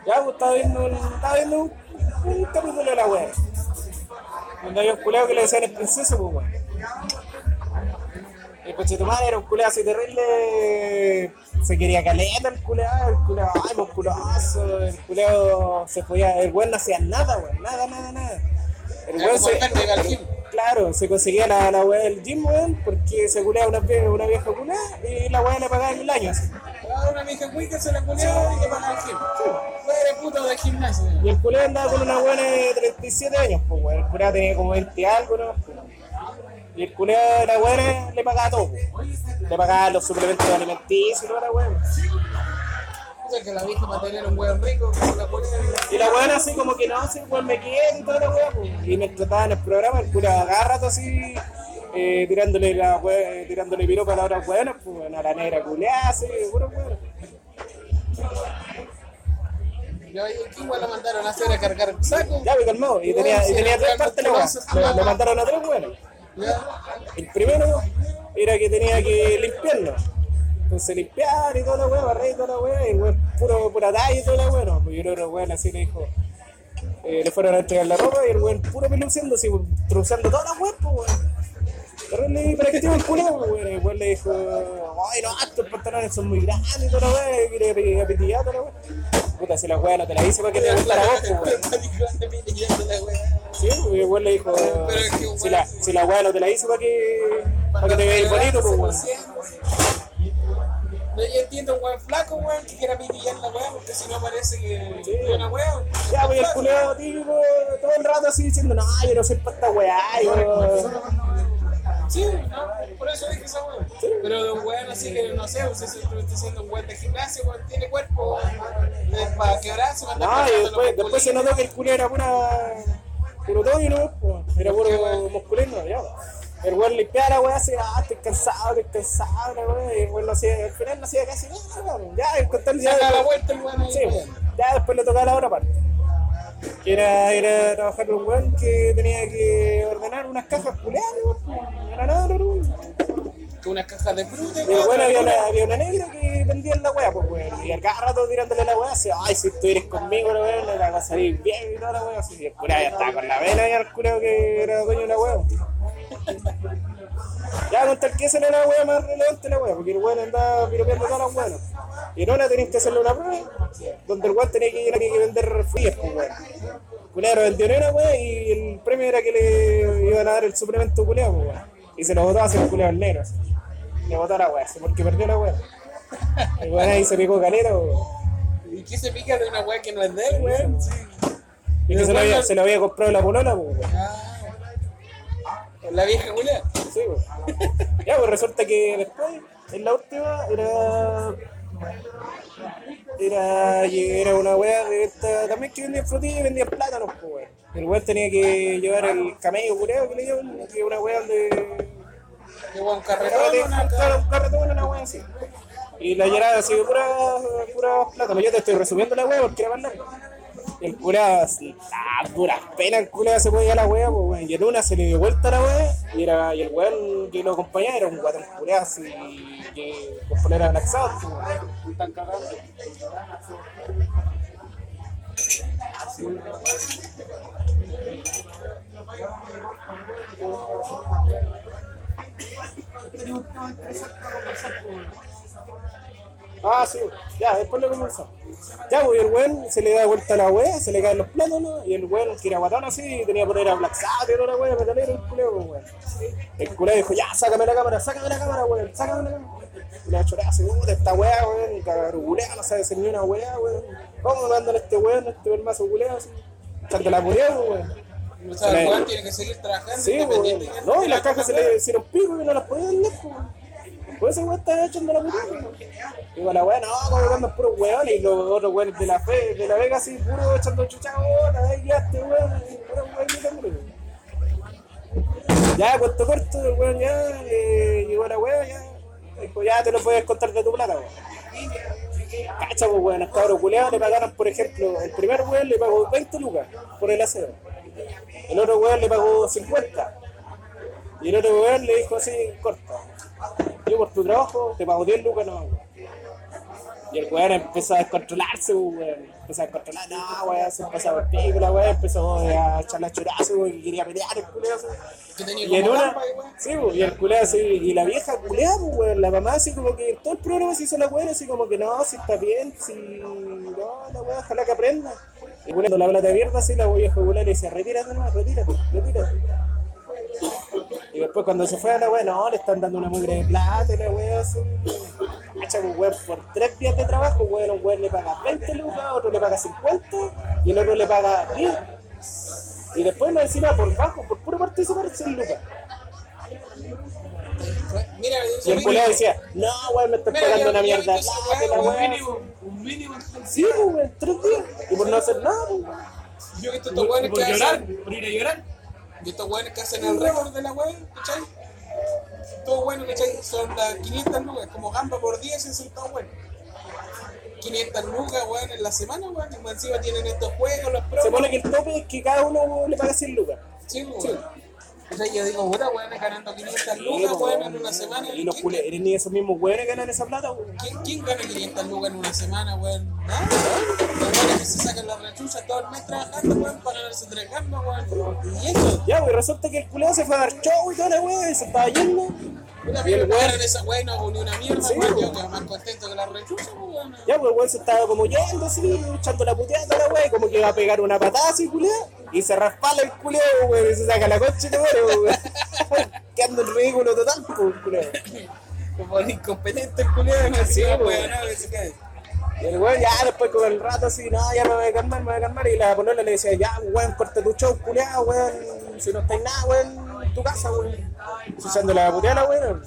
Speaker 1: Ya, pues estaba viendo, estaba viendo un, un capítulo de la wea. Donde había un culeado que le decían el princeso, pues weón. El coche de tu madre era un culeado así terrible. Se quería caleta el culeado, el culeado, ay, pues culazo. El culeado se podía, el weón no hacía nada, weón. Nada, nada, nada. El weón se.
Speaker 2: el.
Speaker 1: Claro, se conseguía la, la weá del gym, weón, porque se culeaba una, una vieja culeada y la weá le pagaba en el año. así.
Speaker 2: Ah, una mija Wicca se la culió y le pagaba el gym. Fue de puto de gimnasio.
Speaker 1: Y el culé andaba con una buena de 37 años, pues weón. El culé tenía como 20 y algo, ¿no? Y el culé de la buena le pagaba todo, pues. Le pagaba los suplementos alimenticios y toda la weón.
Speaker 2: O sea, que la vieja para tener un weón rico, la.
Speaker 1: Y la buena así como que no, si el weón me quiere y toda la weón, pues. Y me trataban en el programa, el culé agarra rato así, eh, tirándole la weón, tirándole piropa a la otra weón, pues weón, a la negra culeada, así, puro weón.
Speaker 2: Yo aquí igual la mandaron a hacer a cargar el saco.
Speaker 1: Ya, me calmado. Y tenía, y tenía tres partes weón. Le, le mandaron a tres weones. El primero era que tenía que limpiarlo. Entonces limpiar y toda la weá, barrer y toda la weá, y el weón puro pura talla y toda la weá, no, pues yo creo que el así le dijo, eh, le fueron a entregar la ropa y el weón puro peluciendo, así, trozando toda la weá, pues weón. Hiperactivo el culo, pues le dijo, ay no, estos pantalones son muy grandes y toda la weá, y quiere apetillar toda la weá. Puta, si la weá no te la hice para que te gustara a vos, pues weón. Sí, el weón le dijo, si la, si la weá no te la hice para que, para que te veas bonito, pues weón.
Speaker 2: No, yo entiendo un weón flaco, weón, que quiera pitillar la weá, porque si no parece que
Speaker 1: Sí.
Speaker 2: es una weá.
Speaker 1: Ya, pues el culeo típico, todo el rato así diciendo, no, yo no soy para esta weá, yo...
Speaker 2: Sí, no, por eso dije esa weá. Pero de un weón así que no sé, usted se está diciendo un weón de gimnasio, weón, tiene cuerpo, weón, para quebrarse, para
Speaker 1: No, y después, después se notó que el culeo era pura... puro todo y no, pues, era puro musculino, ya. El weón limpiaba la weá así, ah, estoy cansado, estoy cansado, la weá, y el weón no hacía, al final no hacía casi nada, weón. ya, el contar ya...
Speaker 2: Saca la vuelta el weón.
Speaker 1: Sí, pues, ya después le tocaba la otra parte. Que era, era trabajar con un weón que tenía que ordenar unas cajas culeadas, nada, no, no.
Speaker 2: Con unas cajas de fruta,
Speaker 1: Y bueno, había una, había una negra que vendía en la wea, pues weón. Y a cada rato tirándole la wea, así, ay, si tú eres conmigo, la weón, la va a salir bien y toda la wea. Así, y el curado ya estaba con la vena y el curado que era dueño de la wea. Ya, con tal que esa era la wea más relevante la wea, porque el weón andaba piropeando todas las weas. Y en hora tenías que hacerle una prueba, donde el weón tenía que, ir a- tenía que vender frías, pues weón. Culero vendió una wea y el premio era que le iban a dar el suplemento culeado, pues weón. Y se lo botó a hacer el culeado negro, así. Le botó la wea, así, porque perdió la wea. El weón ahí se picó caleta, weón.
Speaker 2: ¿Y qué se pica de una weá que no es de él, weón? Sí.
Speaker 1: Y que se lo, había, se lo había comprado la polola, pues weón.
Speaker 2: Ah. La vieja Julia.
Speaker 1: Sí, weón. Ya, pues resulta que después, en la última, era. Era, era una wea de esta también que vendía frutillas y vendía plátanos, pues weón. El weón tenía que llevar el camello cureo que le llaman, que una.
Speaker 2: Qué buen
Speaker 1: Carrete,
Speaker 2: carretón, una
Speaker 1: claro, un carretón, una wea así. Y la llenaba así de pura, pura plátano. Yo te estoy resumiendo la wea porque era más larga. Y el así, ah, duras penas el curado se podía a la wea, pues weón. Y en una se le dio vuelta la wea y, era, y el weón que lo acompañaba era un guatón curado así que con polera laxado, pues weón. Están cagando. Ah, sí, ya, después lo comenzamos. Ya, pues y el weón se le da vuelta a la wea, se le caen los plátanos, y el weón que era guatón así, tenía que poner a Black Sabbath la wea, metalero el culeo, pues weón. El culeo dijo, ya, sácame la cámara, sácame la cámara, weón, sácame la cámara. Y la chorada así, puta, esta wea, weón, y cagarugulea, no sabe hacer ni una wea, weón. ¿Cómo mandan este weón, este hermazo culeo así? Tanto la murió, weón.
Speaker 2: O sea, el weón tiene que seguir trabajando
Speaker 1: Sí, weón.
Speaker 2: independiente.
Speaker 1: No, y las cajas se le hicieron pico y no las podían leer, weón. Por eso weón estaba echando la puta. Digo, la weá, no, como que andan puros weones y los otros weones de la fe, de la Vega así, puro echando chucha, bola, ahí ya este weón, puro weón gritando, weón. Ya, cuento corto, el weón ya, eh, llegó la weá, ya, dijo, ya te lo puedes contar de tu plata, weón. Cacha, pues weón, los cabros culeados le pagaron, por ejemplo, el primer weón le pagó 20 lucas por el aseo. El otro weón le pagó 50. Y el otro weón le dijo así, corta. Yo por tu trabajo te pago 10 lucas, no. Y el weón empezó a descontrolarse, weón. Empezó a descontrolar, no, weón, se empezó a por pico, la weón, empezó a echar la churazo, weón, que quería pelear el culeo. Y en una,
Speaker 2: weón.
Speaker 1: sí, pues, y el culeo así, y la vieja culea, pues, weón, la mamá así como que todo el programa se hizo la weón, así como que no, si está bien, si no, la weón, ojalá que aprenda. Y cuando la plata de mierda, así la vieja culea le decía, retírate nomás, retírate, retírate. Y después cuando se fue a la weá, no, le están dando una mugre de plata y la weá así. Cacha, weón, por tres días de trabajo, weón, un weón le paga 20 lucas, otro le paga 50 y el otro le paga 10. Y después lo encima por bajo, por puro participar 100 lucas.
Speaker 2: Mira,
Speaker 1: Y el culeo decía, no, weón, me estás
Speaker 2: Mira,
Speaker 1: pagando
Speaker 2: yo-
Speaker 1: una
Speaker 2: yo
Speaker 1: mierda
Speaker 2: que
Speaker 1: la
Speaker 2: un mínimo, un mínimo.
Speaker 1: Sí, pues, weón, tres días. Y por no hacer nada, weón.
Speaker 2: Yo he visto estos weones que hacen.
Speaker 3: por ir a llorar.
Speaker 2: Y estos weones que hacen el récord de la weá, ¿cachai? Todos buenos, ¿cachai? Son las 500 lucas, como gamba por 10 y son todos buenos. 500 lucas, weón, en la semana, weón. Y encima tienen estos juegos, los pros.
Speaker 1: Se pone que el tope es que cada uno le paga 100 lucas.
Speaker 2: Sí, weón. O sea, yo digo, puta, weón, ganando 500
Speaker 1: Sí,
Speaker 2: lucas, weón, en una semana.
Speaker 1: Y los
Speaker 2: ¿Quién-
Speaker 1: culeros, ni esos mismos weones ganan esa plata, weón.
Speaker 2: ¿Quién, ¿Quién gana 500 lucas en una semana, weón? ¿Ah? Los weones que se sacan las rechuchas todo el mes trabajando, weón, para ganarse tres gambas, weón. Y eso,
Speaker 1: Ya, pues resulta que el culeo se fue a dar show y toda la weá y se estaba yendo.
Speaker 2: puta,
Speaker 1: Y el weón-
Speaker 2: ganan esa weón no hago ni una mierda,
Speaker 1: Sí,
Speaker 2: weón. Yo quedo más contento que la rechucha, weón.
Speaker 1: Ya, el weón se estaba como yendo así, echando la puteada la weá, y como que iba a pegar una patada así, culeo, y se raspala el culeo, weón, y se saca la concha te muere, weón. <laughs> Quedando en ridículo total, culeo.
Speaker 2: Como el incompetente el culiado, no
Speaker 1: Sí,
Speaker 2: weón, que.
Speaker 1: Y el weón ya después con el rato así, no, ya me voy a calmar, me voy a calmar. Y la polola le decía, ya, weón, corta tu show, culiao, weón. Si no estáis nada, weón, en tu casa, weón. Echándole la puteada, weón.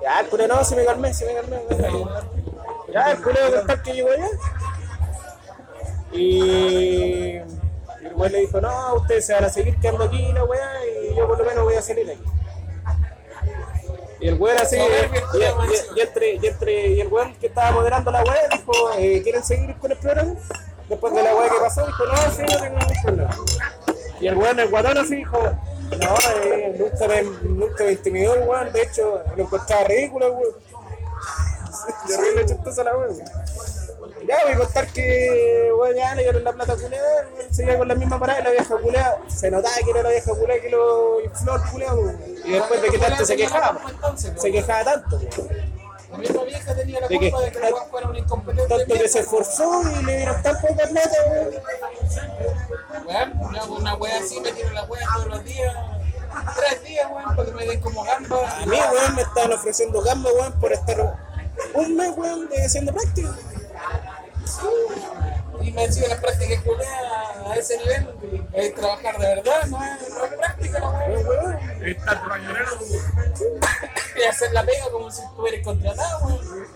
Speaker 1: Ya, el culeo no, se me calmé, se me calmé, weón. Ya, el culeo contar que llegó allá. Y weón le dijo, no, ustedes se van a seguir quedando aquí, la weá, y yo por lo menos voy a salir aquí. Y el weón así, y, entre, y, entre, y el weón que estaba moderando la weá dijo, eh, ¿quieren seguir con el programa? Después de la weá que pasó, dijo, no, sí, no tengo ningún problema. Y el weón, el guatón así dijo, no, eh, nunca, me, nunca me intimidó el weón, de hecho, lo encontraba ridículo el weón. <laughs> Y horrible chistosa la weón. Ya voy a contar que, weón, ya le dieron la plata culea, weón, seguía con la misma parada y la vieja culea, se notaba que era la vieja culea que lo infló el culea, weón. Y después de que tanto se quejaba, se quejaba tanto, weón.
Speaker 2: La misma vieja tenía la culpa de que weón fuera un incompetente.
Speaker 1: Tanto que se esforzó y le dieron tan poca plata, weón.
Speaker 2: Weón, una wea así, me tiro la wea todos los días. Tres días, weón, para que me den como gamba.
Speaker 1: A mí, weón, me estaban ofreciendo gamba, weón, por estar un mes, weón, de haciendo práctica.
Speaker 2: Y me decían las prácticas culea a ese nivel. Es trabajar de verdad, no es, no es práctica, la.
Speaker 3: Está tu mañanero. <laughs>
Speaker 2: Y hacer la pega como si estuvieras contratado, weón.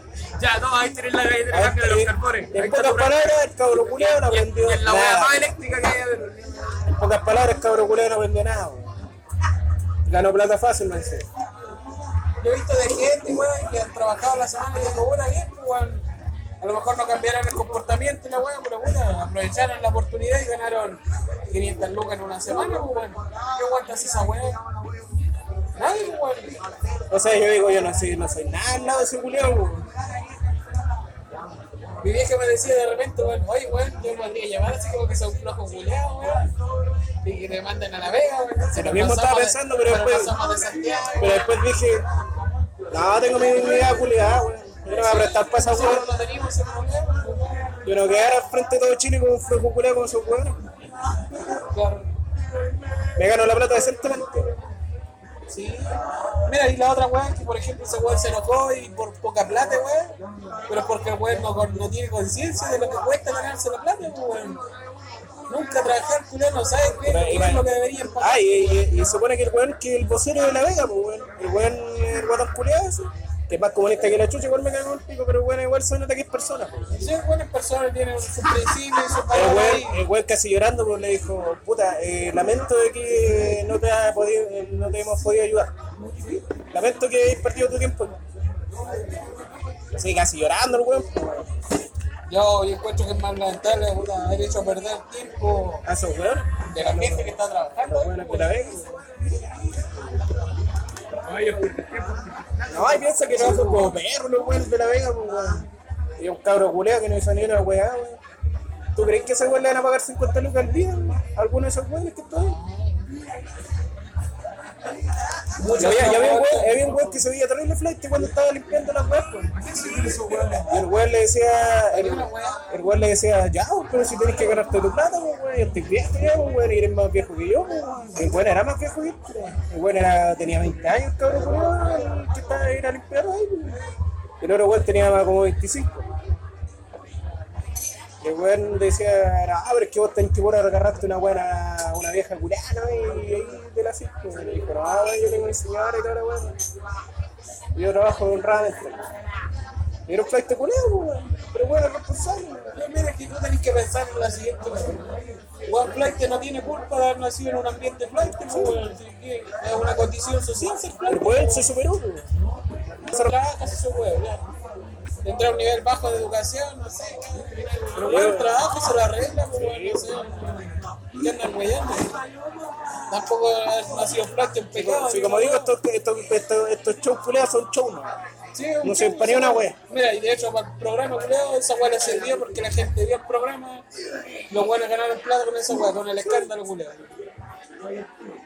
Speaker 3: Ya, no, ahí tenés la cambio de los carbones.
Speaker 1: En pocas palabras, el cabro culiado no aprendió
Speaker 3: y en la hueá
Speaker 1: nada.
Speaker 3: más eléctrica que hay de
Speaker 1: En pocas palabras, el cabro culiado no aprendió nada. Ganó plata fácil, me dice.
Speaker 2: Yo he visto de gente, weón, que han trabajado la semana y digo, bueno, bien, pues, weón. A lo mejor no cambiaron el comportamiento y la weón, pero bueno, aprovecharon la oportunidad y ganaron 500 lucas en una semana, pues, weón. ¿Qué aguantas esa weón? Nadie, pues, weón.
Speaker 1: O sea, yo digo, yo no soy, no soy nada al lado de ese culiado, weón.
Speaker 2: Mi vieja me decía de repente, weón, oye, weón, yo podría llamar así como que son flojos culiados, weón. Y que te manden a la vega, weón. Entonces,
Speaker 1: Lo mismo estaba pensando, pero después-
Speaker 2: pasamos de Santiago,
Speaker 1: Pero después dije, no, tengo mi dignidad culiada, weón. Yo no voy a prestar para esa weón. Yo no quedar al frente de todo Chile como un flojo como esos.
Speaker 2: Claro.
Speaker 1: Me gano la plata decentemente.
Speaker 2: Sí. Mira, y la otra weá que por ejemplo ese weón se enojó y por poca plata, weón. Pero porque el weón no, no tiene conciencia de lo que cuesta ganarse la plata, pues, weón. Nunca trabajar, culé, no sabes qué, es lo que deberían pagar.
Speaker 1: Ah, y, y, y supone que el weón que el vocero de la Vega, pues weón. El weón, el guatón culiado ese. Es más comunista que la chucha, igual me cago en el pico, pero weón igual se nota que es persona, pues.
Speaker 2: Sí, buenas personas tienen sus principios sus valores
Speaker 1: weón, el weón casi llorando pues le dijo, puta, eh, lamento de que no te, ha podido, eh, no te hemos podido ayudar. Lamento que hayas perdido tu tiempo. Así casi llorando el weón. pues, weón.
Speaker 2: Yo, yo encuentro que es más lamentable puta, haber hecho perder tiempo
Speaker 1: A esos weones.
Speaker 2: de la gente que está trabajando.
Speaker 1: La. No, y piensa que trabajan como perros los weones de la Vega, pues. Y un cabro culeado que no hizo ni una weá. ¿Tú crees que ese weón le van a pagar 50 lucas al día? ¿Alguno de esos weones que están ahí?
Speaker 2: Muchos
Speaker 1: Ya había, había un weón, había un weón que se veía terrible flight cuando estaba limpiando las weas, pues. Y el weón le decía, el, el weón le decía, ya, pero si tenés que ganarte tu plata, weón, yo estoy viejo ya, weón, y eres más viejo que yo, weón. El weón era más viejo que yo. El weón era, tenía 20 años, cabrón, weón, el que estaba ahí a limpiar ahí, el otro weón tenía más como 25. Y el weón decía, ah, pero es que vos tenés que por agarrarte una buena, una vieja culana, y ahí de la circo. Y le dijo, no, weón, yo tengo mi señora y toda la weón. Yo trabajo en radio. Y era un flight culero, weón. Pero bueno, es responsable. weón.
Speaker 2: Yo, Mira, que tú tenés que pensar en la siguiente. Juan Flight no tiene culpa de haber nacido en un ambiente flight, pues, weón. Es una condición social ser flight.
Speaker 1: El weón se superó, weón.
Speaker 2: trabajas ese weón, ya. Tendrá un nivel bajo de educación, no sé. Pero bueno, trabaja, se lo arregla, pues, weón, no sé. ¿Qué andan tampoco ha sido práctico un pecado.
Speaker 1: Sí, como digo, estos, estos, estos, estos shows culeados son shows, ¿no?
Speaker 2: Sí, un
Speaker 1: no se empañó una wea.
Speaker 2: Mira, y de hecho para el programa, culiao, esa wea le sirvió porque la gente vio el programa. Los buenos ganaron plata con esa wea, con el escándalo, culiao.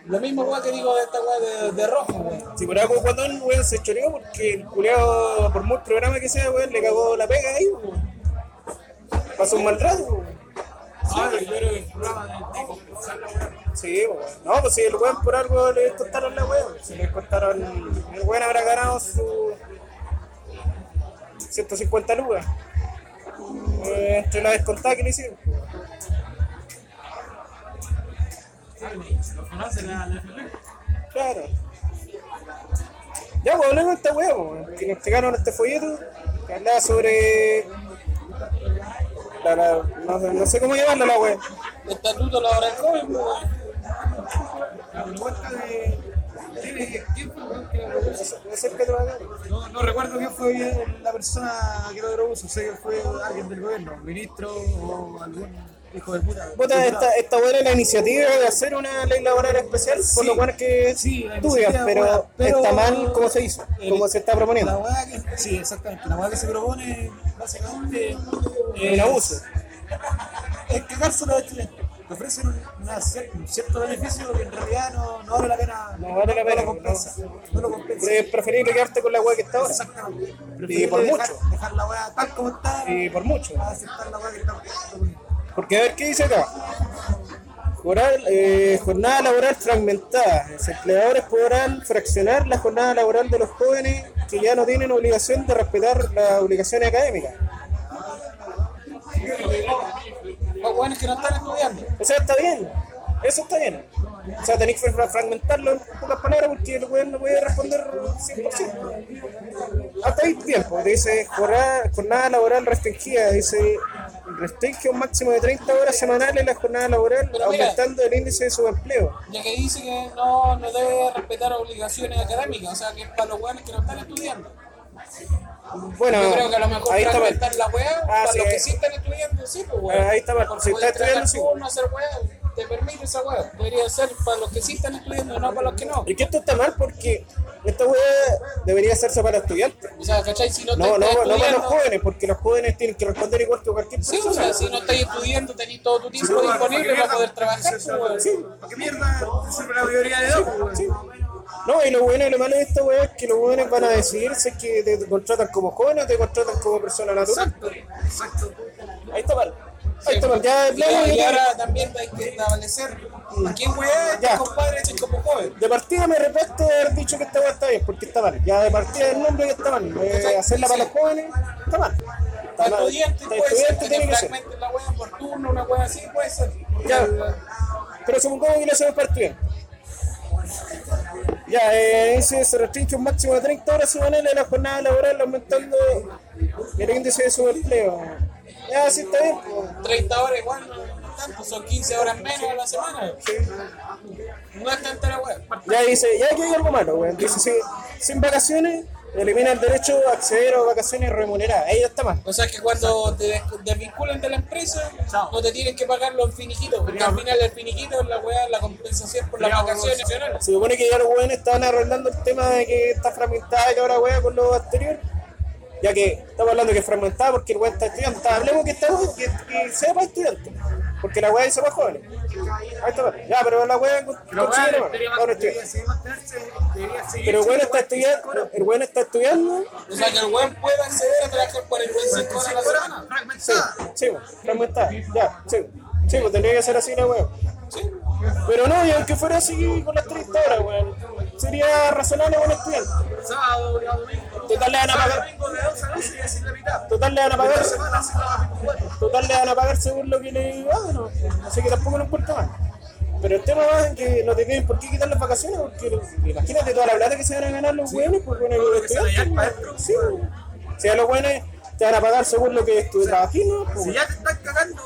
Speaker 2: Lo mismo wea que digo de esta wea de, de rojo, wea.
Speaker 1: Si por algo Guatón, weón, se choreó porque el culeado, por muy programa que sea, weón, le cagó la pega ahí, weón. Pasó un mal rato, weón.
Speaker 5: Ah, yo creo que el programa de, de concursar la weá.
Speaker 1: Sí, weón. No, pues si el weón por algo le contaron la weón. Si le contaron, el weón habrá ganado su 150 lucas. Eh, entre la descontada que le hicieron.
Speaker 5: Los conoce la.
Speaker 1: Claro. Ya, pues hablemos de esta weá, pues, que nos pegaron este folleto que hablaba sobre. La, la- no, sé- no sé cómo llamarla la weá.
Speaker 2: El estatuto laboral joven, wea.
Speaker 5: La propuesta de. ¿Quién es- fue el weón que?
Speaker 1: No.
Speaker 5: No, recuerdo quién fue la persona que lo propuso. Sé que fue alguien del gobierno, ministro o algún hijo de puta.
Speaker 1: Puta, esta, esta buena la iniciativa de hacer una ley laboral especial por
Speaker 5: Sí.
Speaker 1: lo cual que
Speaker 5: Sí, la
Speaker 1: pero,
Speaker 5: buena, pero-
Speaker 1: está mal como se hizo,
Speaker 5: El-
Speaker 1: como se está
Speaker 5: La
Speaker 1: proponiendo.
Speaker 5: hueá que, sí, exactamente. La hueá que se propone, básicamente, es,
Speaker 1: abuso.
Speaker 5: es cagarse a los estudiantes. Te ofrecen un, una cier- un cierto beneficio que en realidad no, no vale la pena.
Speaker 1: No vale la pena,
Speaker 5: compensa. No, lo compensa.
Speaker 1: Es preferible quedarte con la weá que está ahora.
Speaker 5: Exactamente.
Speaker 1: Y por
Speaker 5: dejar,
Speaker 1: mucho.
Speaker 5: Dejar la hueá tal como está.
Speaker 1: Y por mucho.
Speaker 5: aceptar la hueá que está.
Speaker 1: Porque a ver qué dice acá. Eh, jornada laboral fragmentada. Los empleadores podrán fraccionar la jornada laboral de los jóvenes que ya no tienen obligación de respetar las obligaciones académicas.
Speaker 2: Los buenos que no están estudiando.
Speaker 1: O sea, está bien. Eso está bien. O sea, tenéis que fra- fragmentarlo en pocas palabras porque el weón no puede responder 100%. Hasta ahí bien, pues dice jornada, jornada laboral restringida, dice restringe un máximo de 30 horas semanales la jornada laboral,
Speaker 2: mira.
Speaker 1: aumentando el índice de subempleo.
Speaker 2: Ya que dice que no, no debe respetar obligaciones académicas, o sea que es para los buenos que no están estudiando.
Speaker 1: Bueno,
Speaker 2: Yo creo que a lo mejor
Speaker 1: ahí está mal.
Speaker 2: la weá,
Speaker 1: Ah,
Speaker 2: para
Speaker 1: sí,
Speaker 2: los que sí están estudiando, sí, pues weá.
Speaker 1: Ahí está mal. Si está estudiando, sí.
Speaker 2: turno, hacer weá, te permite esa weá. Debería ser para los que sí están estudiando, no para los que no.
Speaker 1: Y que esto está mal porque esta weá debería hacerse para estudiantes.
Speaker 2: O sea, ¿cachai? Si no,
Speaker 1: No, no, no para los jóvenes, porque los jóvenes tienen que responder igual que cualquier
Speaker 2: Sí,
Speaker 1: persona.
Speaker 2: o sea, si no estás estudiando, tenés todo tu tiempo disponible
Speaker 5: ¿para
Speaker 2: poder trabajar, pues.
Speaker 1: Sí.
Speaker 5: ¿Para qué mierda sirve la mayoría de edad? pues,
Speaker 1: Sí. No, y lo bueno y lo malo de esta weá es que los jóvenes van a decidir si es que te contratan como joven o te contratan como persona natural.
Speaker 5: Exacto.
Speaker 1: Ahí está mal. Ahí está mal. Ya, ya,
Speaker 2: y ahora también hay que establecer a quién weá este
Speaker 1: Ya.
Speaker 2: compadre es como joven.
Speaker 1: de partida me retracto de haber dicho que esta weá está bien, porque está mal. Ya de partida del nombre que está mal. Eh, hacerla para los jóvenes, está mal. Está
Speaker 2: Para estudiantes puede ser
Speaker 1: tiene que ser.
Speaker 2: la weá por turno, una weá así, puede ser.
Speaker 1: Ya. Pero supongamos que lo hacemos para estudiantes. Ya, eh, dice, se restringe un máximo de 30 horas semanales la jornada laboral, aumentando el índice de subempleo. Ya, sí, está bien. pues.
Speaker 2: 30 horas igual, no, tanto, son 15 horas menos a la semana. No es tanta la weá.
Speaker 1: Ya dice, ya aquí hay algo malo, weón. Dice, sí, sin vacaciones, elimina el derecho a acceder a vacaciones remuneradas. Ahí ya está mal.
Speaker 2: O sea que cuando te des- desvinculan de la empresa, no te tienen que pagar los finiquitos, porque al final el finiquito es la weá, la compensación por las vacaciones nacionales.
Speaker 1: Se supone que ya los weones estaban arreglando el tema de que está fragmentada y ahora weá con lo anterior. Ya que estamos hablando que es fragmentada porque el weón está estudiando. Está- Hablemos que, está, que, que sea para estudiantes. Porque la weá dice para jóvenes. Ahí está. Ya, pero la weá considera estudiante. Pero el weón está estudiando. El weón está estudiando.
Speaker 2: O sea que el weón puede acceder a trabajar 45 horas a la semana.
Speaker 1: Sí,
Speaker 5: fragmentada.
Speaker 1: sí, pues, fragmentada. Ya, sí. Sí, pues tendría que ser así la weá. Pero no, y aunque fuera así con las 30 horas, weón, sería razonable con estudiante.
Speaker 5: Sábado, domingo.
Speaker 1: Total le van a pagar,
Speaker 5: domingo de 11 a 12 y así la mitad.
Speaker 1: total le van a pagar,
Speaker 5: Semana, así la 24.
Speaker 1: total le van a pagar según lo que le hagan, ¿no? así que tampoco lo importa más. Pero el tema va en que no te tienen por qué quitar las vacaciones, porque imagínate toda la plata que se van a ganar los buenos por con
Speaker 5: todo lo
Speaker 1: el
Speaker 5: que se vaya
Speaker 1: estudiante.
Speaker 5: para
Speaker 1: ¿no?
Speaker 5: adentro.
Speaker 1: Sí, weón. si a los buenos te van a pagar según lo que tú. Pues,
Speaker 5: Si ya te están cagando,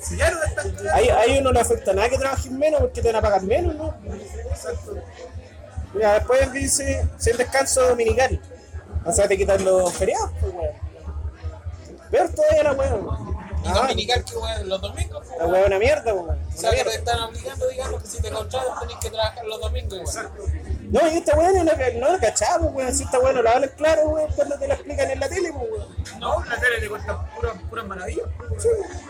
Speaker 5: si ya no están.
Speaker 1: Ahí, ahí no le afecta nada que trabajes menos porque te van a pagar menos, ¿no? Mira, después dice, sin descanso dominical. O sea, te quitan los feriados, pues, weón. Peor todavía la weón.
Speaker 2: Y
Speaker 1: Ah,
Speaker 2: dominical que weón, los domingos, pues,
Speaker 1: la weón es una mierda, pues, weón.
Speaker 2: O sea, que te están obligando, digamos, que si te contratan tenés que trabajar los domingos. igual.
Speaker 1: No, y esta weá no la, no la cachaba, pues, weón. Si esta weá no la hablan claro, weón, cuando te la explican en la tele, pues, weón.
Speaker 5: No, la tele te cuenta puras puras maravillas.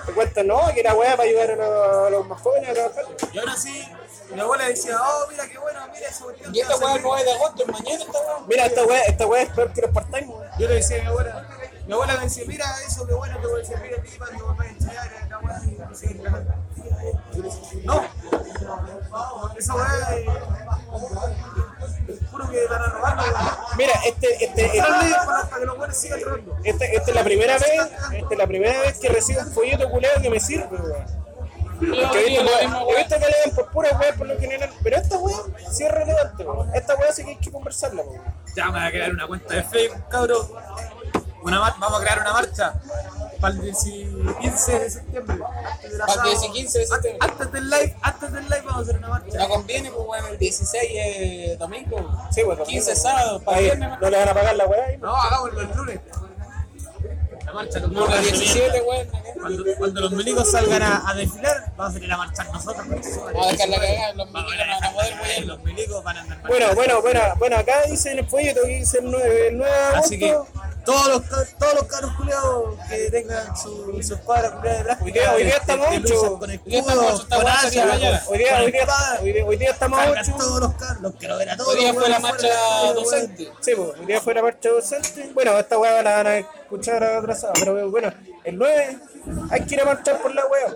Speaker 1: Te cuentan, no, que era weá para ayudar a los, a los más jóvenes a trabajar.
Speaker 5: Y ahora sí, mi abuela decía, oh, mira qué bueno, mira esa cuestión.
Speaker 2: Y esta weá
Speaker 5: servir".
Speaker 2: 9 de agosto, es mañana esta weá.
Speaker 1: Mira, esta weá, esta weá es peor que los part-time, weón.
Speaker 5: Yo le decía a mi abuela, mi abuela me decía, mira eso, qué bueno, te voy a servir a ti para que vayas a estudiar en la weá y a seguir ganando. Yo le decía, No, esa weá es que van a robar, weón.
Speaker 1: Mira, este, este, este,
Speaker 5: sigan robando.
Speaker 1: este- esta es la primera vez, esta es la primera vez que recibo un folleto culero que me sirve, weón. Porque he visto,
Speaker 2: la
Speaker 1: que-
Speaker 2: misma
Speaker 1: he
Speaker 2: weá.
Speaker 1: visto que le dan por pura weá por lo general, pero esta weá sí es relevante, weón. Esta weá sí que hay que conversarla, weón.
Speaker 5: Ya me voy a crear una cuenta de Facebook, cabrón. Una vamos a crear una marcha para el 10 15 de septiembre.
Speaker 2: Para el
Speaker 5: asado.
Speaker 2: 10 y 15 de septiembre.
Speaker 5: An- Antes del live, antes del live vamos a hacer una marcha.
Speaker 2: No conviene, pues weón, el 16 es domingo.
Speaker 1: Sí, pues,
Speaker 2: 15 sábado, para viernes,
Speaker 1: no le van a pagar la weá ahí, ¿no?
Speaker 5: Hagámoslo el lunes. La marcha los
Speaker 2: Lunes 17, weón.
Speaker 5: Cuando, cuando los milicos salgan a, a desfilar, vamos a salir a marchar nosotros.
Speaker 2: Vamos a dejarla cagar, los milicos van a poder, weón.
Speaker 5: Los milicos van a andar
Speaker 1: Bueno, bueno, bueno, bueno, acá dice en el folleto que dice el 9, el 9 de agosto.
Speaker 5: Así que todos los, todos los caros culiados que tengan su, su escuadra culiada de plástico.
Speaker 1: Hoy día- hoy día
Speaker 5: de-
Speaker 1: estamos ocho.
Speaker 5: Con
Speaker 2: Hoy día estamos
Speaker 5: escudos,
Speaker 2: ocho,
Speaker 5: con.
Speaker 1: Hoy día, hoy día, hoy día, hoy día estamos 8.
Speaker 5: todos los caros, los quiero ver a todos.
Speaker 2: Hoy día fue la marcha docente.
Speaker 1: Sí, pues, hoy día fue la marcha docente. Bueno, esta weá la van a escuchar atrasada, pero bueno, el 9 hay que ir a marchar por la weá.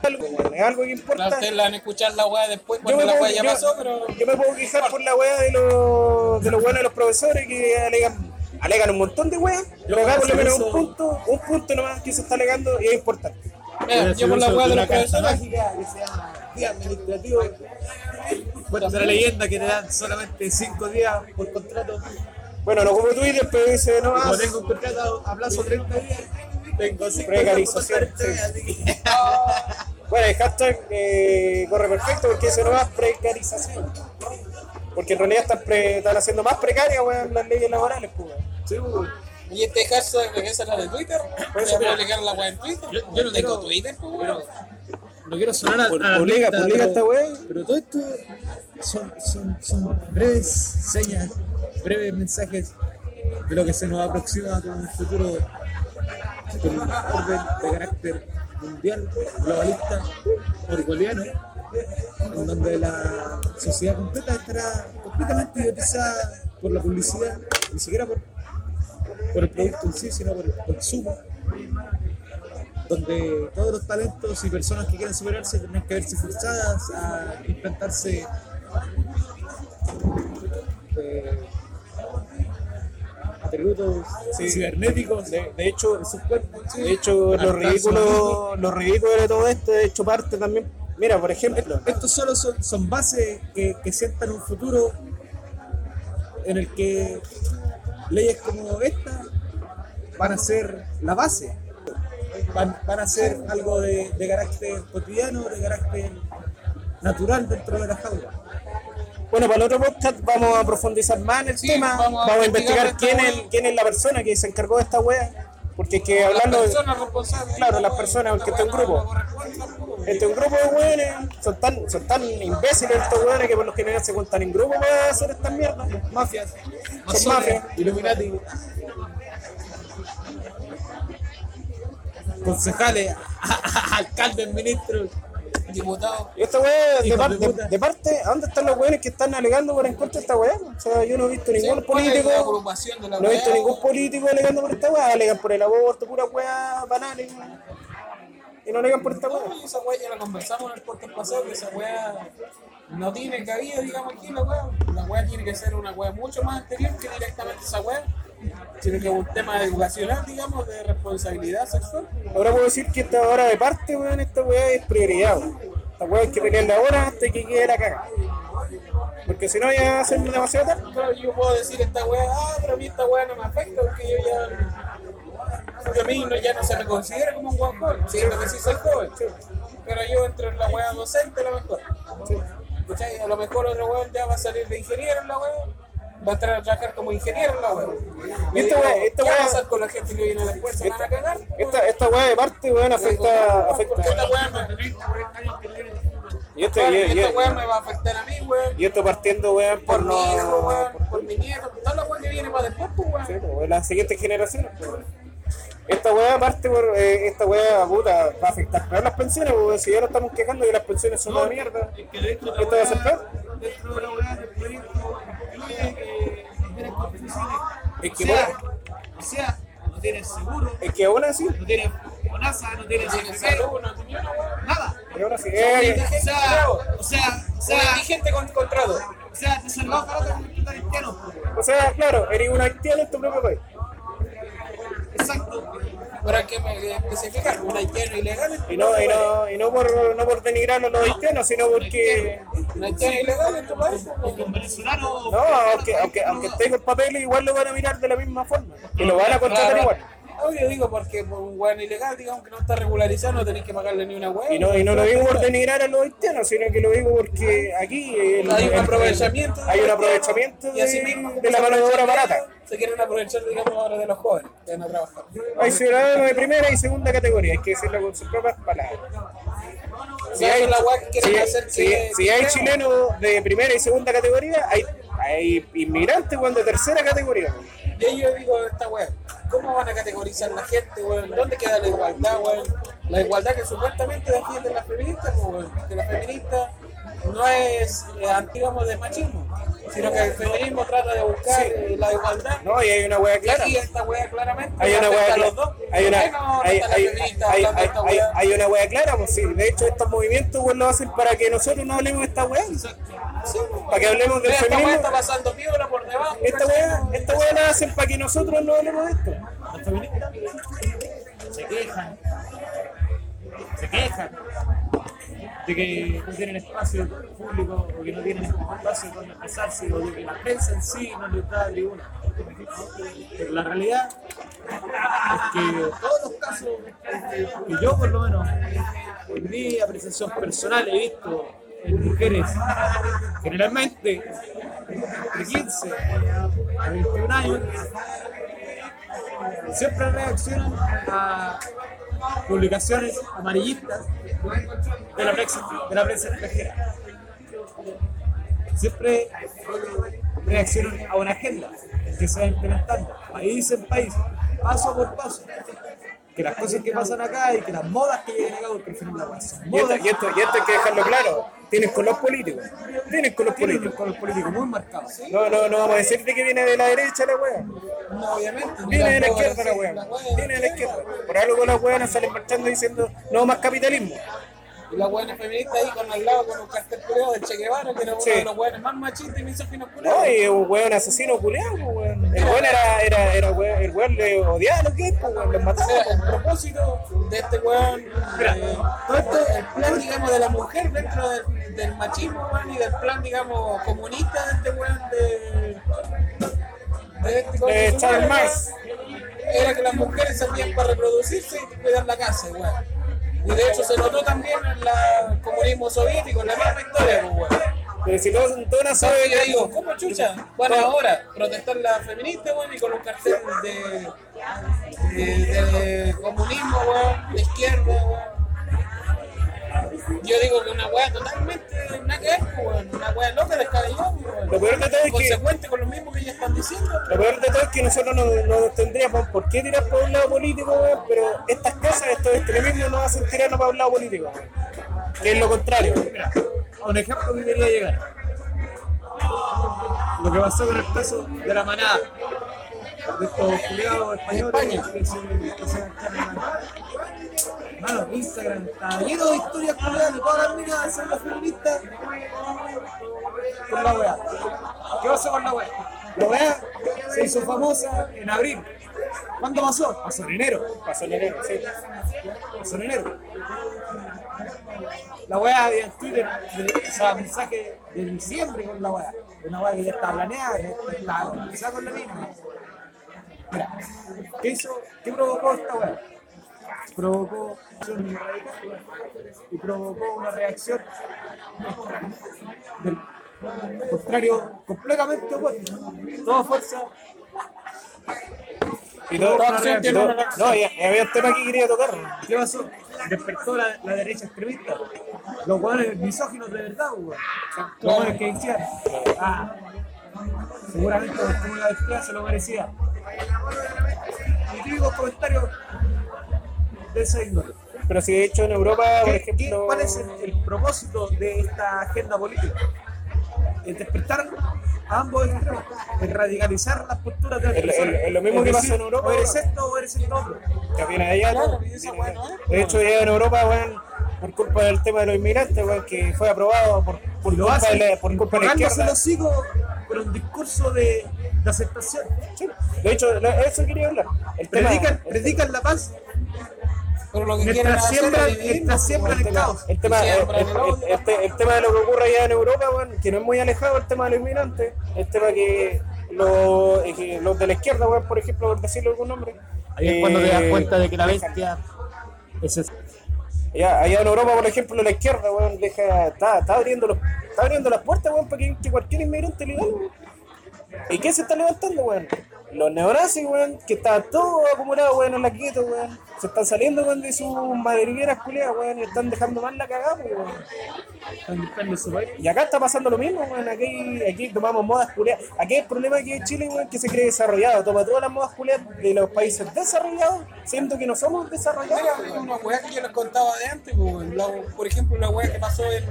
Speaker 1: Es algo que
Speaker 2: Claro,
Speaker 1: importa.
Speaker 2: ustedes la van a escuchar la weá después
Speaker 1: Yo
Speaker 2: cuando
Speaker 1: me,
Speaker 2: la
Speaker 1: puedo,
Speaker 2: weá ya
Speaker 1: yo-
Speaker 2: pasó, pero.
Speaker 1: yo me puedo quejar por la weá de los de los buenos de los profesores que alegan, alegan un montón de weas, pero acá por lo menos un punto, un punto nomás que se está alegando y es importante.
Speaker 2: Mira, yo por la weá de los profesores.
Speaker 5: mágica que se llama día administrativo. Bueno, de la leyenda que te dan solamente 5 días por contrato.
Speaker 1: Bueno, no como Twitter, pero dice no
Speaker 5: Como
Speaker 1: más.
Speaker 5: tengo un contrato a plazo 30 días, tengo 5 días por
Speaker 1: Precarización,
Speaker 5: 40 días, así que... <laughs>
Speaker 1: Bueno, el hashtag eh, corre perfecto porque dice no más precarización. Porque en realidad están, pre- están haciendo más precarias weón, las leyes laborales, pues.
Speaker 5: Sí,
Speaker 2: Y este hashtag que esa es la de Twitter. Voy a publicar la weá en Twitter.
Speaker 5: Yo- yo no
Speaker 2: tengo
Speaker 5: quiero-
Speaker 2: Twitter, pues weón.
Speaker 5: no quiero sonar a, la
Speaker 1: publica-
Speaker 5: pinta,
Speaker 1: publica
Speaker 5: pero-
Speaker 1: esta weá.
Speaker 5: Pero todo esto son, son, son breves señas, breves mensajes de lo que se nos aproxima con un futuro con un orden de carácter mundial, globalista, orwelliano, en donde la sociedad completa estará completamente idiotizada por la publicidad, ni siquiera por, por el producto en sí, sino por el consumo donde todos los talentos y personas que quieran superarse tendrán que verse forzadas a implantarse eh, atributos cibernéticos
Speaker 1: De, de hecho,
Speaker 5: sus cuerpos.
Speaker 1: de hecho lo ridículo, lo ridículo de todo esto, de hecho parte también. Mira, por ejemplo,
Speaker 5: Estos solo son, son bases que, que sientan un futuro en el que leyes como esta van a ser la base, van, van a ser algo de, de carácter cotidiano, de carácter natural dentro de la jaula.
Speaker 1: Bueno, para el otro podcast vamos a profundizar más en el
Speaker 2: Sí,
Speaker 1: tema,
Speaker 2: vamos
Speaker 1: vamos
Speaker 2: a
Speaker 1: investigar quién es, quién es la persona que se encargó de esta wea, porque es que hablando
Speaker 2: Las
Speaker 1: de,
Speaker 2: personas responsables.
Speaker 1: claro, las personas, porque este es un grupo, este es un grupo de weones, son tan, son tan imbéciles estos weones que por lo general se cuentan en grupo para hacer estas mierdas, mafias, son mafias.
Speaker 5: Illuminati. Concejales, <laughs> alcaldes, ministros,
Speaker 2: Diputados.
Speaker 1: Y esta weá, de, par- parte, ¿a dónde están los weones que están alegando por en contra de esta weá? O sea, yo no he visto ningún
Speaker 2: Sí, ¿cuál es
Speaker 1: político,
Speaker 2: la la
Speaker 1: no he visto ningún político alegando por esta weá, alegan por el aborto, pura weá banales. Y no alegan por esta weá.
Speaker 2: No, esa weá ya la conversamos en el podcast pasado, que esa weá no tiene cabida, digamos, aquí la weá. La weá tiene que ser una weá mucho más anterior que directamente esa weá. Tiene que ser un tema educacional, digamos, de responsabilidad sexual.
Speaker 1: Ahora puedo decir que esta hora de parte, weón, esta weá es prioridad, weón. Esta weá hay que pelearla ahora de que quede la caga. Porque si no ya va a ser demasiado tarde.
Speaker 2: Claro, yo puedo decir esta weá, ah, pero a mí esta weá no me afecta porque yo ya. Porque a mí no, ya no se me considera como un buen joven, siendo que sí soy joven. Pero yo entro en la weá docente a lo mejor. A lo mejor otro weón ya va a salir de ingeniero en la weá. Va a entrar a trabajar como ingeniero en la weá.
Speaker 1: Y esta weá- esta
Speaker 2: ¿Qué va a
Speaker 1: weá-
Speaker 2: pasar con la gente que viene a la escuela? ¿Se van a cagar?
Speaker 1: Esta, esta weá de parte, weón, afecta,
Speaker 2: ¿Por qué esta
Speaker 1: afecta.
Speaker 2: weá no?
Speaker 1: esto,
Speaker 2: Claro,
Speaker 1: y-
Speaker 2: y
Speaker 1: y-
Speaker 2: esta weá me va a afectar a mí, weón.
Speaker 1: y esto partiendo, weón, por
Speaker 2: Por mi hijo,
Speaker 1: no.
Speaker 2: weón. Por mi nieto. Toda la weá que viene para después, pues, weón.
Speaker 1: Sí, pues, las siguientes generaciones. pues. Esta weá, aparte, por, eh, esta weá puta, va a afectar peor las pensiones, porque si ya nos estamos quejando que las pensiones son una mierda,
Speaker 5: Es que de hecho la
Speaker 1: esto va a ser peor.
Speaker 5: dentro de la weá del proyecto incluye que tienes confusiones,
Speaker 1: Es que,
Speaker 5: o sea, o sea, no tienes seguro,
Speaker 1: Es que aún así,
Speaker 5: no tienes FONASA, no tienes
Speaker 2: no tiene una weá.
Speaker 5: nada.
Speaker 1: y así,
Speaker 2: Son
Speaker 1: eh,
Speaker 5: O sea, o sea, o
Speaker 2: Un
Speaker 5: sea,
Speaker 2: indigente con contrato.
Speaker 5: o sea, te salvás barato con el cristiano.
Speaker 1: o sea, claro, eres un haitiano en tu propio país.
Speaker 5: Exacto.
Speaker 2: Hay que me- especificar, un haitiano ilegal.
Speaker 1: Y no, y no, y no por, no por denigrar a los haitianos, sino porque,
Speaker 2: Un haitiano ilegal en tu país.
Speaker 5: Un venezolano.
Speaker 1: no, aunque, aunque, aunque esté con papeles, igual lo van a mirar de la misma forma. Y lo van a contratar igual.
Speaker 2: Yo digo porque por un weón ilegal, digamos que no está regularizado, no tenéis que pagarle ni una weá.
Speaker 1: Y no, y no lo digo por denigrar a los haitianos, sino que lo digo porque aquí el-
Speaker 2: Hay un
Speaker 1: el-
Speaker 2: aprovechamiento.
Speaker 1: hay un aprovechamiento
Speaker 2: y así
Speaker 1: de,
Speaker 2: mismo, como
Speaker 1: de la mano de obra barata.
Speaker 2: Se quieren aprovechar, digamos, ahora de los jóvenes que van a trabajar.
Speaker 1: Hay ciudadanos de primera y segunda categoría, hay que decirlo con sus propias palabras. Si hay, si- hay chilenos de primera y segunda categoría, hay, hay inmigrantes weón, de tercera categoría.
Speaker 2: Y yo digo esta weá, ¿cómo van a categorizar la gente, weón? ¿Dónde queda la igualdad, weón? La igualdad que supuestamente defienden las feministas, pues, weón. Que la feminista no es, eh, de machismo, sino que el feminismo trata de buscar eh, la igualdad.
Speaker 1: No, y hay una hueá
Speaker 2: Y
Speaker 1: clara.
Speaker 2: aquí esta weá claramente
Speaker 1: Hay una hueá clara. Hay una,
Speaker 2: ¿Por qué no
Speaker 1: hay, hay, hay,
Speaker 2: esta
Speaker 1: una hueá clara, pues sí. De hecho, estos movimientos lo hacen para que nosotros no hablemos de esta hueá.
Speaker 2: Sí,
Speaker 1: Para que hablemos del
Speaker 2: esta weá
Speaker 1: feminismo.
Speaker 2: está pasando piola por debajo.
Speaker 1: Esta hueá, esta hueá la hacen para que nosotros no hablemos de esto.
Speaker 5: Los feministas se quejan, se quejan de que no tienen espacio público o que no tienen espacio donde expresarse o de que la prensa en sí no les da tribuna. Pero la realidad es que todos los casos que yo por lo menos en mi apreciación personal he visto en mujeres generalmente de 15 a 21 años siempre reaccionan a publicaciones amarillistas de la prensa, de la prensa extranjera. Siempre reaccionan a una agenda que se va implementando, país en país, paso por paso. Que las cosas que pasan acá y que las modas que llegan acá, porque al final las
Speaker 1: Y esto,
Speaker 5: modas,
Speaker 1: y, esto, y esto hay que dejarlo claro. Tienen con los políticos. Tienen con los políticos.
Speaker 5: color político muy marcado.
Speaker 1: No, no, no vamos a decir de que viene de la derecha la wea.
Speaker 2: No, obviamente.
Speaker 1: Viene de la izquierda la wea. Viene de la izquierda. Por algo las weas salen marchando diciendo no más capitalismo.
Speaker 2: Y la buena feminista ahí con al lado con un cartel culeado del Che Guevara, que era uno
Speaker 1: Sí.
Speaker 2: de los buenos más machistas y misóginos
Speaker 1: No,
Speaker 2: culeados.
Speaker 1: y un weón asesino culeado, pues, weón. El weón era, era, era weón, el weón le odiaba a los gays, pues, weón, los
Speaker 2: O
Speaker 1: mataba.
Speaker 2: sea, el propósito de este weón, eh, todo esto, el plan, digamos, de la mujer dentro del, del machismo, weón, y del plan, digamos, comunista de este weón de. de este weón que su
Speaker 1: Charles Marx.
Speaker 2: Era que las mujeres servían para reproducirse y cuidar la casa, weón. Y de hecho se notó también en el comunismo soviético, en la misma historia, pues, weón.
Speaker 1: Pero si todos toda una sabe
Speaker 2: Yo digo, ¿cómo chucha? Bueno, ahora, protestar la feminista, weón, y con un cartel de, de, de comunismo, weón, de izquierda, weón. Yo digo que una weá totalmente nada que ver, pues, weón, una weá loca, descabellada, weón.
Speaker 1: Lo peor de todo es que-
Speaker 2: Consecuente con lo mismo que ellos están diciendo.
Speaker 1: Lo peor de todo es que nosotros no, no tendríamos por qué tirar por un lado político, weón, pero estas cosas, estos extremismos nos hacen tirarnos para un lado político, weón. Que es lo contrario.
Speaker 5: Mira, un ejemplo que quería llegar. Lo que pasó con el caso de la manada. De estos culiados españoles que se, que se encargan. Mano, Instagram está lleno de historias culiadas de todas las minas son las feministas. Con la weá. ¿Qué pasó con la weá? La weá se hizo famosa en abril. ¿Cuándo pasó? Pasó en enero.
Speaker 1: Pasó en enero, sí.
Speaker 5: Pasó en enero. La weá había en Twitter, o sea, mensaje de diciembre con la weá. Una weá que ya estaba planeada, que estaba organizada con la misma. Mira, ¿qué hizo? ¿Qué provocó esta weá? Provocó radical y provocó una reacción del contrario completamente opuesto. Toda fuerza
Speaker 1: Y todo,
Speaker 5: Toda acción tiene
Speaker 1: todo-
Speaker 5: una reacción.
Speaker 1: no, y, y había un tema que quería tocar.
Speaker 5: ¿Qué pasó? despertó la, la derecha extremista. Los hueones misóginos de verdad, weón. Los hueones que decían, ah, seguramente como la bestia se lo merecía. Y típicos comentarios de esa índole.
Speaker 1: Pero si de hecho en Europa, por
Speaker 5: ¿Qué- qué-
Speaker 1: ejemplo.
Speaker 5: ¿Cuál es el, el propósito de esta agenda política? Es despertar a ambos extremos, es radicalizar las posturas de las
Speaker 1: Es lo-
Speaker 5: personas.
Speaker 1: es- es lo mismo que
Speaker 5: decir,
Speaker 1: pasa en Europa,
Speaker 5: O eres esto o eres esto otro.
Speaker 1: que viene allá.
Speaker 2: Claro, es,
Speaker 1: de hecho, ya en Europa, weón, por culpa del tema de los inmigrantes, weón, que fue aprobado por, por, culpa,
Speaker 5: hacen
Speaker 1: de la, por culpa de la izquierda.
Speaker 5: los higos, pero un discurso de, de aceptación.
Speaker 1: Sí. De hecho, eso quería hablar. El tema,
Speaker 5: Predican,
Speaker 1: el,
Speaker 5: predican la paz
Speaker 2: Pero lo que quieren
Speaker 5: mientras siembran, mientras siembran el
Speaker 1: tema,
Speaker 5: caos.
Speaker 1: el, tema, el,
Speaker 2: el
Speaker 1: el- el el tema de lo que ocurre allá en Europa, weón, que no es muy alejado del tema de los inmigrantes, el tema que, lo- eh, que los de la izquierda, weón, por ejemplo, por decirle algún nombre.
Speaker 5: Ahí es cuando te das
Speaker 1: eh,
Speaker 5: cuenta de que la bestia es esa.
Speaker 1: Allá, allá en Europa, por ejemplo, la izquierda, weón, deja, está, está abriendo los, está abriendo las puertas, weón, para que cualquier inmigrante legal, weón. ¿Y qué se está levantando, weón? Los neonazis, weón, que estaban todos acumulados, weón, en la quieto, weón. Se están saliendo, weón, de sus madrigueras culiadas, weón, y están dejando mal la cagada, weón. Y acá está pasando lo mismo, weón. Aquí, aquí tomamos modas culiadas. Aquí el problema que en Chile, weón, que se cree desarrollado. Toma todas las modas culiadas de los países desarrollados, siendo que no somos desarrollados.
Speaker 2: Mira, es una weá que yo les contaba de antes, pues, por ejemplo, la weá que pasó en,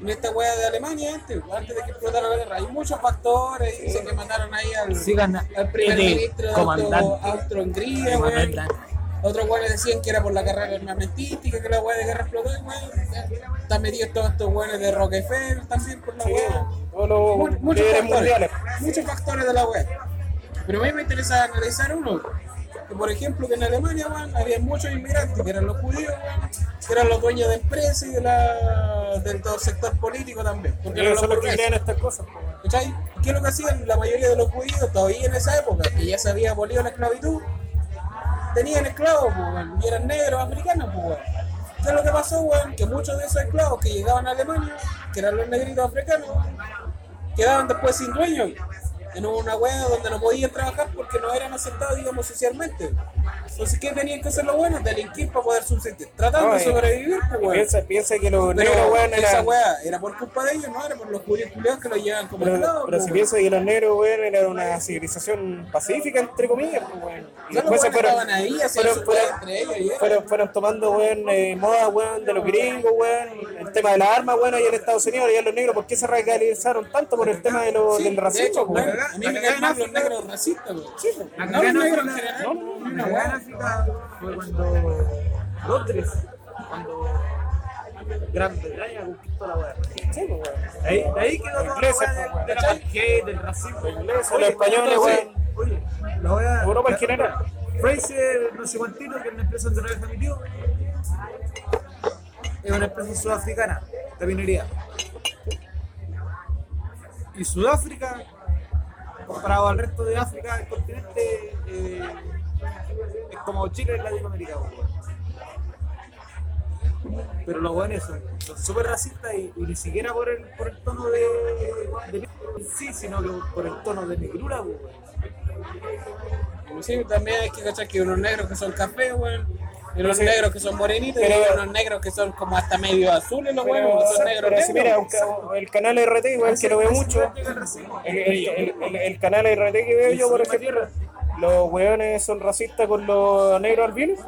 Speaker 2: en esta weá de Alemania antes, antes de que explotara la guerra. Hay muchos factores, que mandaron ahí al,
Speaker 5: Sigan
Speaker 2: al primer ministro de Austro-Hungría. Otros weones decían que era por la carrera armamentística, que la weá de guerra explotó, weón. Están metidos todos estos weones de Rockefeller también por la
Speaker 1: Sí,
Speaker 2: weá. muchos factores,
Speaker 1: mundiales.
Speaker 2: muchos factores de la web. Pero a mí me interesa analizar uno. Que por ejemplo que en Alemania había muchos inmigrantes que eran los judíos, que eran los dueños de empresas y de la, del todo sector político también. Porque eran los
Speaker 1: lo que crean estas cosas.
Speaker 2: ¿Cachai? ¿Qué es lo que hacían la mayoría de los judíos todavía en esa época? Que ya se había abolido la esclavitud. Tenían esclavos, pues, y eran negros americanos, pues. ¿Qué es lo que pasó, weón? Que muchos de esos esclavos que llegaban a Alemania, que eran los negritos africanos, quedaban después sin dueño. En una hueá donde no podían trabajar porque no eran aceptados, digamos, socialmente. Entonces, ¿qué tenían que hacer los buenos? Delinquir para poder subsistir. Tratando
Speaker 1: No,
Speaker 2: de sobrevivir, pues, weón.
Speaker 1: Piensa, piensa que los
Speaker 2: Pero
Speaker 1: negros, weón,
Speaker 2: esa weá era por culpa de ellos, no era por los judíos culiados que los llevan como
Speaker 1: Pero,
Speaker 2: esclavos.
Speaker 1: pero
Speaker 2: pues,
Speaker 1: si piensa que los negros, weón, eran una civilización pacífica, entre comillas, pues, weón. Y después se fueron,
Speaker 2: estaban ahí,
Speaker 1: fueron, fueron,
Speaker 2: entre ellos y era-
Speaker 1: fueron, fueron tomando, weón, eh, moda, weón, de los gringos, weón. El tema de las armas, weón, allá en Estados Unidos, allá los negros, ¿por qué se radicalizaron tanto por el tema de lo,
Speaker 2: Sí,
Speaker 1: del
Speaker 2: de
Speaker 1: racismo,
Speaker 2: hecho,
Speaker 1: weón?
Speaker 2: weón, a mí me caen mal los negros racistas, weón. No,
Speaker 5: cagada en
Speaker 2: los negros en
Speaker 5: África-
Speaker 2: general.
Speaker 5: no, no, fue cuando Londres, cuando Gran Bretaña conquistó la weá.
Speaker 1: Sí, pues, weón.
Speaker 5: Ahí, de ahí quedó la weá
Speaker 1: pues,
Speaker 5: de, la del racismo. Oye,
Speaker 1: los españoles, weón.
Speaker 5: Oye, la weá-
Speaker 1: Europa en general.
Speaker 5: Fraser, no sé cuántito, que es una empresa donde trabaja mi tío, es una empresa sudafricana de minería. Y Sudáfrica, comparado al resto de África, el continente, eh, es como Chile en Latinoamérica. weón. Pero los buenos son son súper racistas y, y ni siquiera por el, por el tono de, sí, sino que por el tono de negrura. weón.
Speaker 2: Sí, también hay que cachar que unos negros que son café, weón. Y unos
Speaker 1: Sí.
Speaker 2: negros que son morenitos,
Speaker 1: Pero-
Speaker 2: y unos negros que son como hasta medio azules, los weones, que son negros
Speaker 1: pero si mira,
Speaker 2: negros.
Speaker 1: el canal RT, igual que lo veo mucho, el, el- el- el- el canal RT que veo yo, por ejemplo, los weones son racistas con los negros albinos.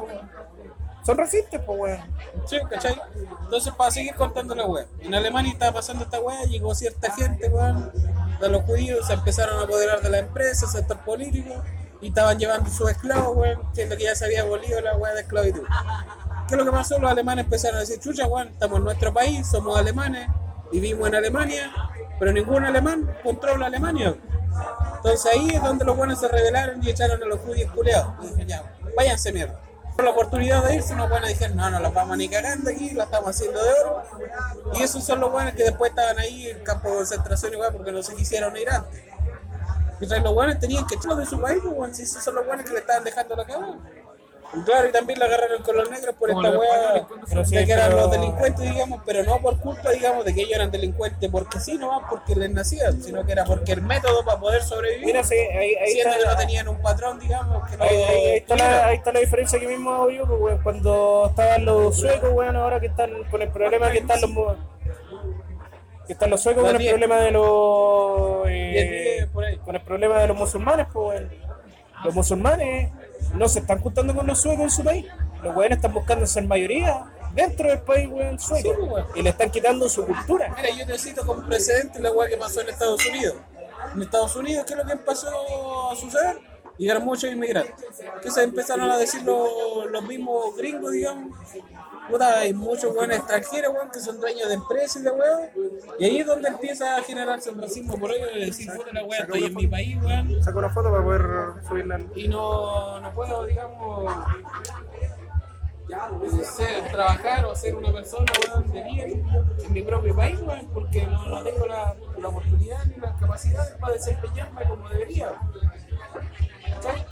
Speaker 1: Son racistas, pues, weón.
Speaker 2: Sí, ¿cachai? Entonces, para seguir contando la weá. En Alemania estaba pasando esta weá, llegó cierta gente, weón, de los judíos, se empezaron a apoderar de la empresa, sector político, y estaban llevando sus esclavos, weón, siendo que ya se había abolido la weá de esclavitud. ¿Qué es lo que pasó? Los alemanes empezaron a decir, chucha, weón, estamos en nuestro país, somos alemanes, vivimos en Alemania, pero ningún alemán controla Alemania. Entonces ahí es donde los buenos se rebelaron y echaron a los judíos culeados. Váyanse mierda. Por la oportunidad de irse, unos buenos dijeron, no, no los vamos ni cagando aquí, la estamos haciendo de oro. Y esos son los buenos que después estaban ahí en campo de concentración igual porque no se quisieron ir antes. Mientras los buenos tenían que echarlos de su país, pues, weón, si esos son los buenos que le estaban dejando la cagada. Claro, y también la agarraron con los negros por
Speaker 3: Como
Speaker 2: esta weá
Speaker 1: sí,
Speaker 2: de que eran
Speaker 1: pero-
Speaker 2: los delincuentes, digamos, pero no por culpa, digamos, de que ellos eran delincuentes porque sí, no porque les nacían, sino que era porque el método para poder sobrevivir,
Speaker 1: Mira, sí, ahí, ahí
Speaker 2: siendo que no
Speaker 1: está.
Speaker 2: tenían un patrón, digamos, que no
Speaker 1: Ahí, ahí- está la, ahí está la diferencia que mismo hago yo, pues, weón, cuando estaban los suecos, weón, ahora que están con el problema que están los que están los suecos con el problema de los eh, con el problema de los musulmanes, pues weón. los musulmanes no se están juntando con los suecos en su país, los weones están buscando ser mayoría dentro del país weón, sueco
Speaker 2: Sí, weón.
Speaker 1: y le están quitando su cultura.
Speaker 2: Mira, yo te cito como precedente la weá que pasó en Estados Unidos. En Estados Unidos, ¿qué es lo que empezó a suceder? Llegaron muchos inmigrantes. Que se empezaron a decir los, los mismos gringos, digamos. Puta, hay muchos buenos extranjeros, weón, que son dueños de empresas y de weón. Y ahí es donde empieza a generarse el racismo por ello de decir, puta la estoy en mi país, weón.
Speaker 1: Saco una foto para poder subirla.
Speaker 2: Y no, no puedo, digamos, ser, trabajar o ser una persona weón, de bien en mi propio país, weón, porque no, no tengo la, la oportunidad ni las capacidades para desempeñarme como debería. ¿Cachai?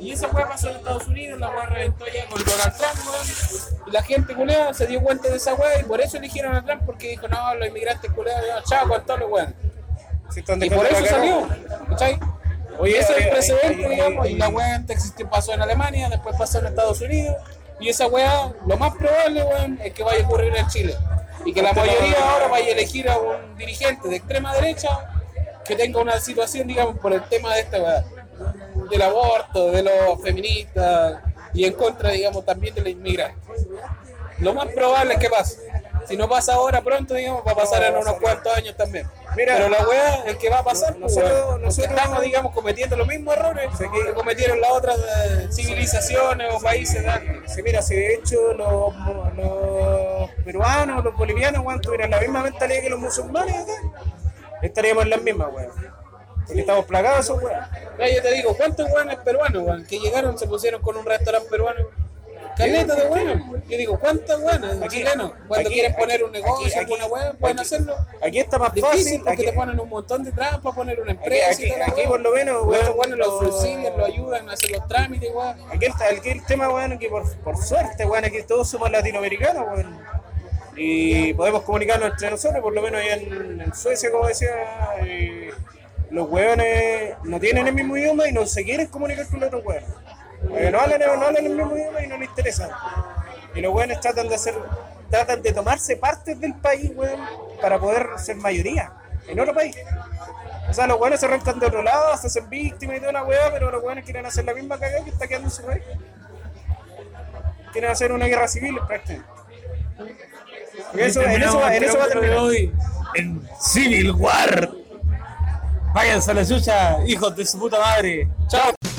Speaker 2: Y esa weá pasó en Estados Unidos, la weá reventó ya con Donald Trump, weón. Y la gente culea se dio cuenta de esa weá y por eso eligieron a Trump, porque dijo, no, los inmigrantes culeados, chao, con todos los
Speaker 1: están
Speaker 2: Y por eso salió, ¿cachai?
Speaker 1: Oye,
Speaker 2: ese es el precedente,
Speaker 1: oye,
Speaker 2: digamos,
Speaker 1: oye,
Speaker 2: y la weá antes existió, pasó en Alemania, después pasó en Estados Unidos, y esa weá, lo más probable, weón, es que vaya a ocurrir en Chile. Y que la mayoría ahora vaya a elegir a un dirigente de extrema derecha que tenga una situación, digamos, por el tema de esta weá, del aborto, de los feministas, y en contra, digamos, también de la inmigración. Lo más probable es que pase. Si no pasa ahora, pronto, digamos, va a pasar en unos cuantos años también.
Speaker 1: Mira,
Speaker 2: Pero la weá es que va a pasar, pues,
Speaker 1: nosotros-.
Speaker 2: Porque
Speaker 1: nosotros-
Speaker 2: estamos, digamos, cometiendo los mismos errores que cometieron las otras eh, civilizaciones o países.
Speaker 1: Sí, mira, si de hecho los, los peruanos, los bolivianos, weón, tuvieran la misma mentalidad que los musulmanes acá, estaríamos en las mismas, weón. Porque estamos plagados weón.
Speaker 2: Yo te digo, ¿cuántos weones peruanos, weón, que llegaron, se pusieron con un restaurante peruano? Caleta de weones. Yo digo, ¿cuántas weones
Speaker 1: Aquí-
Speaker 2: chilenos? Cuando
Speaker 1: aquí-
Speaker 2: quieren poner un negocio,
Speaker 1: aquí-
Speaker 2: alguna weá, pueden hacerlo.
Speaker 1: Aquí está más
Speaker 2: Difícil
Speaker 1: fácil.
Speaker 2: porque
Speaker 1: Aquí,
Speaker 2: te ponen un montón de trampas, poner una empresa
Speaker 1: aquí,
Speaker 2: y
Speaker 1: aquí por lo menos,
Speaker 2: Los
Speaker 1: weón,
Speaker 2: weones los subsidian, los ayudan a hacer los trámites, weón.
Speaker 1: Aquí está aquí el tema, weón, que por, por suerte, weón, aquí todos somos latinoamericanos, weón. Y podemos comunicarnos entre nosotros, por lo menos allá en, en Suecia, como decía, eh, los weones no tienen el mismo idioma y no se quieren comunicar con los otros weones. Eh, no, hablan, no hablan el mismo idioma y no les interesa. Y los weones tratan de hacer, tratan de tomarse partes del país, weón, para poder ser mayoría en otro país. O sea, los weones se arrancan de otro lado, se hacen víctimas y toda la weá, pero los weones quieren hacer la misma cagada que está quedando en su país. Quieren hacer una guerra civil prácticamente. Porque eso, en, eso, en eso va a terminar.
Speaker 5: hoy en Civil War. Váyanse a la chucha, hijos de su puta madre.
Speaker 2: Chao.